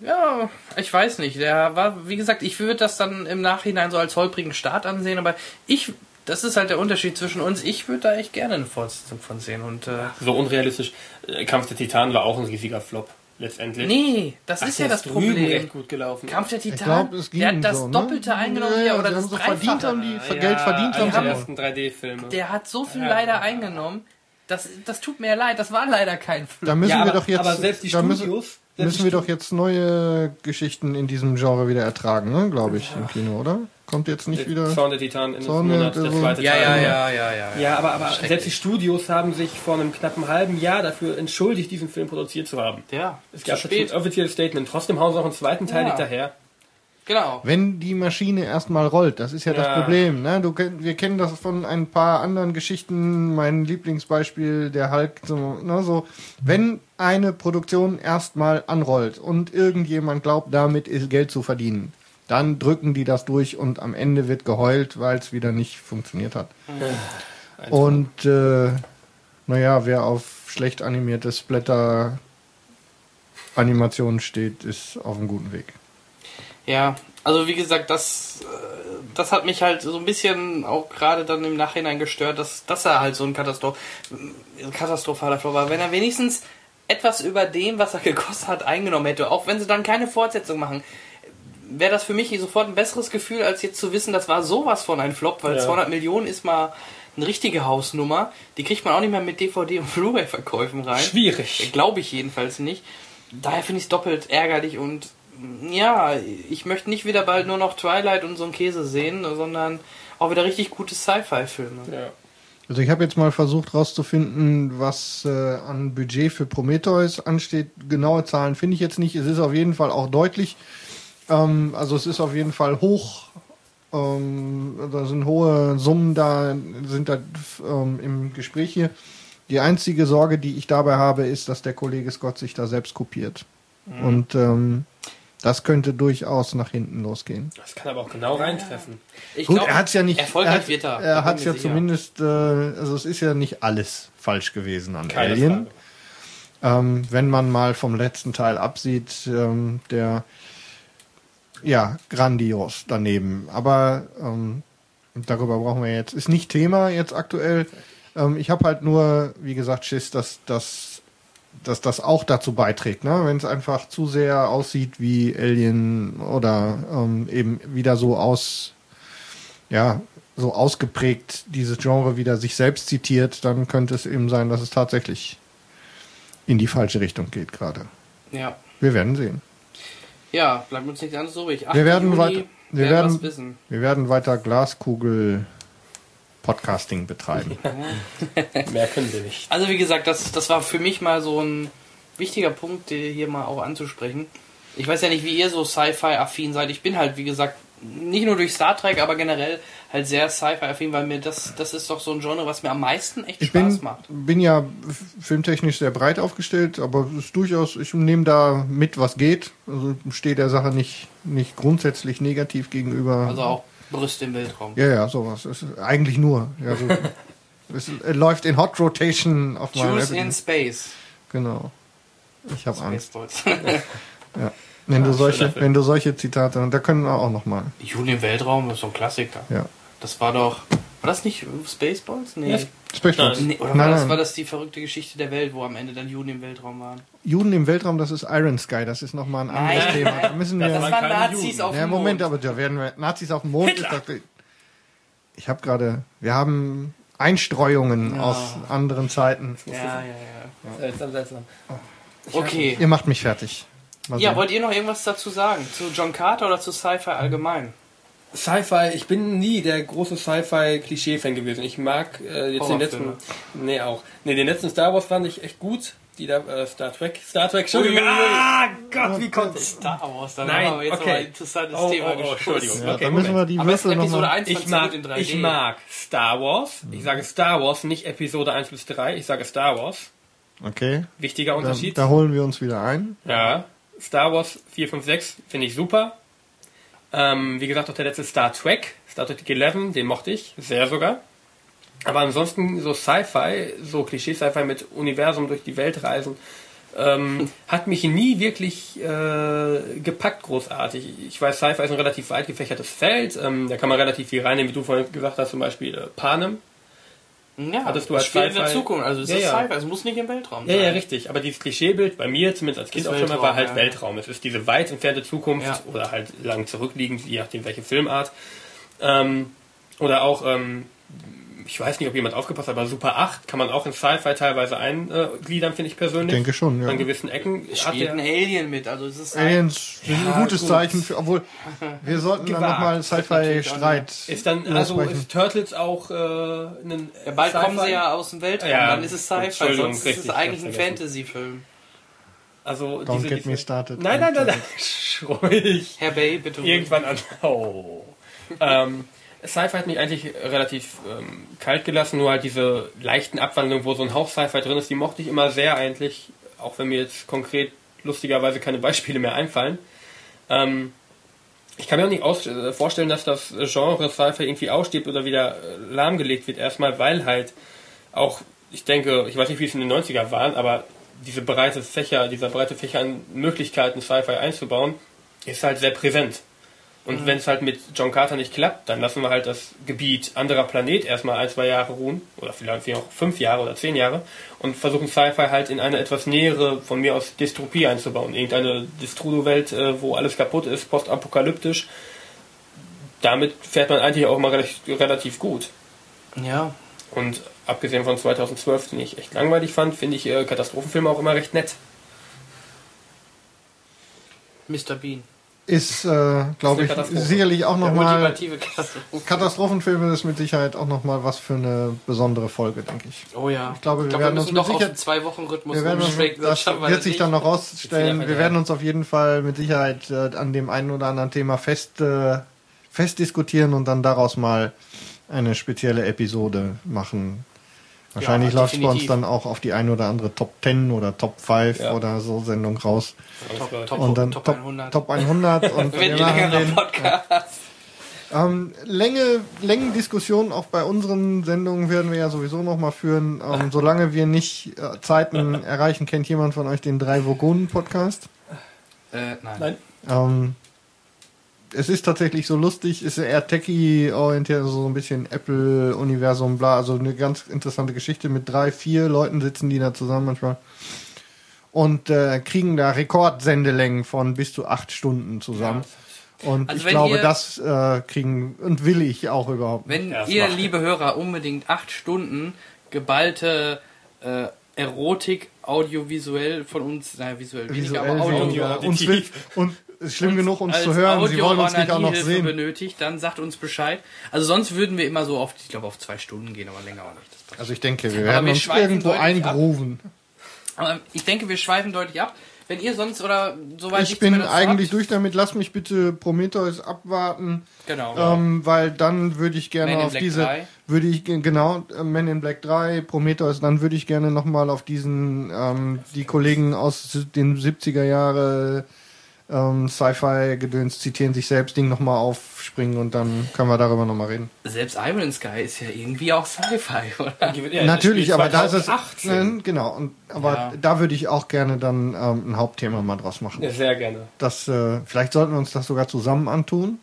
ja, ich weiß nicht. Der war, wie gesagt, ich würde das dann im Nachhinein so als holprigen Start ansehen, aber ich, das ist halt der Unterschied zwischen uns. Ich würde da echt gerne eine Fortsetzung von sehen und äh, So unrealistisch. Äh, Kampf der Titanen war auch ein riesiger Flop, letztendlich. Nee, das Ach, ist ja das Problem. recht gut gelaufen. Kampf der Ich Titanen, ging der hat das so, ne? Doppelte eingenommen ja, hier ja, oder das haben verdient Dreifache. haben die Geld verdient haben die sie auch. ersten 3D-Filme. Der hat so viel leider eingenommen. Das, das tut mir leid, das war leider kein Flug. Da müssen Ja, wir aber- doch jetzt, aber selbst die müssen, Studios- selbst müssen wir doch jetzt neue Geschichten in diesem Genre wieder ertragen, ne? glaube ich, im Kino, oder? Kommt jetzt nicht wieder. Zorn der Titanen Ende des Zorn der- Monats, der so- zweite Ja, Teil. ja, ja, ja, ja. Ja, aber, aber selbst die Studios haben sich vor einem knappen halben Jahr dafür entschuldigt, diesen Film produziert zu haben. Ja, Es zu gab ein offizielles Statement. Trotzdem hauen sie auch einen zweiten Teil Ja. hinterher. Genau. Wenn die Maschine erstmal rollt, das ist ja, das Ja. Problem. Ne? Du, wir kennen das von ein paar anderen Geschichten. Mein Lieblingsbeispiel, der Hulk. So, ne, so, wenn eine Produktion erstmal anrollt und irgendjemand glaubt, damit ist Geld zu verdienen, dann drücken die das durch und am Ende wird geheult, weil es wieder nicht funktioniert hat. Und äh, naja, wer auf schlecht animierte Splatter-Animationen steht, ist auf einem guten Weg. Ja, also wie gesagt, das, äh, das hat mich halt so ein bisschen auch gerade dann im Nachhinein gestört, dass, dass er halt so ein Katastroph katastrophaler Flop war. Wenn er wenigstens etwas über dem, was er gekostet hat, eingenommen hätte, auch wenn sie dann keine Fortsetzung machen, wäre das für mich sofort ein besseres Gefühl, als jetzt zu wissen, das war sowas von ein Flop, weil Ja. 200 Millionen ist mal eine richtige Hausnummer. Die kriegt man auch nicht mehr mit DVD und Blu-ray-Verkäufen rein. Schwierig. Glaube ich jedenfalls nicht. Daher finde ich es doppelt ärgerlich und ja, ich möchte nicht wieder bald nur noch Twilight und so einen Käse sehen, sondern auch wieder richtig gute Sci-Fi-Filme. Ja. Also ich habe jetzt mal versucht rauszufinden, was äh, an Budget für Prometheus ansteht. Genaue Zahlen finde ich jetzt nicht. Es ist auf jeden Fall auch deutlich. Ähm, also es ist auf jeden Fall hoch. Ähm, da sind hohe Summen da, sind da ähm, im Gespräch hier. die einzige Sorge, die ich dabei habe, ist, dass der Kollege Scott sich da selbst kopiert. Und ähm, das könnte durchaus nach hinten losgehen. Das kann aber auch genau reintreffen. Ich Gut, glaub, er hat es ja nicht. Erfolgreich er hat, wird er. er hat es ja sicher. zumindest, äh, also es ist ja nicht alles falsch gewesen an Keine Alien. Ähm, wenn man mal vom letzten Teil absieht, ähm, der ja grandios daneben. Aber ähm, darüber brauchen wir jetzt. Ist nicht Thema jetzt aktuell. Ähm, ich habe halt nur, wie gesagt, Schiss, dass, dass, dass das auch dazu beiträgt, ne? wenn es einfach zu sehr aussieht wie Alien oder ähm, eben wieder so aus, ja, so ausgeprägt dieses Genre wieder sich selbst zitiert, dann könnte es eben sein, dass es tatsächlich in die falsche Richtung geht gerade. Ja. Wir werden sehen. Ja, bleibt uns nichts anderes übrig. 8. Wir werden Juni weiter, wir werden werden, was wissen. wir werden weiter Glaskugel Podcasting betreiben. Mehr können wir nicht. Also wie gesagt, das, das war für mich mal so ein wichtiger Punkt, den hier mal auch anzusprechen. Ich weiß ja nicht, wie ihr so Sci-Fi-affin seid. Ich bin halt, wie gesagt, nicht nur durch Star Trek, aber generell halt sehr Sci-Fi-affin, weil mir das, das ist doch so ein Genre, was mir am meisten echt Ich Spaß bin, macht. bin ja filmtechnisch sehr breit aufgestellt, aber es ist durchaus, ich nehme da mit, was geht. Also stehe der Sache nicht, nicht grundsätzlich negativ gegenüber. Also auch Brüste im Weltraum. ja, ja, sowas. Es ist eigentlich nur. Ja, so, es läuft in Hot Rotation auf meinem Choose in. Space. Genau. Ich habe Angst. Spaceballs. Wenn du schöner solche, wenn du solche Zitate, da können wir auch noch mal. Juni im Weltraum ist so ein Klassiker. Ja. Das war doch. War das nicht Spaceballs? Nee. Ja. Spaceballs. Nee, oder war, Nein, das, nein. war das die verrückte Geschichte der Welt, wo am Ende dann Juden im Weltraum waren? Juden im Weltraum, das ist Iron Sky, das ist nochmal ein anderes Nein, Thema. Da müssen wir. Das waren Nazis Juden. auf ja, dem Moment, Mond. aber da werden wir. Nazis auf dem Mond ist doch. Ich habe gerade. Wir haben Einstreuungen Ja. aus anderen Zeiten. Ja, ja, ja. Seltsam, seltsam. Okay. Ihr macht mich fertig. Mal Ja, sehen. wollt ihr noch irgendwas dazu sagen? Zu John Carter oder zu Sci-Fi allgemein? Sci-Fi, ich bin nie der große Sci-Fi-Klischee-Fan gewesen. Ich mag äh, jetzt den letzten. Nee, auch. Nee, den letzten Star Wars fand ich echt gut. Die da, äh, Star Trek. Star Trek, Entschuldigung. Ui. Ah, Gott, wie konnte ich? Star Wars, dann Nein, haben wir jetzt okay. aber ein interessantes Oh, Thema oh, oh. Entschuldigung. ja, okay, dann müssen wir die Würfel Episode nochmal. 1 Ich mag, in 3D. ich mag Star Wars. Ich sage Star Wars, nicht Episode 1 bis 3. Ich sage Star Wars. Okay. Wichtiger Da, Unterschied. da holen wir uns wieder ein. Ja, Star Wars 4, 5, 6 finde ich super. Ähm, wie gesagt, auch der letzte Star Trek, Star Trek 11, den mochte ich, sehr sogar. Aber ansonsten so Sci-Fi, so Klischee-Sci-Fi mit Universum durch die Welt reisen, ähm, hat mich nie wirklich äh, gepackt großartig. Ich weiß, Sci-Fi ist ein relativ weit gefächertes Feld, ähm, da kann man relativ viel reinnehmen, wie du vorhin gesagt hast, zum Beispiel äh, Panem. Ja, Hattest du das als spielt in der Sci-Fi- Zukunft. Also es Ja, ist ja. Sci-Fi, es muss nicht im Weltraum Ja, sein. ja, richtig. Aber dieses Klischeebild bei mir, zumindest als Kind auch schon mal, war halt ja. Weltraum. Es ist diese weit entfernte Zukunft Ja. oder halt lang zurückliegend, je nachdem welche Filmart. Ähm, oder auch, ähm, ich weiß nicht, ob jemand aufgepasst hat, aber Super 8 kann man auch in Sci-Fi teilweise eingliedern, finde ich persönlich. Ich denke schon, ja. An gewissen Ecken. Es Hat spielt ein Alien mit, also es ist ein, Aliens sind ein Ja, gutes gut. Zeichen, für, obwohl wir sollten dann Gewagt. nochmal natürlich auch Sci-Fi-Streit. ist dann, also ist Turtles auch äh, ein ja, bald Sci-Fi? kommen sie ja aus dem Weltraum, Ja, dann ist es Sci-Fi, Entschuldigung, sonst ist es eigentlich ich ein. Fantasy-Film. Also Don't diese, get me diese, started. Nein, nein, nein, nein. Ruhig. Herr Bay, bitte. irgendwann an. Oh. ähm, Sci-Fi hat mich eigentlich relativ ähm, kalt gelassen, nur halt diese leichten Abwandlungen, wo so ein Hauch Sci-Fi drin ist, die mochte ich immer sehr eigentlich, auch wenn mir jetzt konkret lustigerweise keine Beispiele mehr einfallen. Ähm, ich kann mir auch nicht aus äh, vorstellen, dass das Genre Sci-Fi irgendwie aussteht oder wieder äh, lahmgelegt wird, erstmal, weil halt auch, ich denke, ich weiß nicht, wie es in den 90er waren, aber diese breite Fächer, dieser breite Fächer an Möglichkeiten, Sci-Fi einzubauen, ist halt sehr präsent. Und wenn es halt mit John Carter nicht klappt, dann lassen wir halt das Gebiet anderer Planet erstmal ein, zwei Jahre ruhen, oder vielleicht auch fünf Jahre oder zehn Jahre, und versuchen Sci-Fi halt in eine etwas nähere, von mir aus, Dystopie einzubauen. Irgendeine Destrudo-Welt, äh, wo alles kaputt ist, postapokalyptisch. Damit fährt man eigentlich auch mal relativ, relativ gut. Ja, Und abgesehen von 2012, den ich echt langweilig fand, finde ich äh, Katastrophenfilme auch immer recht nett. Mr. Bean. Ist, äh, glaube ich, sicherlich auch nochmal. ultimative Katastrophe. Katastrophenfilme ist mit Sicherheit auch nochmal was für eine besondere Folge, denke ich. Oh ja. Ich glaube, wir wir werden müssen uns mit auf Sicherheit- einen Zwei-Wochen-Rhythmus Wir werden uns, das wir wird sich dann noch rausstellen. Wir werden uns auf jeden Fall mit Sicherheit äh, an dem einen oder anderen Thema fest, äh, fest diskutieren und dann daraus mal eine spezielle Episode machen. Wahrscheinlich Ja, läuft es bei uns dann auch auf die ein oder andere Top 10 oder Top 5 Ja. oder so Sendung raus. Top, Top, Und dann Top Top, 100. Top 100 und Wenn wir machen längere den, Podcast. ähm, Länge, Längendiskussionen auch bei unseren Sendungen werden wir ja sowieso noch mal führen. Ähm, solange wir nicht äh, Zeiten erreichen, kennt jemand von euch den drei Vogonen Podcast? Äh, nein. Nein. Ähm, es ist tatsächlich so lustig, ist eher techie-orientiert, also so ein bisschen Apple-Universum, bla, also eine ganz interessante Geschichte. Mit drei, vier Leuten sitzen die da zusammen manchmal und äh, kriegen da Rekordsendelängen von bis zu acht Stunden zusammen. Und Also ich glaube, ihr- das äh, kriegen und will ich auch überhaupt. nicht. Wenn Ja, ihr, macht- liebe Hörer, unbedingt acht Stunden geballte äh, Erotik audiovisuell von uns, naja, visuell, weniger, Visuell aber Audio, weniger. uns will, und es ist schlimm genug, uns zu hören. Sie wollen uns nicht auch noch Audio-Onanie-Hilfe sehen. benötigt, dann sagt uns Bescheid. Also sonst würden wir immer so auf, ich glaube, auf zwei Stunden gehen, aber länger auch nicht. Also ich denke, wir werden wir uns irgendwo eingrooven. Aber ich denke, wir schweifen deutlich ab. Wenn ihr sonst oder soweit Ich bin eigentlich habt, durch damit. Lass mich bitte Prometheus abwarten. Genau. Ähm, weil dann würde ich gerne auf Black diese, 3. würde ich ge- genau äh, Men in Black 3, Prometheus, dann würde ich gerne nochmal auf diesen ähm, die Kollegen aus den 70er Jahre ähm, Sci-Fi-Gedöns zitieren sich selbst Ding nochmal aufspringen und dann können wir darüber nochmal reden. Selbst Iron Sky ist ja irgendwie auch Sci-Fi, oder? Ja, Natürlich, aber da ist es 2018. äh, genau und aber Ja. da würde ich auch gerne dann ähm, ein Hauptthema mal draus machen. Ja, sehr gerne. Das, äh, vielleicht sollten wir uns das sogar zusammen antun.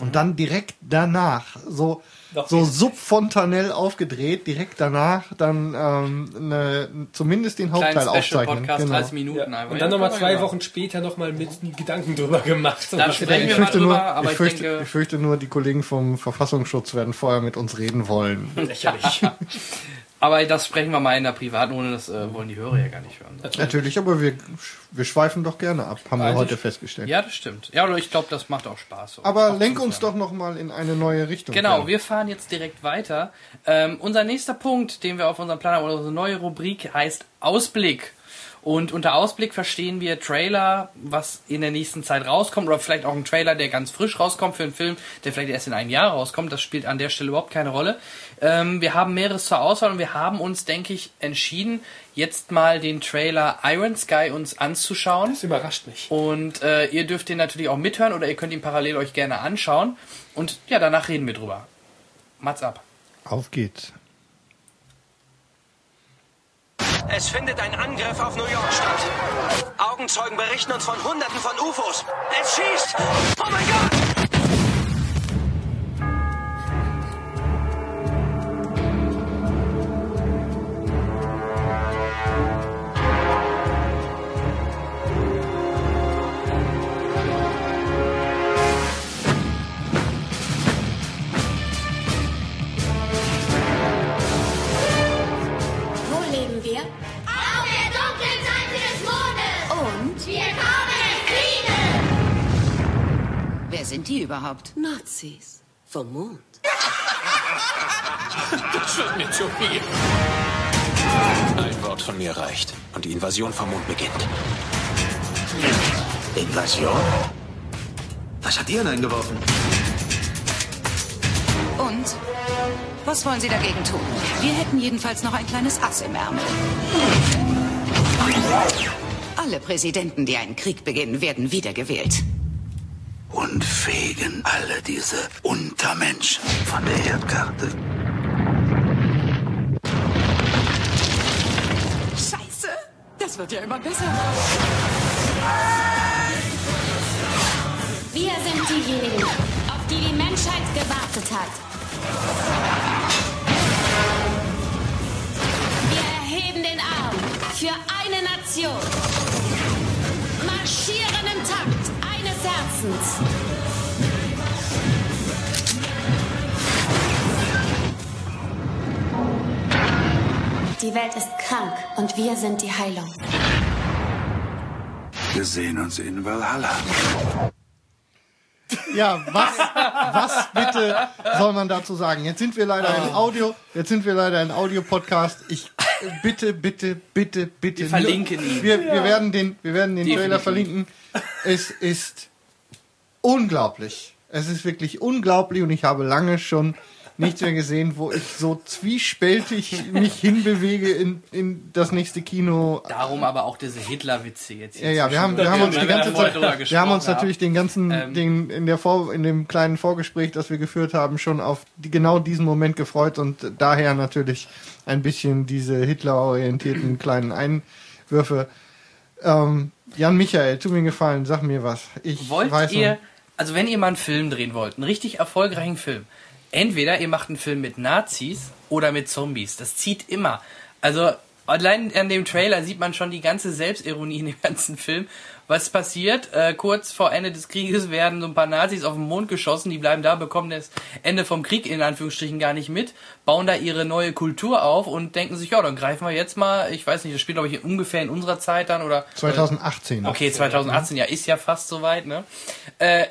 Und dann direkt danach, so, Doch, so subfontanell aufgedreht, direkt danach dann ähm, ne, zumindest den Kleinen Hauptteil Special aufzeichnen. Podcast, Genau. 30 Minuten Ja. Und Ja, dann nochmal zwei machen. Wochen später nochmal mit Gedanken drüber gemacht. Dann Ich, wir mal fürchte drüber, nur, aber ich, ich fürchte, denke- ich fürchte nur, die Kollegen vom Verfassungsschutz werden vorher mit uns reden wollen. Lächerlich. Aber das sprechen wir mal in der privaten Runde, das äh, wollen die Hörer ja gar nicht hören. Natürlich, aber wir, wir schweifen doch gerne ab, haben wir Eigentlich- heute festgestellt. Ja, das stimmt. Ja, aber ich glaube, das macht auch Spaß. so. aber lenk uns doch nochmal in eine neue Richtung. Genau, Ja. wir fahren jetzt direkt weiter. Ähm, unser nächster Punkt, den wir auf unserem Plan haben, unsere neue Rubrik heißt Ausblick. Und unter Ausblick verstehen wir Trailer, was in der nächsten Zeit rauskommt, oder vielleicht auch ein Trailer, der ganz frisch rauskommt für einen Film, der vielleicht erst in einem Jahr rauskommt. Das spielt an der Stelle überhaupt keine Rolle. Ähm, wir haben mehreres zur Auswahl und wir haben uns, denke ich, entschieden, jetzt mal den Trailer Iron Sky uns anzuschauen. Das überrascht mich. Und äh, ihr dürft den natürlich auch mithören oder ihr könnt ihn parallel euch gerne anschauen. Und ja, danach reden wir drüber. Mats ab. Auf geht's. Es findet ein Angriff auf New York statt. Augenzeugen berichten uns von Hunderten von UFOs. Es schießt! Oh mein Gott! Überhaupt? Nazis. Vom Mond. Ein Wort von mir reicht. Und die Invasion vom Mond beginnt. Invasion? Was hat ihr denn eingeworfen? Und? Was wollen Sie dagegen tun? Wir hätten jedenfalls noch ein kleines Ass im Ärmel. Alle Präsidenten, die einen Krieg beginnen, werden wiedergewählt. Und fegen alle diese Untermenschen von der Erdkarte. Scheiße! Das wird ja immer besser. Wir sind diejenigen, auf die die Menschheit gewartet hat. Wir erheben den Arm für eine Nation. Marschieren im Takt Herzens. Die Welt ist krank und wir sind die Heilung. Wir sehen uns in Valhalla. Ja, was, was bitte soll man dazu sagen? Jetzt sind wir leider in Audio, jetzt sind wir leider in Audio-Podcast. Ich bitte, bitte, bitte, bitte. Wir verlinken ihn. Wir, wir werden den, wir werden den Trailer Definitiv. verlinken. Es ist unglaublich. Es ist wirklich unglaublich und ich habe lange schon nichts mehr gesehen, wo ich so zwiespältig mich hinbewege in, in das nächste Kino. Darum aber auch diese Hitler-Witze jetzt. Ja, ja, wir haben, wir haben uns die ganze Zeit, wir haben uns natürlich den ganzen, Ähm. den, in der Vor, in dem kleinen Vorgespräch, das wir geführt haben, schon auf die, genau diesen Moment gefreut und daher natürlich ein bisschen diese Hitler-orientierten kleinen Einwürfe. Ähm, Jan Michael, tu mir einen Gefallen, sag mir was. Ich Wollt weiß ihr, noch- also wenn ihr mal einen Film drehen wollt, einen richtig erfolgreichen Film, entweder ihr macht einen Film mit Nazis oder mit Zombies. Das zieht immer. Also allein an dem Trailer sieht man schon die ganze Selbstironie in dem ganzen Film. Was passiert? Äh, kurz vor Ende des Krieges werden so ein paar Nazis auf den Mond geschossen, die bleiben da, bekommen das Ende vom Krieg in Anführungsstrichen gar nicht mit, bauen da ihre neue Kultur auf und denken sich, ja, dann greifen wir jetzt mal, ich weiß nicht, das spielt glaube ich ungefähr in unserer Zeit dann oder 2018. Okay, 2018, ja, ist ja fast soweit, ne? Äh,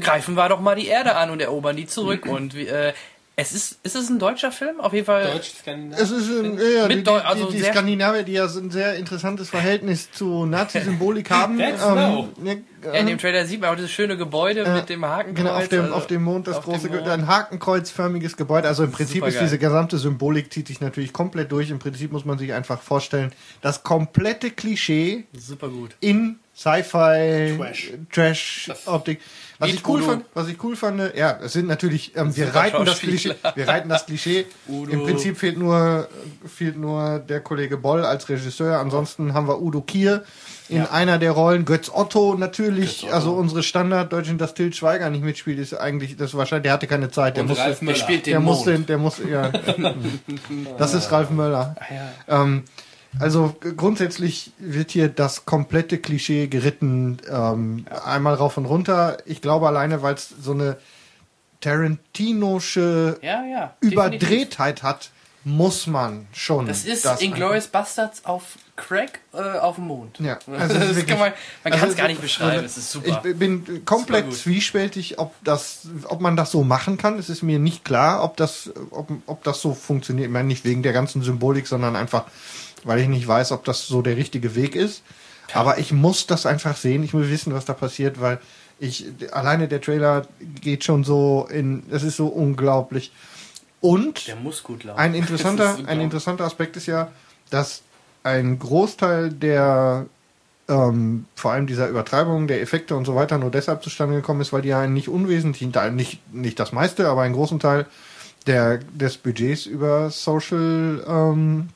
greifen wir doch mal die Erde an und erobern die zurück. Und äh, es ist, ist es ein deutscher Film? Auf jeden Fall. Deutsch, Skandinavisch. Es ist ein, ja, ja, Mit die, Deu- die, also die, Skandinavier, die ja so ein sehr interessantes Verhältnis zu Nazi-Symbolik haben. That's no. ne, in dem Trailer sieht man auch dieses schöne Gebäude mit dem Hakenkreuz. Genau, auf dem, also auf dem Mond das große, Mond. Ein hakenkreuzförmiges Gebäude. Also im Prinzip ist Supergeil. diese gesamte Symbolik zieht sich natürlich komplett durch. Im Prinzip muss man sich einfach vorstellen, das komplette Klischee Super gut. in Sci-Fi, Trash. Trash-Optik. Was ich cool Udo. fand, was ich cool fand, ja, es sind natürlich, ähm, wir reiten das Klischee, wir reiten das Klischee. Udo. Im Prinzip fehlt nur, fehlt nur der Kollege Boll als Regisseur. Ansonsten haben wir Udo Kier in einer der Rollen. Götz Otto natürlich, also unsere Standarddeutschen, dass Till Schweiger nicht mitspielt, ist eigentlich, das ist wahrscheinlich, der hatte keine Zeit, der Und musste, Ralf Möller. Der spielt den der Mond. muss den, der muss, ja. das ist Ralf Möller. Ähm, also grundsätzlich wird hier das komplette Klischee geritten, ähm, einmal rauf und runter. Ich glaube alleine, weil es so eine Tarantinosche Ja, ja. Überdrehtheit hat, muss man schon. Das ist das Inglourious Bastards auf Crack äh, auf dem Mond. Ja, also also wirklich- kann man, man kann also es gar nicht beschreiben. also es ist super. Ich bin komplett zwiespältig, ob das, ob man das so machen kann. Es ist mir nicht klar, ob das, ob, ob das so funktioniert. Ich meine nicht wegen der ganzen Symbolik, sondern einfach, weil ich nicht weiß, ob das so der richtige Weg ist. Aber ich muss das einfach sehen. Ich muss wissen, was da passiert, weil ich alleine der Trailer geht schon so in. Es ist so unglaublich. Und Der muss gut laufen. ein interessanter, ein interessanter Aspekt ist ja, dass ein Großteil der ähm, vor allem dieser Übertreibung der Effekte und so weiter nur deshalb zustande gekommen ist, weil die ja einen nicht unwesentlichen Teil, nicht, nicht das meiste, aber einen großen Teil der, des Budgets über Social, ähm,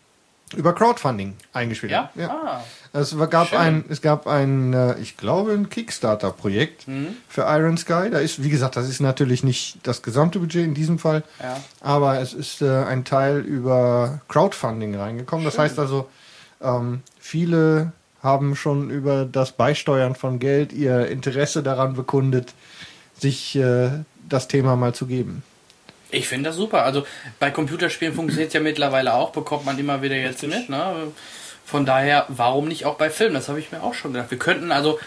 über Crowdfunding eingespielt ja? haben. Ah. Es gab Schön. ein, es gab ein, äh, ich glaube, ein Kickstarter-Projekt Mhm. für Iron Sky. Da ist, wie gesagt, das ist natürlich nicht das gesamte Budget in diesem Fall, Ja. aber es ist äh, ein Teil über Crowdfunding reingekommen. Das heißt also, ähm, viele haben schon über das Beisteuern von Geld ihr Interesse daran bekundet, sich äh, das Thema mal zu geben. Ich finde das super. Also bei Computerspielen funktioniert es ja mittlerweile auch, bekommt man immer wieder jetzt mit. Ne? Von daher, warum nicht auch bei Filmen? Das habe ich mir auch schon gedacht. Wir könnten also,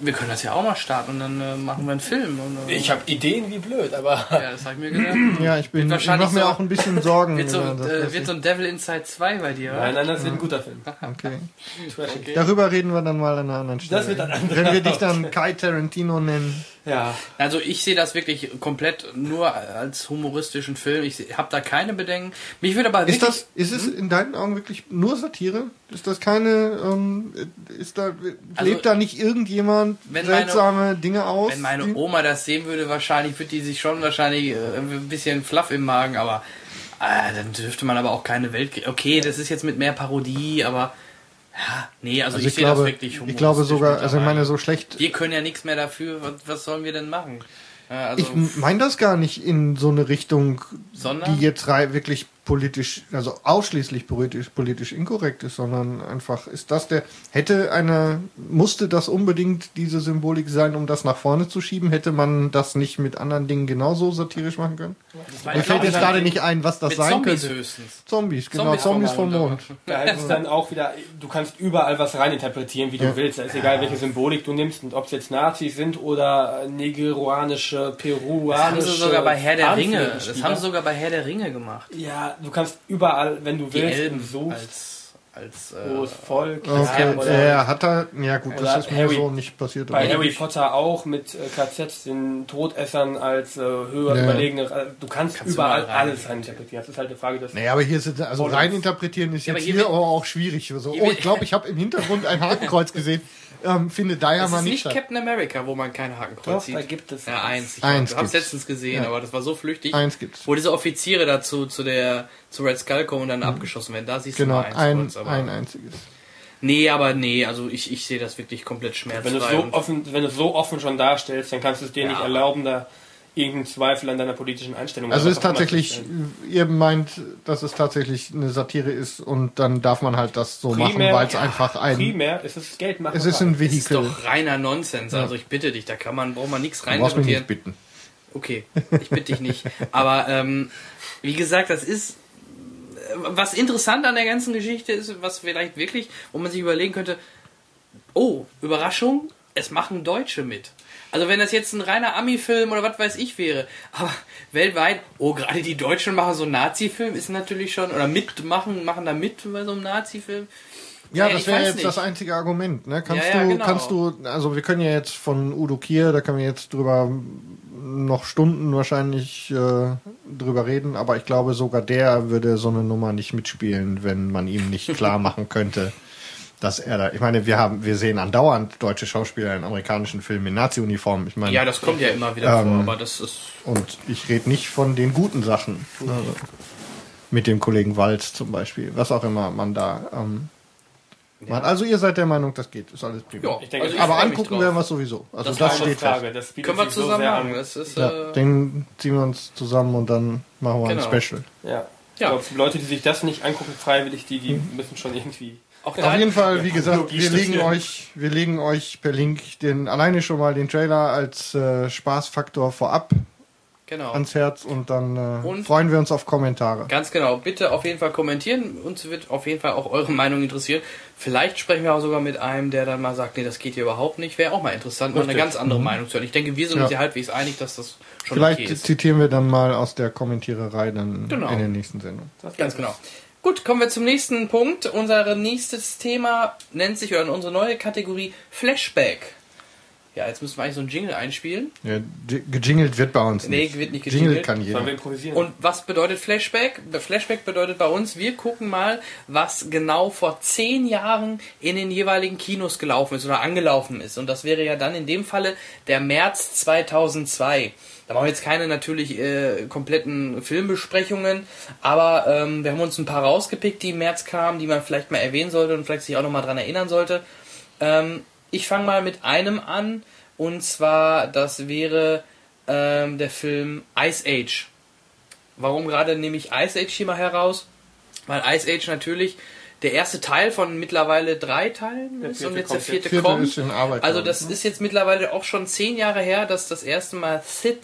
wir können das ja auch mal starten und dann äh, machen wir einen Film. Und, äh, Ich habe Ideen wie blöd, aber ja, das habe ich mir gedacht. Ja, ich bin, ich mache mir so- auch ein bisschen Sorgen. Wird so, äh, wird so ein Devil Inside 2 bei dir, oder? nein, nein, das wird ein guter Film. okay. Trashig. Darüber reden wir dann mal an einer anderen Stelle. Das wird ein anderer Wenn wir dich dann Kai Tarantino nennen. Ja, Also ich sehe das wirklich komplett nur als humoristischen Film. Ich habe da keine Bedenken. Mich würde aber Ist das, ist es in deinen Augen wirklich nur Satire? Ist das keine, ähm, ist da, Also, lebt da nicht irgendjemand wenn meine- seltsame Dinge aus? Wenn meine die- Oma das sehen würde, wahrscheinlich würde die sich schon wahrscheinlich äh, ein bisschen fluff im Magen, aber äh, dann dürfte man aber auch keine Welt. Okay, das ist jetzt mit mehr Parodie, aber ja, nee, also, also ich, ich sehe das glaube, wirklich ich glaube sogar, also ich meine, so schlecht, wir können ja nichts mehr dafür. Was, was sollen wir denn machen? Ja, also, ich meine das gar nicht in so eine Richtung, Sondern? die jetzt wirklich politisch, also ausschließlich politisch, politisch inkorrekt ist, sondern einfach ist das der, hätte eine, musste das unbedingt diese Symbolik sein, um das nach vorne zu schieben? Hätte man das nicht mit anderen Dingen genauso satirisch machen können? Mir fällt jetzt gerade nicht ein, was das mit sein Zombies könnte. höchstens. Zombies, genau, Zombies Zombies, vom Mond, da heißt es dann auch wieder, du kannst überall was reininterpretieren, wie du Ja. willst. Da ist egal, welche Symbolik du nimmst und ob es jetzt Nazis sind oder negeruanische, peruanische. Das haben sie sogar bei Herr der Ringe. Das haben sie sogar bei Herr der Ringe gemacht. Ja, du kannst überall, wenn du Die willst, Elben suchst. als als äh, Großes Volk. Okay, Ja, oder er hat da, ja gut, das ist mir so nicht passiert. bei Harry Potter auch mit äh, KZs, den Todessern als äh, höher Ja. überlegene. äh, Du kannst, Kannst überall überall rein. alles reininterpretieren. Das ist halt eine Frage des. Naja, aber hier ist also Voll. rein interpretieren ist Ja, jetzt aber hier hier aber auch schwierig. So, oh, ich glaube, ich habe im Hintergrund ein Hakenkreuz gesehen. Ähm, finde da ja Das mal ist nicht nicht. Captain America, wo man keine Hakenkreuz Doch, sieht. da gibt es ja, eins. Ich Eins habe es letztens gesehen, Ja. aber das war so flüchtig. Eins gibt's. Wo diese Offiziere dazu zu der zu Red Skull kommen und dann abgeschossen werden. Da siehst Genau, du mal eins ein, kurz, aber ein einziges. Nee, aber nee, also ich, ich sehe das wirklich komplett schmerzfrei. Wenn du es so offen, wenn du es so offen schon darstellst, dann kannst du es dir Ja. nicht erlauben, da irgendeinen Zweifel an deiner politischen Einstellung Also ist tatsächlich, ihr meint, dass es tatsächlich eine Satire ist und dann darf man halt das so machen, Primär- weil es einfach ein, Primär ist es Geld machen. es ist ein das ist Vehikel. doch reiner Nonsens. Also ich bitte dich, da kann man, braucht man nichts Du brauchst mich rein nicht bitten. Okay, ich bitte dich nicht. Aber ähm, wie gesagt, das ist äh, was interessant an der ganzen Geschichte ist, was vielleicht wirklich, wo man sich überlegen könnte, oh, Überraschung, es machen Deutsche mit. Also wenn das jetzt ein reiner Ami-Film oder was weiß ich wäre, aber weltweit, oh, gerade die Deutschen machen so einen Nazi-Film, ist natürlich schon, oder mitmachen, machen da mit bei so einem Nazi-Film. Ja, Äh, das wäre jetzt nicht. das einzige Argument. Ne? Kannst Ja, ja, du, genau. kannst du, also wir können ja jetzt von Udo Kier, da können wir jetzt drüber noch Stunden wahrscheinlich äh, drüber reden, aber ich glaube sogar der würde so eine Nummer nicht mitspielen, wenn man ihm nicht klar machen könnte, dass er da. Ich meine, wir haben, wir sehen andauernd deutsche Schauspieler in amerikanischen Filmen in Nazi-Uniformen. Ich meine, Ja, das kommt ja immer wieder Ähm, vor, aber das ist und ich rede nicht von den guten Sachen. Also, mit dem Kollegen Walz zum Beispiel, was auch immer man da ähm, macht. Also ihr seid der Meinung, das geht, ist alles prima. Ja, Ich denke, also ich Aber angucken werden wir es sowieso. Also Das das, steht fest. Frage. Das bietet Können wir sich so zusammen sehr machen. Das ist, Ja, äh, den ziehen wir uns zusammen und dann machen wir Genau. ein Special. Ja. Ja. Ich glaube, Leute, die sich das nicht angucken, freiwillig, die, die müssen schon irgendwie. Auch Auf jeden Fall, wie gesagt, wir legen euch, wir legen euch per Link den alleine schon mal den Trailer als äh, Spaßfaktor vorab genau. ans Herz und dann äh, Und? freuen wir uns auf Kommentare. Ganz genau. Bitte auf jeden Fall kommentieren. Uns wird auf jeden Fall auch eure Meinung interessieren. Vielleicht sprechen wir auch sogar mit einem, der dann mal sagt, nee, das geht hier überhaupt nicht. Wäre auch mal interessant, mal eine Richtig. ganz andere Meinung zu hören. Ich denke, wir sind uns Ja. ja halbwegs einig, dass das schon Vielleicht okay ist. zitieren wir dann mal aus der Kommentiererei dann Genau. in der nächsten Sendung. Ganz genau. Gut, kommen wir zum nächsten Punkt. Unser nächstes Thema nennt sich, oder unsere neue Kategorie Flashback. Ja, jetzt müssen wir eigentlich so einen Jingle einspielen. Ja, gejingelt wird bei uns Nee, nicht. wird nicht Jingle gejingelt. kann Sollen wir jeder. improvisieren? Und was bedeutet Flashback? Flashback bedeutet bei uns, wir gucken mal, was genau vor zehn Jahren in den jeweiligen Kinos gelaufen ist oder angelaufen ist. Und das wäre ja dann in dem Falle der März 2002. Da machen wir jetzt keine natürlich äh, kompletten Filmbesprechungen, aber ähm, wir haben uns ein paar rausgepickt, die im März kamen, die man vielleicht mal erwähnen sollte und vielleicht sich auch nochmal dran erinnern sollte. Ähm, ich fange mal mit einem an, und zwar, das wäre ähm, der Film Ice Age. Warum gerade nehme ich Ice Age hier mal heraus? Weil Ice Age natürlich der erste Teil von mittlerweile drei Teilen ist und jetzt der kommt vierte, Vierte kommt. ist in Arbeit, also das ne? ist jetzt mittlerweile auch schon zehn Jahre her, dass das erste Mal Sid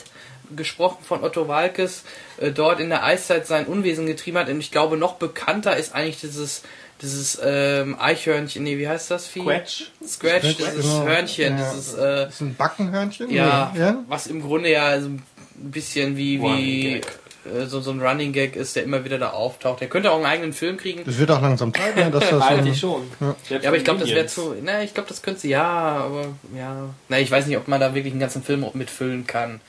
gesprochen von Otto Walkes äh, dort in der Eiszeit sein Unwesen getrieben hat. Und ich glaube, noch bekannter ist eigentlich dieses dieses ähm, Eichhörnchen, nee, wie heißt das Vieh? Quetsch? Scratch, Scratch, dieses genau. Hörnchen, Ja. dieses äh, ist ein Backenhörnchen? ja, Nee, ja? was im Grunde ja so ein bisschen wie, wie Running äh, so, so ein Running Gag ist, der immer wieder da auftaucht. Der könnte auch einen eigenen Film kriegen. Das wird auch langsam Zeit, ne, dass das so Eigentlich ein, schon. Selbst Ja, aber ich glaube, das wäre zu. Na, ich glaube, das könnte sie ja, aber ja. Na, ich weiß nicht, ob man da wirklich einen ganzen Film mitfüllen kann.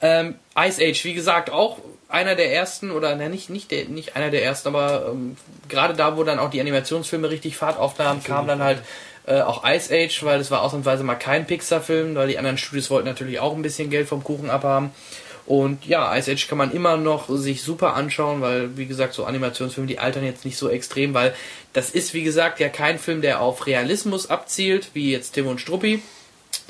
Ähm, Ice Age, wie gesagt, auch einer der ersten, oder na, nicht, nicht, der, nicht einer der ersten, aber ähm, gerade da, wo dann auch die Animationsfilme richtig Fahrt aufnahmen, kam dann halt äh, auch Ice Age, weil es war ausnahmsweise mal kein Pixar-Film, weil die anderen Studios wollten natürlich auch ein bisschen Geld vom Kuchen abhaben. Und ja, Ice Age kann man immer noch sich super anschauen, weil, wie gesagt, so Animationsfilme, die altern jetzt nicht so extrem, weil das ist, wie gesagt, ja kein Film, der auf Realismus abzielt, wie jetzt Tim und Struppi,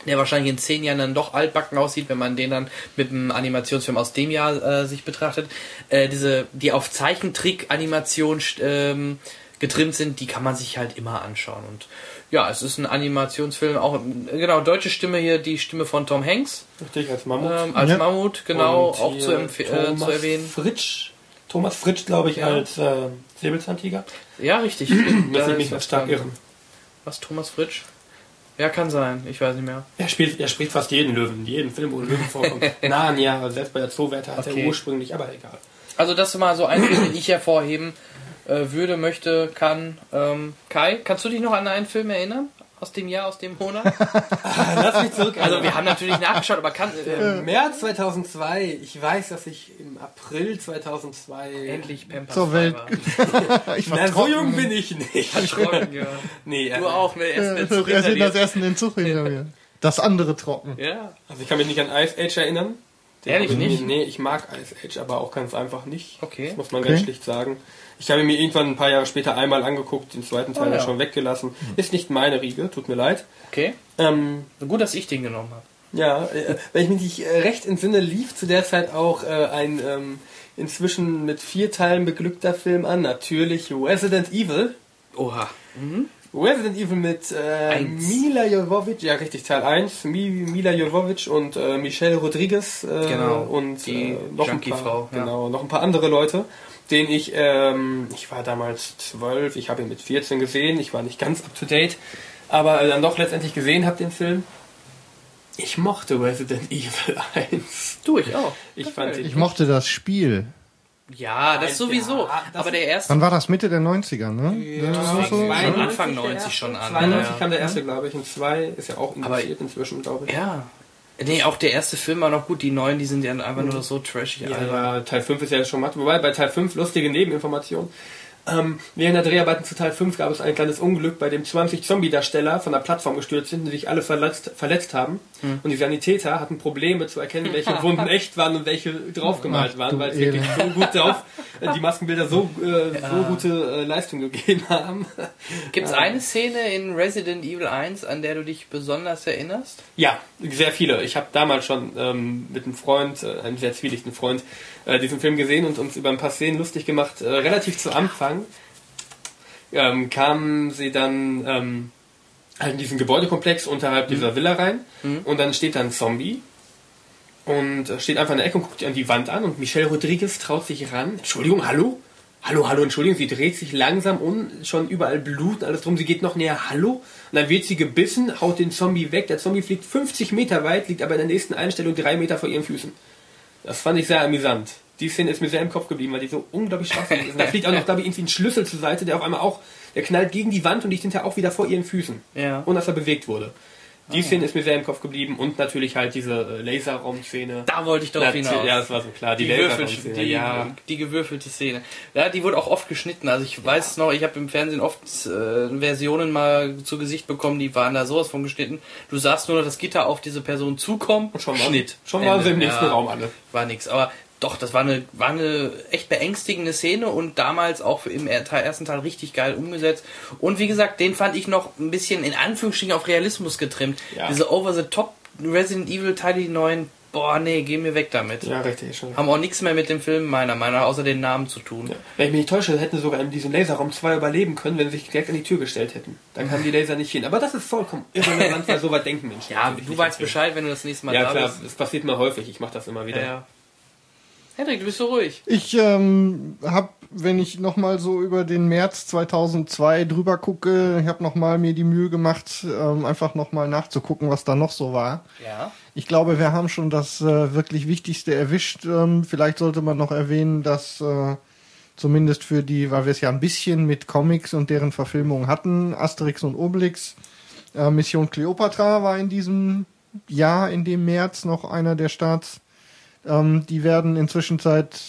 der wahrscheinlich in zehn Jahren dann doch altbacken aussieht, wenn man den dann mit einem Animationsfilm aus dem Jahr äh, sich betrachtet. Äh, diese, die auf Zeichentrick-Animation ähm, getrimmt sind, die kann man sich halt immer anschauen. Und ja, es ist ein Animationsfilm, auch, genau, deutsche Stimme hier, die Stimme von Tom Hanks. Richtig, als Mammut. Ähm, als Ja. Mammut, genau, Und auch zu, äh, zu erwähnen. Fritsch. Thomas Fritsch, glaube ich, Ja. als äh, Säbelzahntiger. Ja, richtig. Lass Da ich mich was was stark irren. Was, Thomas Fritsch? Ja, kann sein, ich weiß nicht mehr. Er spielt, er spricht fast jeden Löwen, jeden Film, wo ein Löwen vorkommt. Narnia, selbst bei der Zoowärter hat Okay. er ursprünglich, aber egal. Also das ist mal so ein Film, den ich hervorheben äh, würde, möchte, kann. Ähm, Kai, kannst du dich noch an einen Film erinnern? Aus dem Jahr, aus dem Monat? Lass mich zurück. Also wir haben natürlich nachgeschaut, aber kann... Äh, Im März 2002, ich weiß, dass ich im April 2002... endlich Pampers Zur Welt. war. ich war Na, so trocken. jung bin ich nicht. Erschrocken, ja. Nee, Du auch, ne? Erst er hinter sieht das dir. Essen den Zug hinter mir. Das andere trocken. Ja. Also ich kann mich nicht an Ice Age erinnern. Den Ehrlich nicht? Nee, ich mag Ice Age, aber auch ganz einfach nicht. Okay. Das muss man Okay. ganz schlicht sagen. Ich habe ihn mir irgendwann ein paar Jahre später einmal angeguckt, den zweiten Teil Oh, ja. schon weggelassen. Ist nicht meine Riege, tut mir leid. Okay. Ähm, Gut, dass ich den genommen habe. ja, äh, wenn ich mich nicht äh, recht entsinne, lief zu der Zeit auch äh, ein ähm, inzwischen mit vier Teilen beglückter Film an. Natürlich Resident Evil. Oha. Resident Evil mit äh. Mila Jovovich, ja richtig, Teil 1, Mi, Mila Jovovich und äh, Michelle Rodriguez äh, Genau, und die äh, noch, ein paar, Junkie-Frau, ja. genau, noch ein paar andere Leute, den ich, ähm, ich war damals zwölf, ich habe ihn mit 14 gesehen, ich war nicht ganz up to date, aber äh, dann doch letztendlich gesehen habe den Film. Ich mochte Resident Evil 1. Du, ich auch. Ich fand Ich mochte das Spiel. Ja, das sowieso. Ja, das- aber der erste... Wann war das? Mitte der 90er, ne? Ja, Das war so- Schon 92 Anfang der 90 erste, schon an. 92 Ja. kam der erste, glaube ich, und 2 ist ja auch Aber- indiziert inzwischen, glaube ich. Ja. Nee, auch der erste Film war noch gut. Die neuen, die sind ja einfach nur so trashig. Ja, Teil 5 ist ja schon matt. Wobei bei Teil 5 lustige Nebeninformation. Ähm, während der Dreharbeiten zu Teil 5 gab es ein kleines Unglück, bei dem 20 Zombie-Darsteller von der Plattform gestürzt sind und sich alle verletzt, verletzt haben. Hm. Und die Sanitäter hatten Probleme zu erkennen, welche Wunden echt waren und welche draufgemalt Ach, waren, weil es wirklich so gut drauf, äh, die Maskenbilder so, äh, so gute äh, Leistung gegeben haben. Gibt es eine Szene in Resident Evil 1, an der du dich besonders erinnerst? Ja, sehr viele. Ich habe damals schon ähm, mit einem Freund, äh, einem sehr zwielichten Freund, äh, diesen Film gesehen und uns über ein paar Szenen lustig gemacht. Äh, relativ zu Anfang ähm, kamen sie dann ähm, halt in diesen Gebäudekomplex unterhalb dieser Villa rein und dann steht da ein Zombie und äh, steht einfach in der Ecke und guckt an die Wand an und Michelle Rodriguez traut sich ran. Entschuldigung, hallo? Hallo, hallo, Entschuldigung, sie dreht sich langsam um, schon überall Blut und alles drum, sie geht noch näher, hallo? Und dann wird sie gebissen, haut den Zombie weg, der Zombie fliegt 50 Meter weit, liegt aber in der nächsten Einstellung drei Meter vor ihren Füßen. Das fand ich sehr amüsant. Die Szene ist mir sehr im Kopf geblieben, weil die so unglaublich schwachsinnig ist. Und da fliegt auch noch, glaube ich, irgendwie ein Schlüssel zur Seite, der auf einmal auch, der knallt gegen die Wand und liegt hinterher auch wieder vor ihren Füßen. Ja. Ohne dass er bewegt wurde. Die Szene ist mir sehr im Kopf geblieben und natürlich halt diese äh, Laserraum-Szene. Da wollte ich Natürlich- hinaus. Ja, das war so klar. Die, die, Laserraum-Szene, die, ja. die gewürfelte Szene. Ja, die wurde auch oft geschnitten. Also ich weiß noch, ich habe im Fernsehen oft äh, Versionen mal zu Gesicht bekommen, die waren da sowas von geschnitten. Du sahst nur noch das Gitter auf diese Person zukommen. Und schon, war, Schnitt. schon waren sie im nächsten Ja, Raum alle. War nix. Aber doch, das war eine, war eine echt beängstigende Szene und damals auch im er- ersten Teil richtig geil umgesetzt. Und wie gesagt, den fand ich noch ein bisschen in Anführungsstrichen auf Realismus getrimmt. Ja. Diese Over-the-Top Resident Evil Teile, die neuen, boah, nee, geh mir weg damit. Ja, richtig. Schon. Haben auch nichts mehr mit dem Film meiner Meinung nach, außer den Namen zu tun. Wenn ich mich nicht täusche, hätten sogar in diesem Laserraum zwei überleben können, wenn sie sich direkt an die Tür gestellt hätten. Dann kamen die Laser nicht hin. Aber das ist vollkommen irrelevant, weil so weit denken Menschen. Ja, du weißt. Bescheid, wenn du das nächste Mal Ja, da klar, bist. das passiert mir häufig. Ich mache das immer wieder. Ja, ja. Hendrik, du bist so ruhig. Ich ähm, habe, wenn ich nochmal so über den März 2002 drüber gucke, ich habe nochmal mir die Mühe gemacht, ähm, einfach nochmal nachzugucken, was da noch so war. Ja. Ich glaube, wir haben schon das äh, wirklich Wichtigste erwischt. Ähm, vielleicht sollte man noch erwähnen, dass äh, zumindest für die, weil wir es ja ein bisschen mit Comics und deren Verfilmung hatten, Asterix und Obelix, äh, Mission Cleopatra war in diesem Jahr, in dem März, noch einer der Starts. Ähm, die werden inzwischen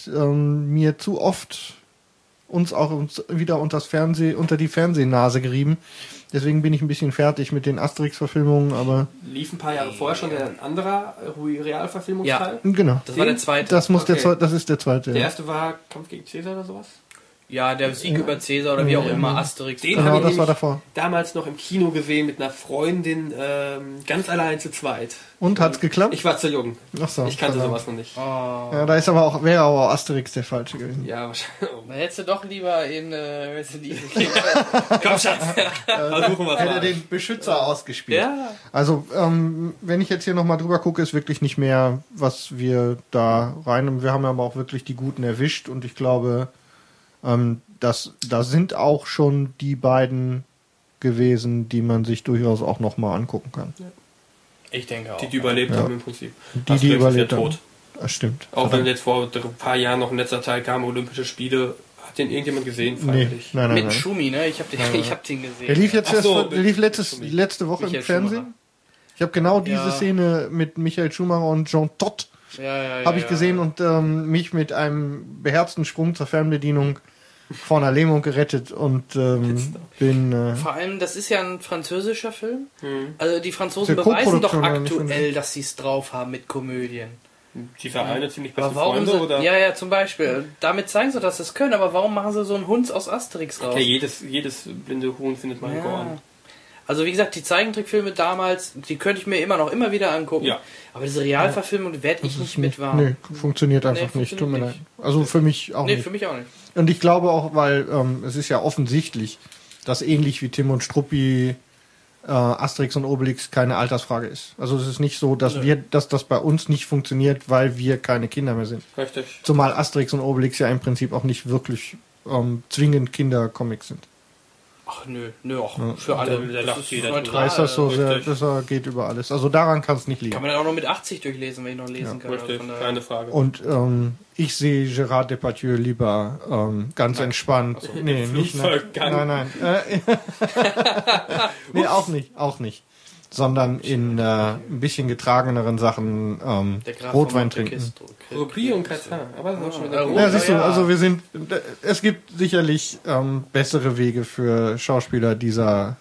ähm, mir zu oft uns auch uns wieder unters Fernseh, unter die Fernsehnase gerieben. Deswegen bin ich ein bisschen fertig mit den Asterix-Verfilmungen, aber Lief ein paar Jahre vorher schon ein anderer Realverfilmungsteil. genau. Das war der zweite. Das muss der Okay. zweite, das ist der zweite. Der ja. erste war Kampf gegen Cäsar oder sowas. Ja, der Sieg über Cäsar oder wie auch immer, Asterix. Den Genau, habe ich das davor. damals noch im Kino gesehen mit einer Freundin, ähm, ganz allein zu zweit. Und hat's geklappt? Ich war zu jung. Ach so, ich kannte verdammt. sowas noch nicht. Ja, da ist aber auch, wäre aber auch Asterix der falsche gewesen. Ja, wahrscheinlich. Dann hättest du doch lieber in äh, Resident Evil Komm, Schatz. Versuchen wir es Hätte mal. den Beschützer ausgespielt. Ja. Also, ähm, wenn ich jetzt hier nochmal drüber gucke, ist wirklich nicht mehr, was wir da rein. Wir haben aber auch wirklich die Guten erwischt und ich glaube, ähm, das, da sind auch schon die beiden gewesen, die man sich durchaus auch nochmal angucken kann. Ich denke auch. Die, die überlebt haben im Prinzip. Die, die überlebt ja haben. tot. Das stimmt. Auch wenn jetzt vor ein paar Jahren noch ein letzter Teil kam, Olympische Spiele, Hat den irgendjemand gesehen, Nee, nein, nein, Mit nein. Schumi, ne? Ich habe den, ich hab den gesehen. Der lief jetzt erst, so, vor- der lief letztes, letzte Woche Michael im Fernsehen. Schumacher. Ich habe genau diese Ja. Szene mit Michael Schumacher und Jean Todt ja, ja, ja, habe ich ja. gesehen und ähm, mich mit einem beherzten Sprung zur Fernbedienung vor einer Lähmung gerettet und ähm, bin äh, Vor allem, das ist ja ein französischer Film. Also die Franzosen ja beweisen doch nicht aktuell, dass sie es drauf haben mit Komödien. Dieser eine ziemlich beste Aber warum Freunde, sie, oder? Ja, ja, zum Beispiel. Damit zeigen sie, dass sie es können, aber warum machen sie so einen Hund aus Asterix raus? Ja, jedes, jedes blinde Huhn findet mal einen Ja. Gorn. Also wie gesagt, die Zeichentrickfilme damals, die könnte ich mir immer noch immer wieder angucken. Ja. Aber diese Realverfilmung werde ich nicht mit warm. nee, funktioniert einfach Nee, nicht, tut mir funktioniert leid. Also für mich auch Nee, nicht. für mich auch nicht. Und ich glaube auch, weil ähm, es ist ja offensichtlich, dass ähnlich wie Tim und Struppi äh, Asterix und Obelix keine Altersfrage ist. Also es ist nicht so, dass wir, dass das bei uns nicht funktioniert, weil wir keine Kinder mehr sind. Richtig. Zumal Asterix und Obelix ja im Prinzip auch nicht wirklich ähm, zwingend Kindercomics sind. Ach nö, nö, auch für alle. Da lacht ist neutral. das so sehr, richtig. das äh, geht über alles. Also daran kann es nicht Kann liegen. man dann auch noch mit 80 durchlesen, wenn ich noch lesen kann. Also Richtig, daher- keine Frage. Und ähm, ich sehe Gérard Depardieu lieber ähm, ganz entspannt. nee, nicht nein, nein, nein. Äh, nee, auch nicht, auch nicht. Sondern in äh, ein bisschen getrageneren Sachen ähm, Rotwein trinken. Rubri und Katar. Aber das ist auch schon wieder Ja, gut. Ja, siehst du, also wir sind, es gibt sicherlich ähm, bessere Wege für Schauspieler dieser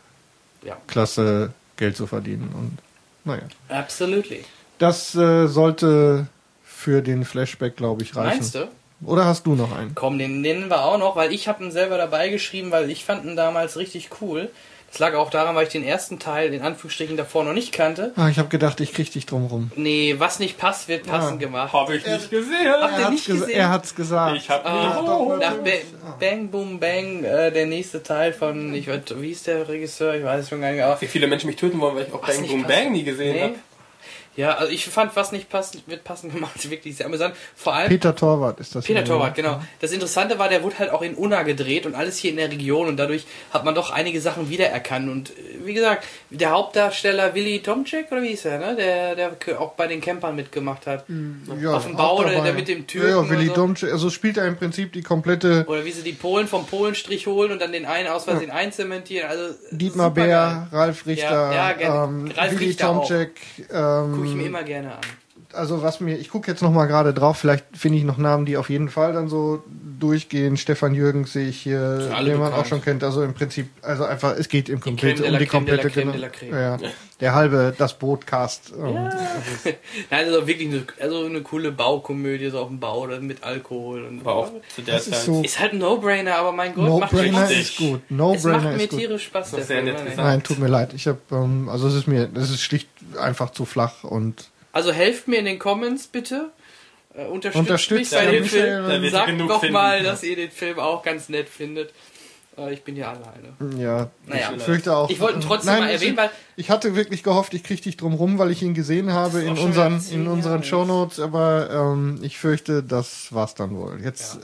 Ja. Klasse Geld zu verdienen. Und naja. Absolutely. Das äh, sollte für den Flashback, glaube ich, reichen. Meinst du? Oder hast du noch einen? Komm, den nennen wir auch noch, weil ich habe ihn selber dabei geschrieben, weil ich fand ihn damals richtig cool. Das lag auch daran, weil ich den ersten Teil, in Anführungsstrichen, davor noch nicht kannte. Ah, ich habe gedacht, ich krieg dich drum rum. Nee, was nicht passt, wird passend Ah. gemacht. Habe ich nicht gesehen. Habt ihr nicht ges- gesehen? er hat's gesagt. Ich habe Ah, doch, nach ba Bang Boom Bang, äh, der nächste Teil von, ich weiß, wie ist der Regisseur? Ich weiß schon gar nicht. Wie viele Menschen mich töten wollen, weil ich auch Was Bang nicht Boom passt. Bang nie gesehen nee. habe. Ja, also ich fand, was nicht passt, wird passend gemacht, wirklich sehr amüsant. Vor allem Peter Torwart ist das. Peter Torwart, genau. Das Interessante war, der wurde halt auch in Unna gedreht und alles hier in der Region und dadurch hat man doch einige Sachen wiedererkannt. Und äh, wie gesagt, der Hauptdarsteller Willy Tomczyk, oder wie hieß er, ne? Der, der auch bei den Campern mitgemacht hat. Ja, auf dem Bau, der- dabei. der mit dem Türken Ja, ja Willy oder so. Domce, also spielt er im Prinzip die komplette Oder wie sie die Polen vom Polenstrich holen und dann den einen aus Versehen einzementieren. Also Dietmar. Bär, Ralf Richter, Ja, ja, ähm, Ralf Willy Richter auch. Tomczek. Ich mir Ähm, immer gerne an. Also was mir, ich gucke jetzt noch mal gerade drauf, vielleicht finde ich noch Namen, die auf jeden Fall dann so durchgehen. Stefan Jürgens sehe ich hier, den man bekannt. auch schon kennt. Also im Prinzip, also einfach, es geht im komplett um die Creme de la komplette Creme genau- de la Creme. Ja, ja. Der halbe, das Bootcast. Ähm, Nein, also wirklich eine, also eine coole Baukomödie, so auf dem Bau oder mit Alkohol. Und Aber auch zu der Das ist Zeit. so- Ist halt ein No-Brainer, aber mein Gott, macht No-Brainer Spaß. ist gut. Es macht No-Brainer mir ist gut. tierisch Spaß, Film. ne? Nein, tut mir leid. Ich habe, ähm, also es ist mir, es ist schlicht einfach zu flach und Also helft mir in den Comments bitte. Äh, unterstützt, Unterstützt mich bei ja, dem Film. Sagt genug doch finden. mal, dass ihr den Film auch ganz nett findet. Äh, ich bin hier alleine. ja, Naja. ich fürchte auch. Ich wollte ihn trotzdem Nein, mal erwähnen, weil Ich hatte wirklich gehofft, ich kriege dich drum rum, weil ich ihn gesehen habe in unseren, in unseren Jahre. Shownotes, aber ähm, ich fürchte, das war's dann wohl. Jetzt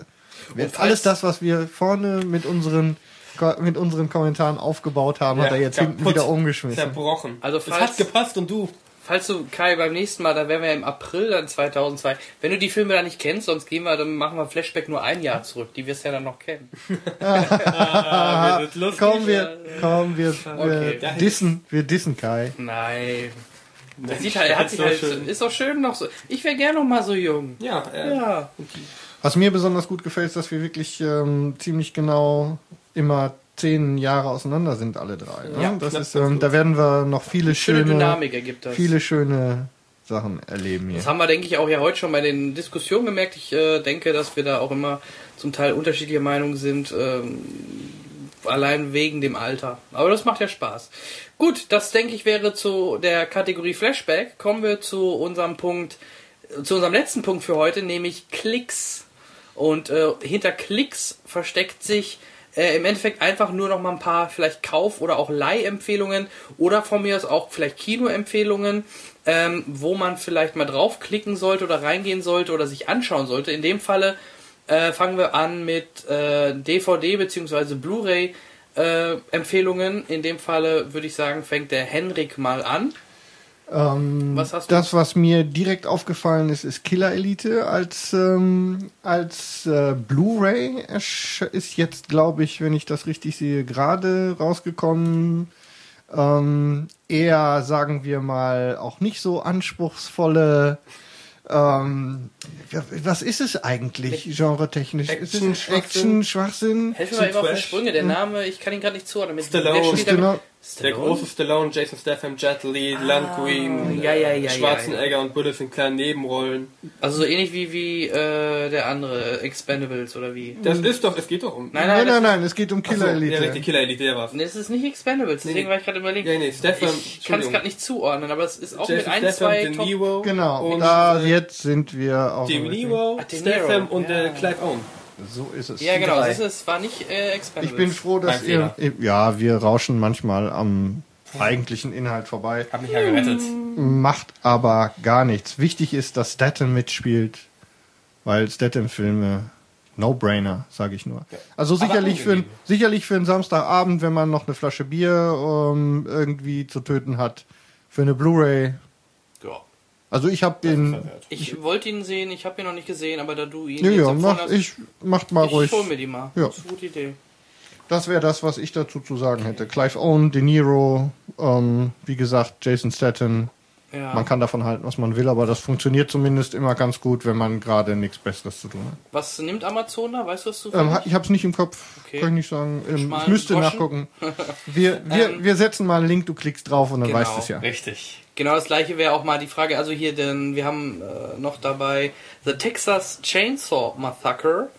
wird falls- alles das, was wir vorne mit unseren mit unseren Kommentaren aufgebaut haben, hat Ja, er jetzt hinten wieder umgeschmissen. Zerbrochen. Also es hat gepasst und du. Falls du, Kai, beim nächsten Mal, dann wären wir im April dann 2002. Wenn du die Filme dann nicht kennst, sonst gehen wir, dann machen wir Flashback nur ein Jahr zurück. Die wirst du ja dann noch kennen. Ah, lustig. Komm, wir, komm, wir, Okay. wir dissen, wir dissen Kai. Nein. Er sieht halt, er hat ist sich so halt, schön. ist doch schön noch so. Ich wäre gern noch mal so jung. Ja, äh, Ja. Was mir besonders gut gefällt, ist, dass wir wirklich ähm, ziemlich genau immer zehn Jahre auseinander sind, alle drei. Ne? Ja, das ist, ähm, da werden wir noch viele Schöne schöne, Dynamik ergibt das. viele schöne Sachen erleben hier. Das haben wir, denke ich, auch ja heute schon bei den Diskussionen gemerkt. Ich äh, denke, dass wir da auch immer zum Teil unterschiedlicher Meinung sind, ähm, allein wegen dem Alter. Aber das macht ja Spaß. Gut, das denke ich wäre zu der Kategorie Flashback. Kommen wir zu unserem Punkt, zu unserem letzten Punkt für heute, nämlich Klicks. Und äh, hinter Klicks versteckt sich äh, im Endeffekt einfach nur noch mal ein paar vielleicht Kauf- oder auch Leihempfehlungen oder von mir aus auch vielleicht Kinoempfehlungen, ähm, wo man vielleicht mal draufklicken sollte oder reingehen sollte oder sich anschauen sollte. In dem Falle äh, fangen wir an mit äh, DVD bzw. Blu-ray äh, Empfehlungen. In dem Falle würde ich sagen, fängt der Henrik mal an. Ähm, Was hast du? Das, was mir direkt aufgefallen ist, ist Killer Elite als, ähm, als äh, Blu-ray. Ist jetzt, glaube ich, wenn ich das richtig sehe, gerade rausgekommen. Ähm, eher, sagen wir mal, auch nicht so anspruchsvolle. Ähm, ja, was ist es eigentlich, genretechnisch? Ist es Action, Schwachsinn? Action, Schwachsinn? Helfen wir mal eben auf die. Sprünge. Der Name, ich kann ihn gerade nicht zuordnen. Mit Stallone. Mit? Stallone. Der große Stallone, Jason Statham, Jet Li, Landgreen, ja, ja, ja, Schwarzenegger und Bullet in kleinen Nebenrollen. Also so ähnlich wie, wie äh, der andere, äh, Expendables oder wie? Das ist doch, es geht doch um. Nein, Nein, nein, nein, nein, es geht um Ach so, Killer Ja, Elite. richtig, Killer Elite, der war's. Nee, das ist nicht Expendables, deswegen Nee. war ich gerade überlegen. Ja, nee, Stefan, ich kann es gerade nicht zuordnen, aber es ist auch mit Jason ein, Statham, zwei De Top... Niro Genau, und da äh, jetzt sind wir auch. De Niro, Ah, De Niro, Statham und ja. äh, Clive Owen. So ist es. Ja, genau, das ist, es war nicht äh, Expendables. Ich bin froh, dass Mein ihr. Fehler. Ja, wir rauschen manchmal am eigentlichen Inhalt vorbei. Hab mich ja gerettet. Macht aber gar nichts. Wichtig ist, dass Statham mitspielt, weil Statham-Filme No-Brainer, sage ich nur. Also sicherlich für, sicherlich für einen Samstagabend, wenn man noch eine Flasche Bier ähm, irgendwie zu töten hat, für eine Blu-ray. Also ich habe den. Verwehrt. Ich wollte ihn sehen, ich habe ihn noch nicht gesehen, aber da du ihn Ja, jetzt ja, mach, hast, ich macht mal ich ruhig. hol mir die mal. Ja. Das ist eine gute Idee. Das wäre das, was ich dazu zu sagen hätte. Clive Owen, De Niro, ähm, wie gesagt, Jason Statham. Ja. Man kann davon halten, was man will, aber das funktioniert zumindest immer ganz gut, wenn man gerade nichts Besseres zu tun hat. Was nimmt Amazon da? Weißt du, was du Ähm, ich habe es nicht im Kopf, Okay. kann ich nicht sagen. Ähm, ich müsste Groschen? nachgucken. Wir, wir, Ähm, wir setzen mal einen Link, du klickst drauf und dann Genau. weißt du es ja. Richtig. Genau das gleiche wäre auch mal die Frage, also hier, denn wir haben äh, noch dabei The Texas Chainsaw Massacre,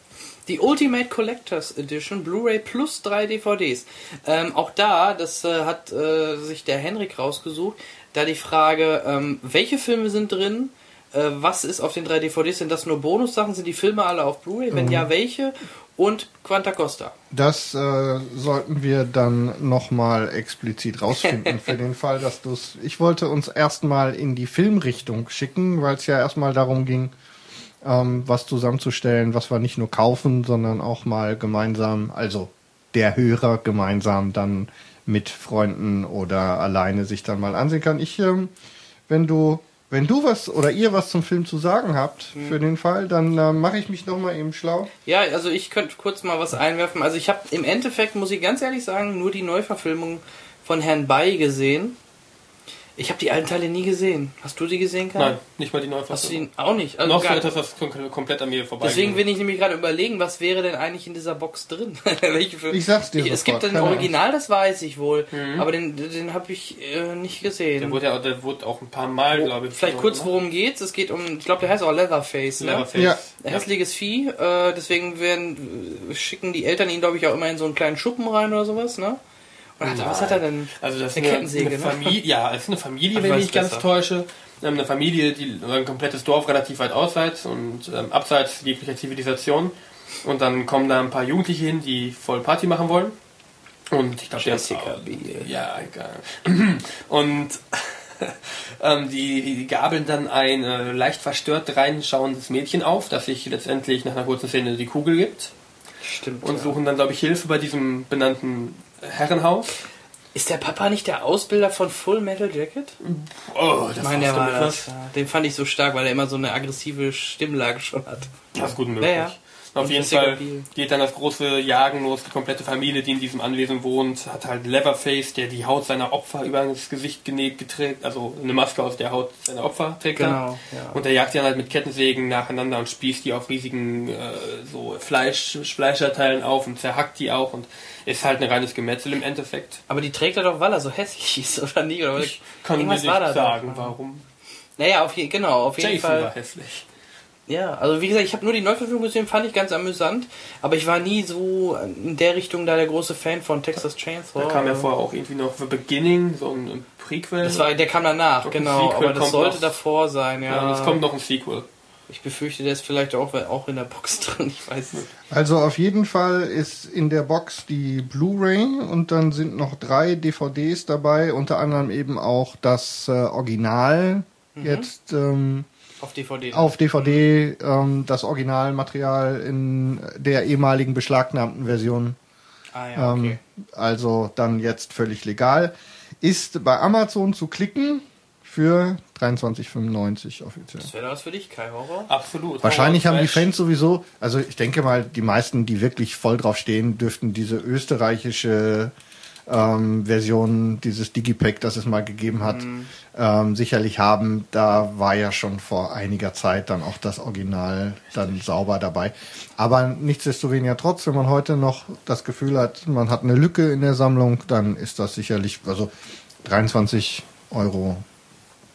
die Ultimate Collectors Edition, Blu-ray plus drei DVDs. Ähm, auch da, das äh, hat äh, sich der Henrik rausgesucht, da die Frage, ähm, welche Filme sind drin, äh, was ist auf den drei DVDs, sind das nur Bonussachen, sind die Filme alle auf Blu-ray, Mhm. wenn ja, welche und Quanta Costa. Das äh, sollten wir dann nochmal explizit rausfinden für den Fall, dass du es. Ich wollte uns erstmal in die Filmrichtung schicken, weil es ja erstmal darum ging, ähm, was zusammenzustellen, was wir nicht nur kaufen, sondern auch mal gemeinsam, also der Hörer gemeinsam dann mit Freunden oder alleine sich dann mal ansehen kann. Ich, ähm, wenn du, wenn du was oder ihr was zum Film zu sagen habt für den Fall, dann äh, mache ich mich nochmal eben schlau. Ja, also ich könnte kurz mal was einwerfen. Also ich habe im Endeffekt, muss ich ganz ehrlich sagen, nur die Neuverfilmung von Herrn Bay gesehen. Ich habe die alten Teile nie gesehen. Hast du die gesehen, Karl? Nein, nicht mal die Hast du Neufassung. die auch nicht? Also Noch so gar- etwas, was kom- komplett an mir vorbei Deswegen bin ich nämlich gerade überlegen, was wäre denn eigentlich in dieser Box drin? Ich sag's dir Es sofort, gibt ein Original, das weiß ich wohl, aber den, den habe ich äh, nicht Der gesehen. wurde ja der wurde auch ein paar Mal, glaube ich. Vielleicht kurz, gemacht. worum geht's? Es geht um, ich glaube, der heißt auch Leatherface, ne? Leatherface. Ja. Hässliches Vieh, äh, deswegen werden, äh, schicken die Eltern ihn, glaube ich, auch immer in so einen kleinen Schuppen rein oder sowas, ne? Hat, was hat er denn? Also das ist Eine eine, Kettensäge, eine ne? Familie, ja, es ist eine Familie, wenn ich mich ganz täusche. Ähm, Eine Familie, die ein komplettes Dorf relativ weit ausseits und ähm, abseits jeglicher Zivilisation. Und dann kommen da ein paar Jugendliche hin, die voll Party machen wollen. Und ich glaube, der ist Jessica Biel. Ja, egal. Und ähm, die, die gabeln dann ein äh, leicht verstört reinschauendes Mädchen auf, das sich letztendlich nach einer kurzen Szene die Kugel gibt. Stimmt. Und ja. suchen dann, glaube ich, Hilfe bei diesem benannten Herrenhaus. Ist der Papa nicht der Ausbilder von Full Metal Jacket? Oh, das Ich meine, der war das. Den fand ich so stark, weil er immer so eine aggressive Stimmlage schon hat. Das ist gut möglich. Ja, ja. Auf jeden Fall geht dann das große Jagen los. Die komplette Familie, die in diesem Anwesen wohnt, hat halt Leatherface, der die Haut seiner Opfer über das Gesicht genäht geträgt, also eine Maske aus der Haut seiner Opfer trägt. Genau, ja. Und er jagt die dann halt mit Kettensägen nacheinander und spießt die auf riesigen äh, so Fleisch, Fleischerteilen auf und zerhackt die auch und ist halt ein reines Gemetzel im Endeffekt. Aber die trägt er doch, weil er so hässlich ist, oder nicht? Oder Ich kann Irgendwas nicht sagen, warum. Naja, auf je, genau, auf jeden Jason Fall. war hässlich. Ja, also wie gesagt, ich habe nur die Neuverfilmung gesehen, fand ich ganz amüsant, aber ich war nie so in der Richtung da der große Fan von Texas Chainsaw. Da kam ja vorher auch irgendwie noch The Beginning, so ein Prequel. Das war, der kam danach, genau, aber das sollte davor sein, ja. ja, es kommt noch ein Sequel. Ich befürchte, der ist vielleicht auch, auch in der Box drin, ich weiß nicht. Also auf jeden Fall ist in der Box die Blu-ray und dann sind noch drei DVDs dabei, unter anderem eben auch das äh, Original jetzt ähm, Auf DVD. auf DVD, ähm, das Originalmaterial in der ehemaligen beschlagnahmten Version. Ah ja, okay. Ähm, also dann jetzt völlig legal. Ist bei Amazon zu klicken für 23,95 offiziell. Das wäre das für dich, Kai Horror. Absolut. Wahrscheinlich haben die. Fans sowieso, also ich denke mal, die meisten, die wirklich voll drauf stehen, dürften diese österreichische ähm, Version dieses Digipack, das es mal gegeben hat, ähm, sicherlich haben. Da war ja schon vor einiger Zeit dann auch das Original dann sauber dabei. Aber nichtsdestoweniger trotz, wenn man heute noch das Gefühl hat, man hat eine Lücke in der Sammlung, dann ist das sicherlich, also 23 Euro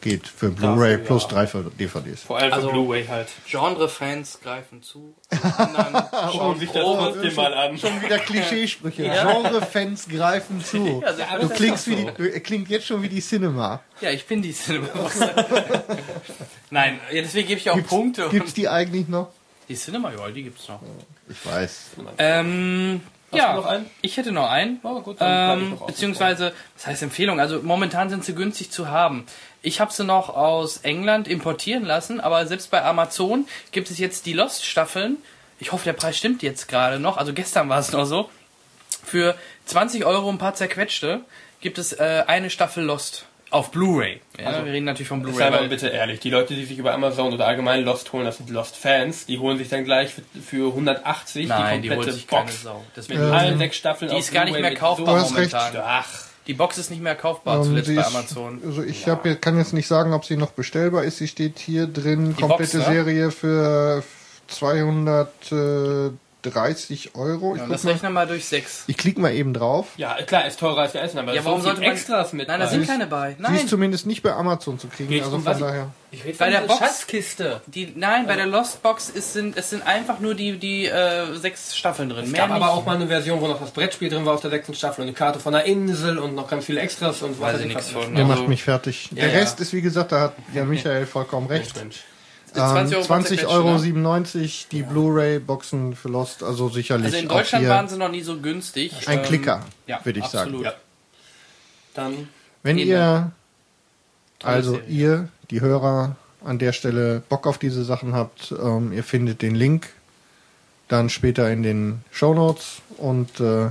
geht für Blu-ray ja. plus drei für DVDs. Vor allem für Also- Blu-ray halt. Genre-Fans greifen zu. Anderen schauen sich das trotzdem mal an. Schon wieder Klischeesprüche. Genre-Fans greifen zu. Ja, das du ist klingst doch wie die, du klingt jetzt schon wie die Cinema. Ja, ich bin die Cinema. Nein, ja, deswegen gebe ich auch Punkte. und- Gibt's die eigentlich noch? Die Cinema, ja, die gibt's noch. Ich weiß. Ähm, Hast ja, du noch einen? ich hätte noch einen. Oh, gut, dann Ähm, noch beziehungsweise, das heißt Empfehlung, also momentan sind sie günstig zu haben. Ich habe sie noch aus England importieren lassen, aber selbst bei Amazon gibt es jetzt die Lost-Staffeln. Ich hoffe, der Preis stimmt jetzt gerade noch. Also gestern war es noch so. Für 20 Euro ein paar zerquetschte gibt es äh, eine Staffel Lost auf Blu-ray. Ja, Also, wir reden natürlich von Sei Blu-ray. mal weil- bitte ehrlich, die Leute, die sich über Amazon oder allgemein Lost holen, das sind Lost-Fans, die holen sich dann gleich für, für 180 Nein, die die holt komplette sich keine Box Sau. Das mit mit allen sechs Staffeln die auf ist gar nicht mehr kaufbar momentan. Ach, Die Box ist nicht mehr kaufbar, Ähm, zuletzt sie bei Amazon. Also ich hab, jetzt- kann jetzt nicht sagen, ob sie noch bestellbar ist. Sie steht hier drin, Die komplette Box, ne? Serie für 230 Euro. Ich, Ja, das mal, rechnen wir durch sechs. ich klicke mal eben drauf. ja, klar, ist teurer als wir essen, aber Ja, warum sollte man Extras mit Nein, da sind keine bei. Sie Nein. ist zumindest nicht bei Amazon zu kriegen. Also um von was? daher. Ich rede Bei von der Box- Schatzkiste. Die, nein, bei der Lost Box ist, sind, es sind einfach nur die, die äh, sechs Staffeln drin. Es Mehr gab aber nicht. auch mal eine Version, wo noch das Brettspiel drin war aus der sechsten Staffel und eine Karte von einer Insel und noch ganz viele Extras und Weiß was ich weiß nichts was. von. Der Also- macht mich fertig. Der ja. Rest ist, wie gesagt, da hat ja Michael vollkommen recht. Mensch. 20 Euro 20 zerquetscht, Euro ne? 97 die Blu-ray-Boxen für Lost, also sicherlich Also in auch Deutschland hier waren sie noch nie so günstig. ein Ähm, Klicker, ja, würde ich absolut. sagen. Ja. Dann Wenn ihr, also Serie. ihr, die Hörer, an der Stelle Bock auf diese Sachen habt, ähm, ihr findet den Link dann später in den Show Notes und äh,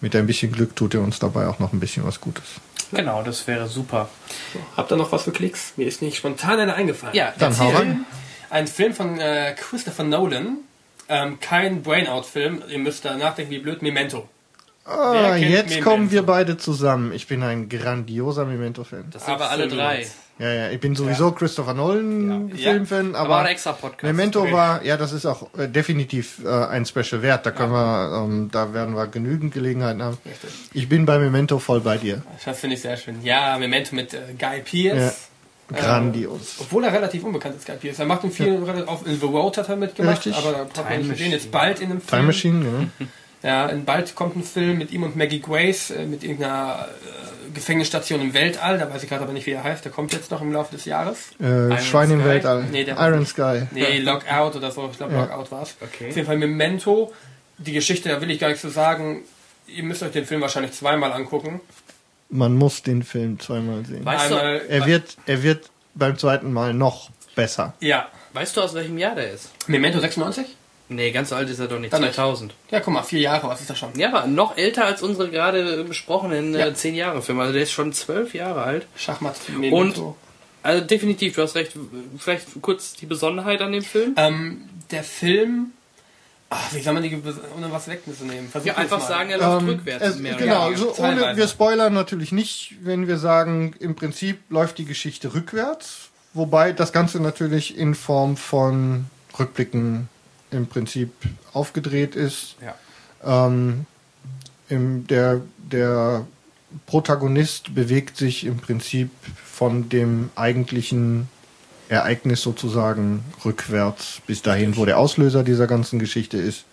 mit ein bisschen Glück tut ihr uns dabei auch noch ein bisschen was Gutes. Genau, das wäre super. habt ihr noch was für Klicks? Mir ist nicht spontan einer eingefallen. Ja, Dann hau erzähl. rein. Ein Film von äh, Christopher Nolan. Ähm, kein Brainout-Film. Ihr müsst da nachdenken, wie blöd. Memento. Ah, jetzt Memento? kommen wir beide zusammen. Ich bin ein grandioser Memento-Fan. Das sind wir alle drei. Ja, ja, ich bin sowieso Christopher Nolan Ja. Filmfan, Aber aber ein extra Podcast. Memento Okay. war, ja, das ist auch äh, definitiv äh, ein Special wert. Da können wir, ähm, da werden wir genügend Gelegenheiten haben. Richtig. Ich bin bei Memento voll bei dir. Das finde ich sehr schön. Ja, Memento mit äh, Guy Pearce. Grandios. Obwohl er relativ unbekannt ist, Guy Pearce. Er macht einen viel, auch in The Road hat er mitgemacht, Richtig. aber da hat man nicht gesehen. Jetzt bald in einem Film. Time Machine, ja. Ja, in bald kommt ein Film mit ihm und Maggie Grace, äh, mit irgendeiner äh, Gefängnisstation im Weltall. Da weiß ich gerade aber nicht, wie er heißt. Der kommt jetzt noch im Laufe des Jahres. Äh, Schwein im Sky? Weltall. Nee, der- Iron Sky. Nee, Lockout oder so. Ich glaube, Ja. Lockout war's. Okay. Auf jeden Fall Memento. Die Geschichte, da will ich gar nichts zu sagen. Ihr müsst euch den Film wahrscheinlich zweimal angucken. Man muss den Film zweimal sehen. Weißt du, Einmal, Er wird, er wird beim zweiten Mal noch besser. ja, weißt du, aus welchem Jahr der ist? Memento 96? Nee, ganz so alt ist er doch nicht. Dann nicht. 2000. Ja, guck mal, vier Jahre, was ist das schon? Ja, aber noch älter als unsere gerade besprochenen Ja. äh, 10 Jahre Film. Also der ist schon zwölf Jahre alt. Schachmatt, Und also definitiv, du hast recht. Vielleicht kurz die Besonderheit an dem Film. ähm, der Film. Ach, wie soll man die, ohne was wegzunehmen? Versuch Ja, einfach mal. sagen, er läuft Ähm, rückwärts. es, mehr genau, so ohne, wir spoilern natürlich nicht, wenn wir sagen, im Prinzip läuft die Geschichte rückwärts, wobei das Ganze natürlich in Form von Rückblicken im Prinzip aufgedreht ist. Ja. Ähm, im, der, der Protagonist bewegt sich im Prinzip von dem eigentlichen Ereignis sozusagen rückwärts bis dahin, wo der Auslöser dieser ganzen Geschichte ist.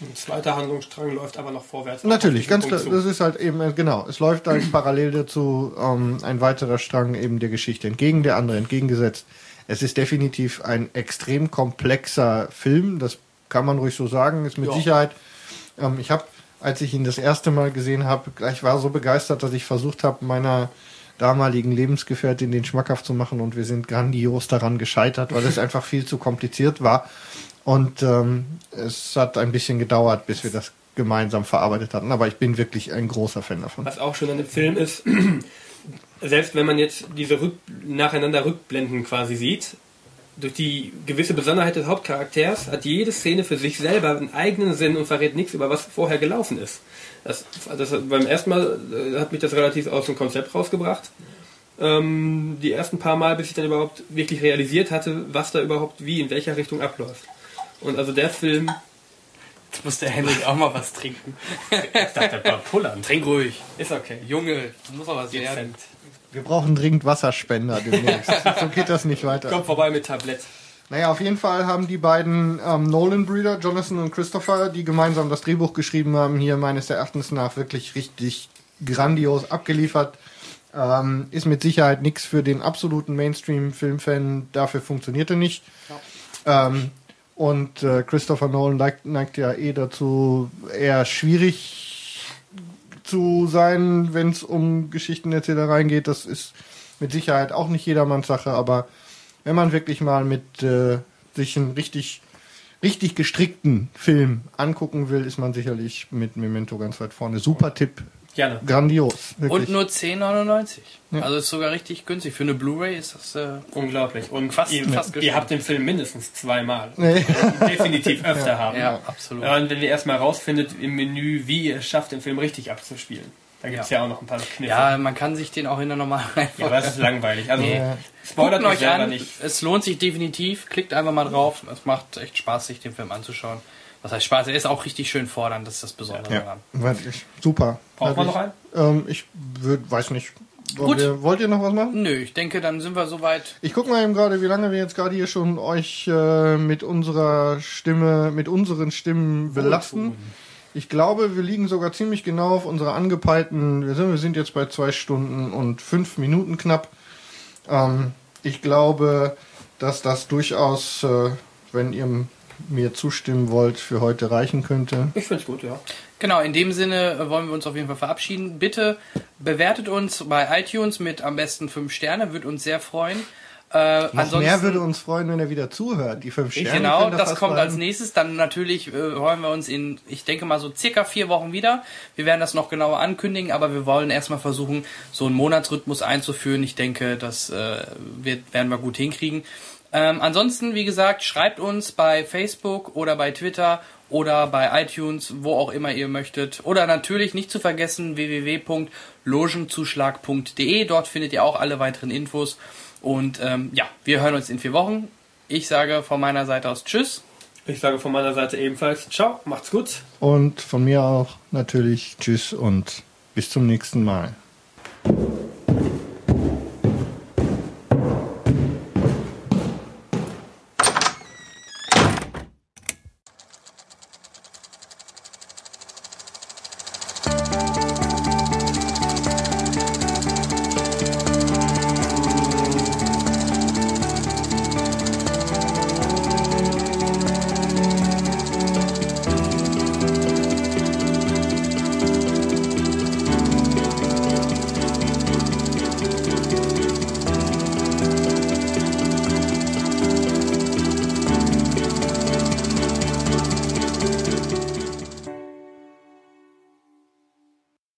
Ein zweiter Handlungsstrang läuft aber noch vorwärts. Natürlich, ganz klar. Das ist halt eben, genau. Es läuft halt parallel dazu ähm, ein weiterer Strang eben der Geschichte entgegen, der andere entgegengesetzt. Es ist definitiv ein extrem komplexer Film, das kann man ruhig so sagen, ist mit Ja. Sicherheit. Ähm, ich habe, als ich ihn das erste Mal gesehen habe, gleich war so begeistert, dass ich versucht habe, meiner damaligen Lebensgefährtin den schmackhaft zu machen und wir sind grandios daran gescheitert, weil es einfach viel zu kompliziert war. Und ähm, es hat ein bisschen gedauert, bis wir das gemeinsam verarbeitet hatten. Aber ich bin wirklich ein großer Fan davon. Was auch schön an dem Film ist, selbst wenn man jetzt diese Rück nacheinander Rückblenden quasi sieht, durch die gewisse Besonderheit des Hauptcharakters hat jede Szene für sich selber einen eigenen Sinn und verrät nichts über was vorher gelaufen ist. Das, das beim ersten Mal äh, hat mich das relativ aus dem Konzept rausgebracht. Ähm, die ersten paar Mal, bis ich dann überhaupt wirklich realisiert hatte, was da überhaupt wie in welcher Richtung abläuft. Und also der Film. Jetzt muss der Henrik auch mal was trinken. Ich dachte, das war pullern. Trink ruhig. Ist okay. Junge, muss mal was werden. Wir brauchen dringend Wasserspender demnächst. so geht das nicht weiter. Kommt vorbei mit Tablett. Naja, auf jeden Fall haben die beiden ähm, Nolan-Brüder, Jonathan und Christopher, die gemeinsam das Drehbuch geschrieben haben, hier meines Erachtens nach wirklich richtig grandios abgeliefert. Ähm, ist mit Sicherheit nichts für den absoluten Mainstream-Filmfan, dafür funktionierte nicht. Ähm, und äh, Christopher Nolan neigt, neigt ja eh dazu, eher schwierig zu sein, wenn es um Geschichtenerzählereien geht. Das ist mit Sicherheit auch nicht jedermanns Sache, aber wenn man wirklich mal mit äh, sich einen richtig richtig gestrickten Film angucken will, ist man sicherlich mit Memento ganz weit vorne. Super Tipp. Gerne. Grandios. Wirklich. Und nur 10,99. Also ist sogar richtig günstig. Für eine Blu-ray ist das äh, Unglaublich. Und Fast- ihr, fast ihr habt den Film mindestens zweimal. Nee. Definitiv öfter haben. ja, absolut. Ja, und wenn ihr erstmal rausfindet im Menü, wie ihr es schafft, den Film richtig abzuspielen. Da gibt es ja. auch noch ein paar Kniffe. Ja, man kann sich den auch in der normalen Ja, aber es ist langweilig. Also, Nee. spoilert euch selber an. nicht. Es lohnt sich definitiv. Klickt einfach mal drauf. Es macht echt Spaß, sich den Film anzuschauen. Was heißt Spaß? Er ist auch richtig schön fordernd. Das ist das Besondere Ja, daran. wirklich. Super. Braucht man noch einen? Ähm, ich würd, weiß nicht. Wollt Gut. ihr, wollt ihr noch was machen? Nö, ich denke, dann sind wir soweit. Ich guck mal eben gerade, wie lange wir jetzt gerade hier schon euch äh, mit unserer Stimme, mit unseren Stimmen belasten. Ich glaube, wir liegen sogar ziemlich genau auf unserer angepeilten. Wir sind, wir sind jetzt bei zwei Stunden und fünf Minuten knapp. Ähm, ich glaube, dass das durchaus, äh, wenn ihr mir zustimmen wollt, für heute reichen könnte. Ich finde es gut, ja. Genau, in dem Sinne äh, wollen wir uns auf jeden Fall verabschieden. Bitte bewertet uns bei iTunes mit am besten 5 Sterne, würde uns sehr freuen. Äh, Noch mehr würde uns freuen, wenn er wieder zuhört. Die fünf Sterne. Genau, das kommt als bleiben. nächstes. Dann natürlich äh, hören wir uns in, ich denke mal so circa vier Wochen wieder. Wir werden das noch genauer ankündigen, aber wir wollen erstmal versuchen, so einen Monatsrhythmus einzuführen. Ich denke, das äh, wird, werden wir gut hinkriegen. Ähm, ansonsten, wie gesagt, schreibt uns bei Facebook oder bei Twitter oder bei iTunes, wo auch immer ihr möchtet. Oder natürlich nicht zu vergessen www.logenzuschlag.de. Dort findet ihr auch alle weiteren Infos. Und ähm, ja, wir hören uns in vier Wochen. Ich sage von meiner Seite aus Tschüss. Ich sage von meiner Seite ebenfalls Ciao, macht's gut. Und von mir auch natürlich Tschüss und bis zum nächsten Mal.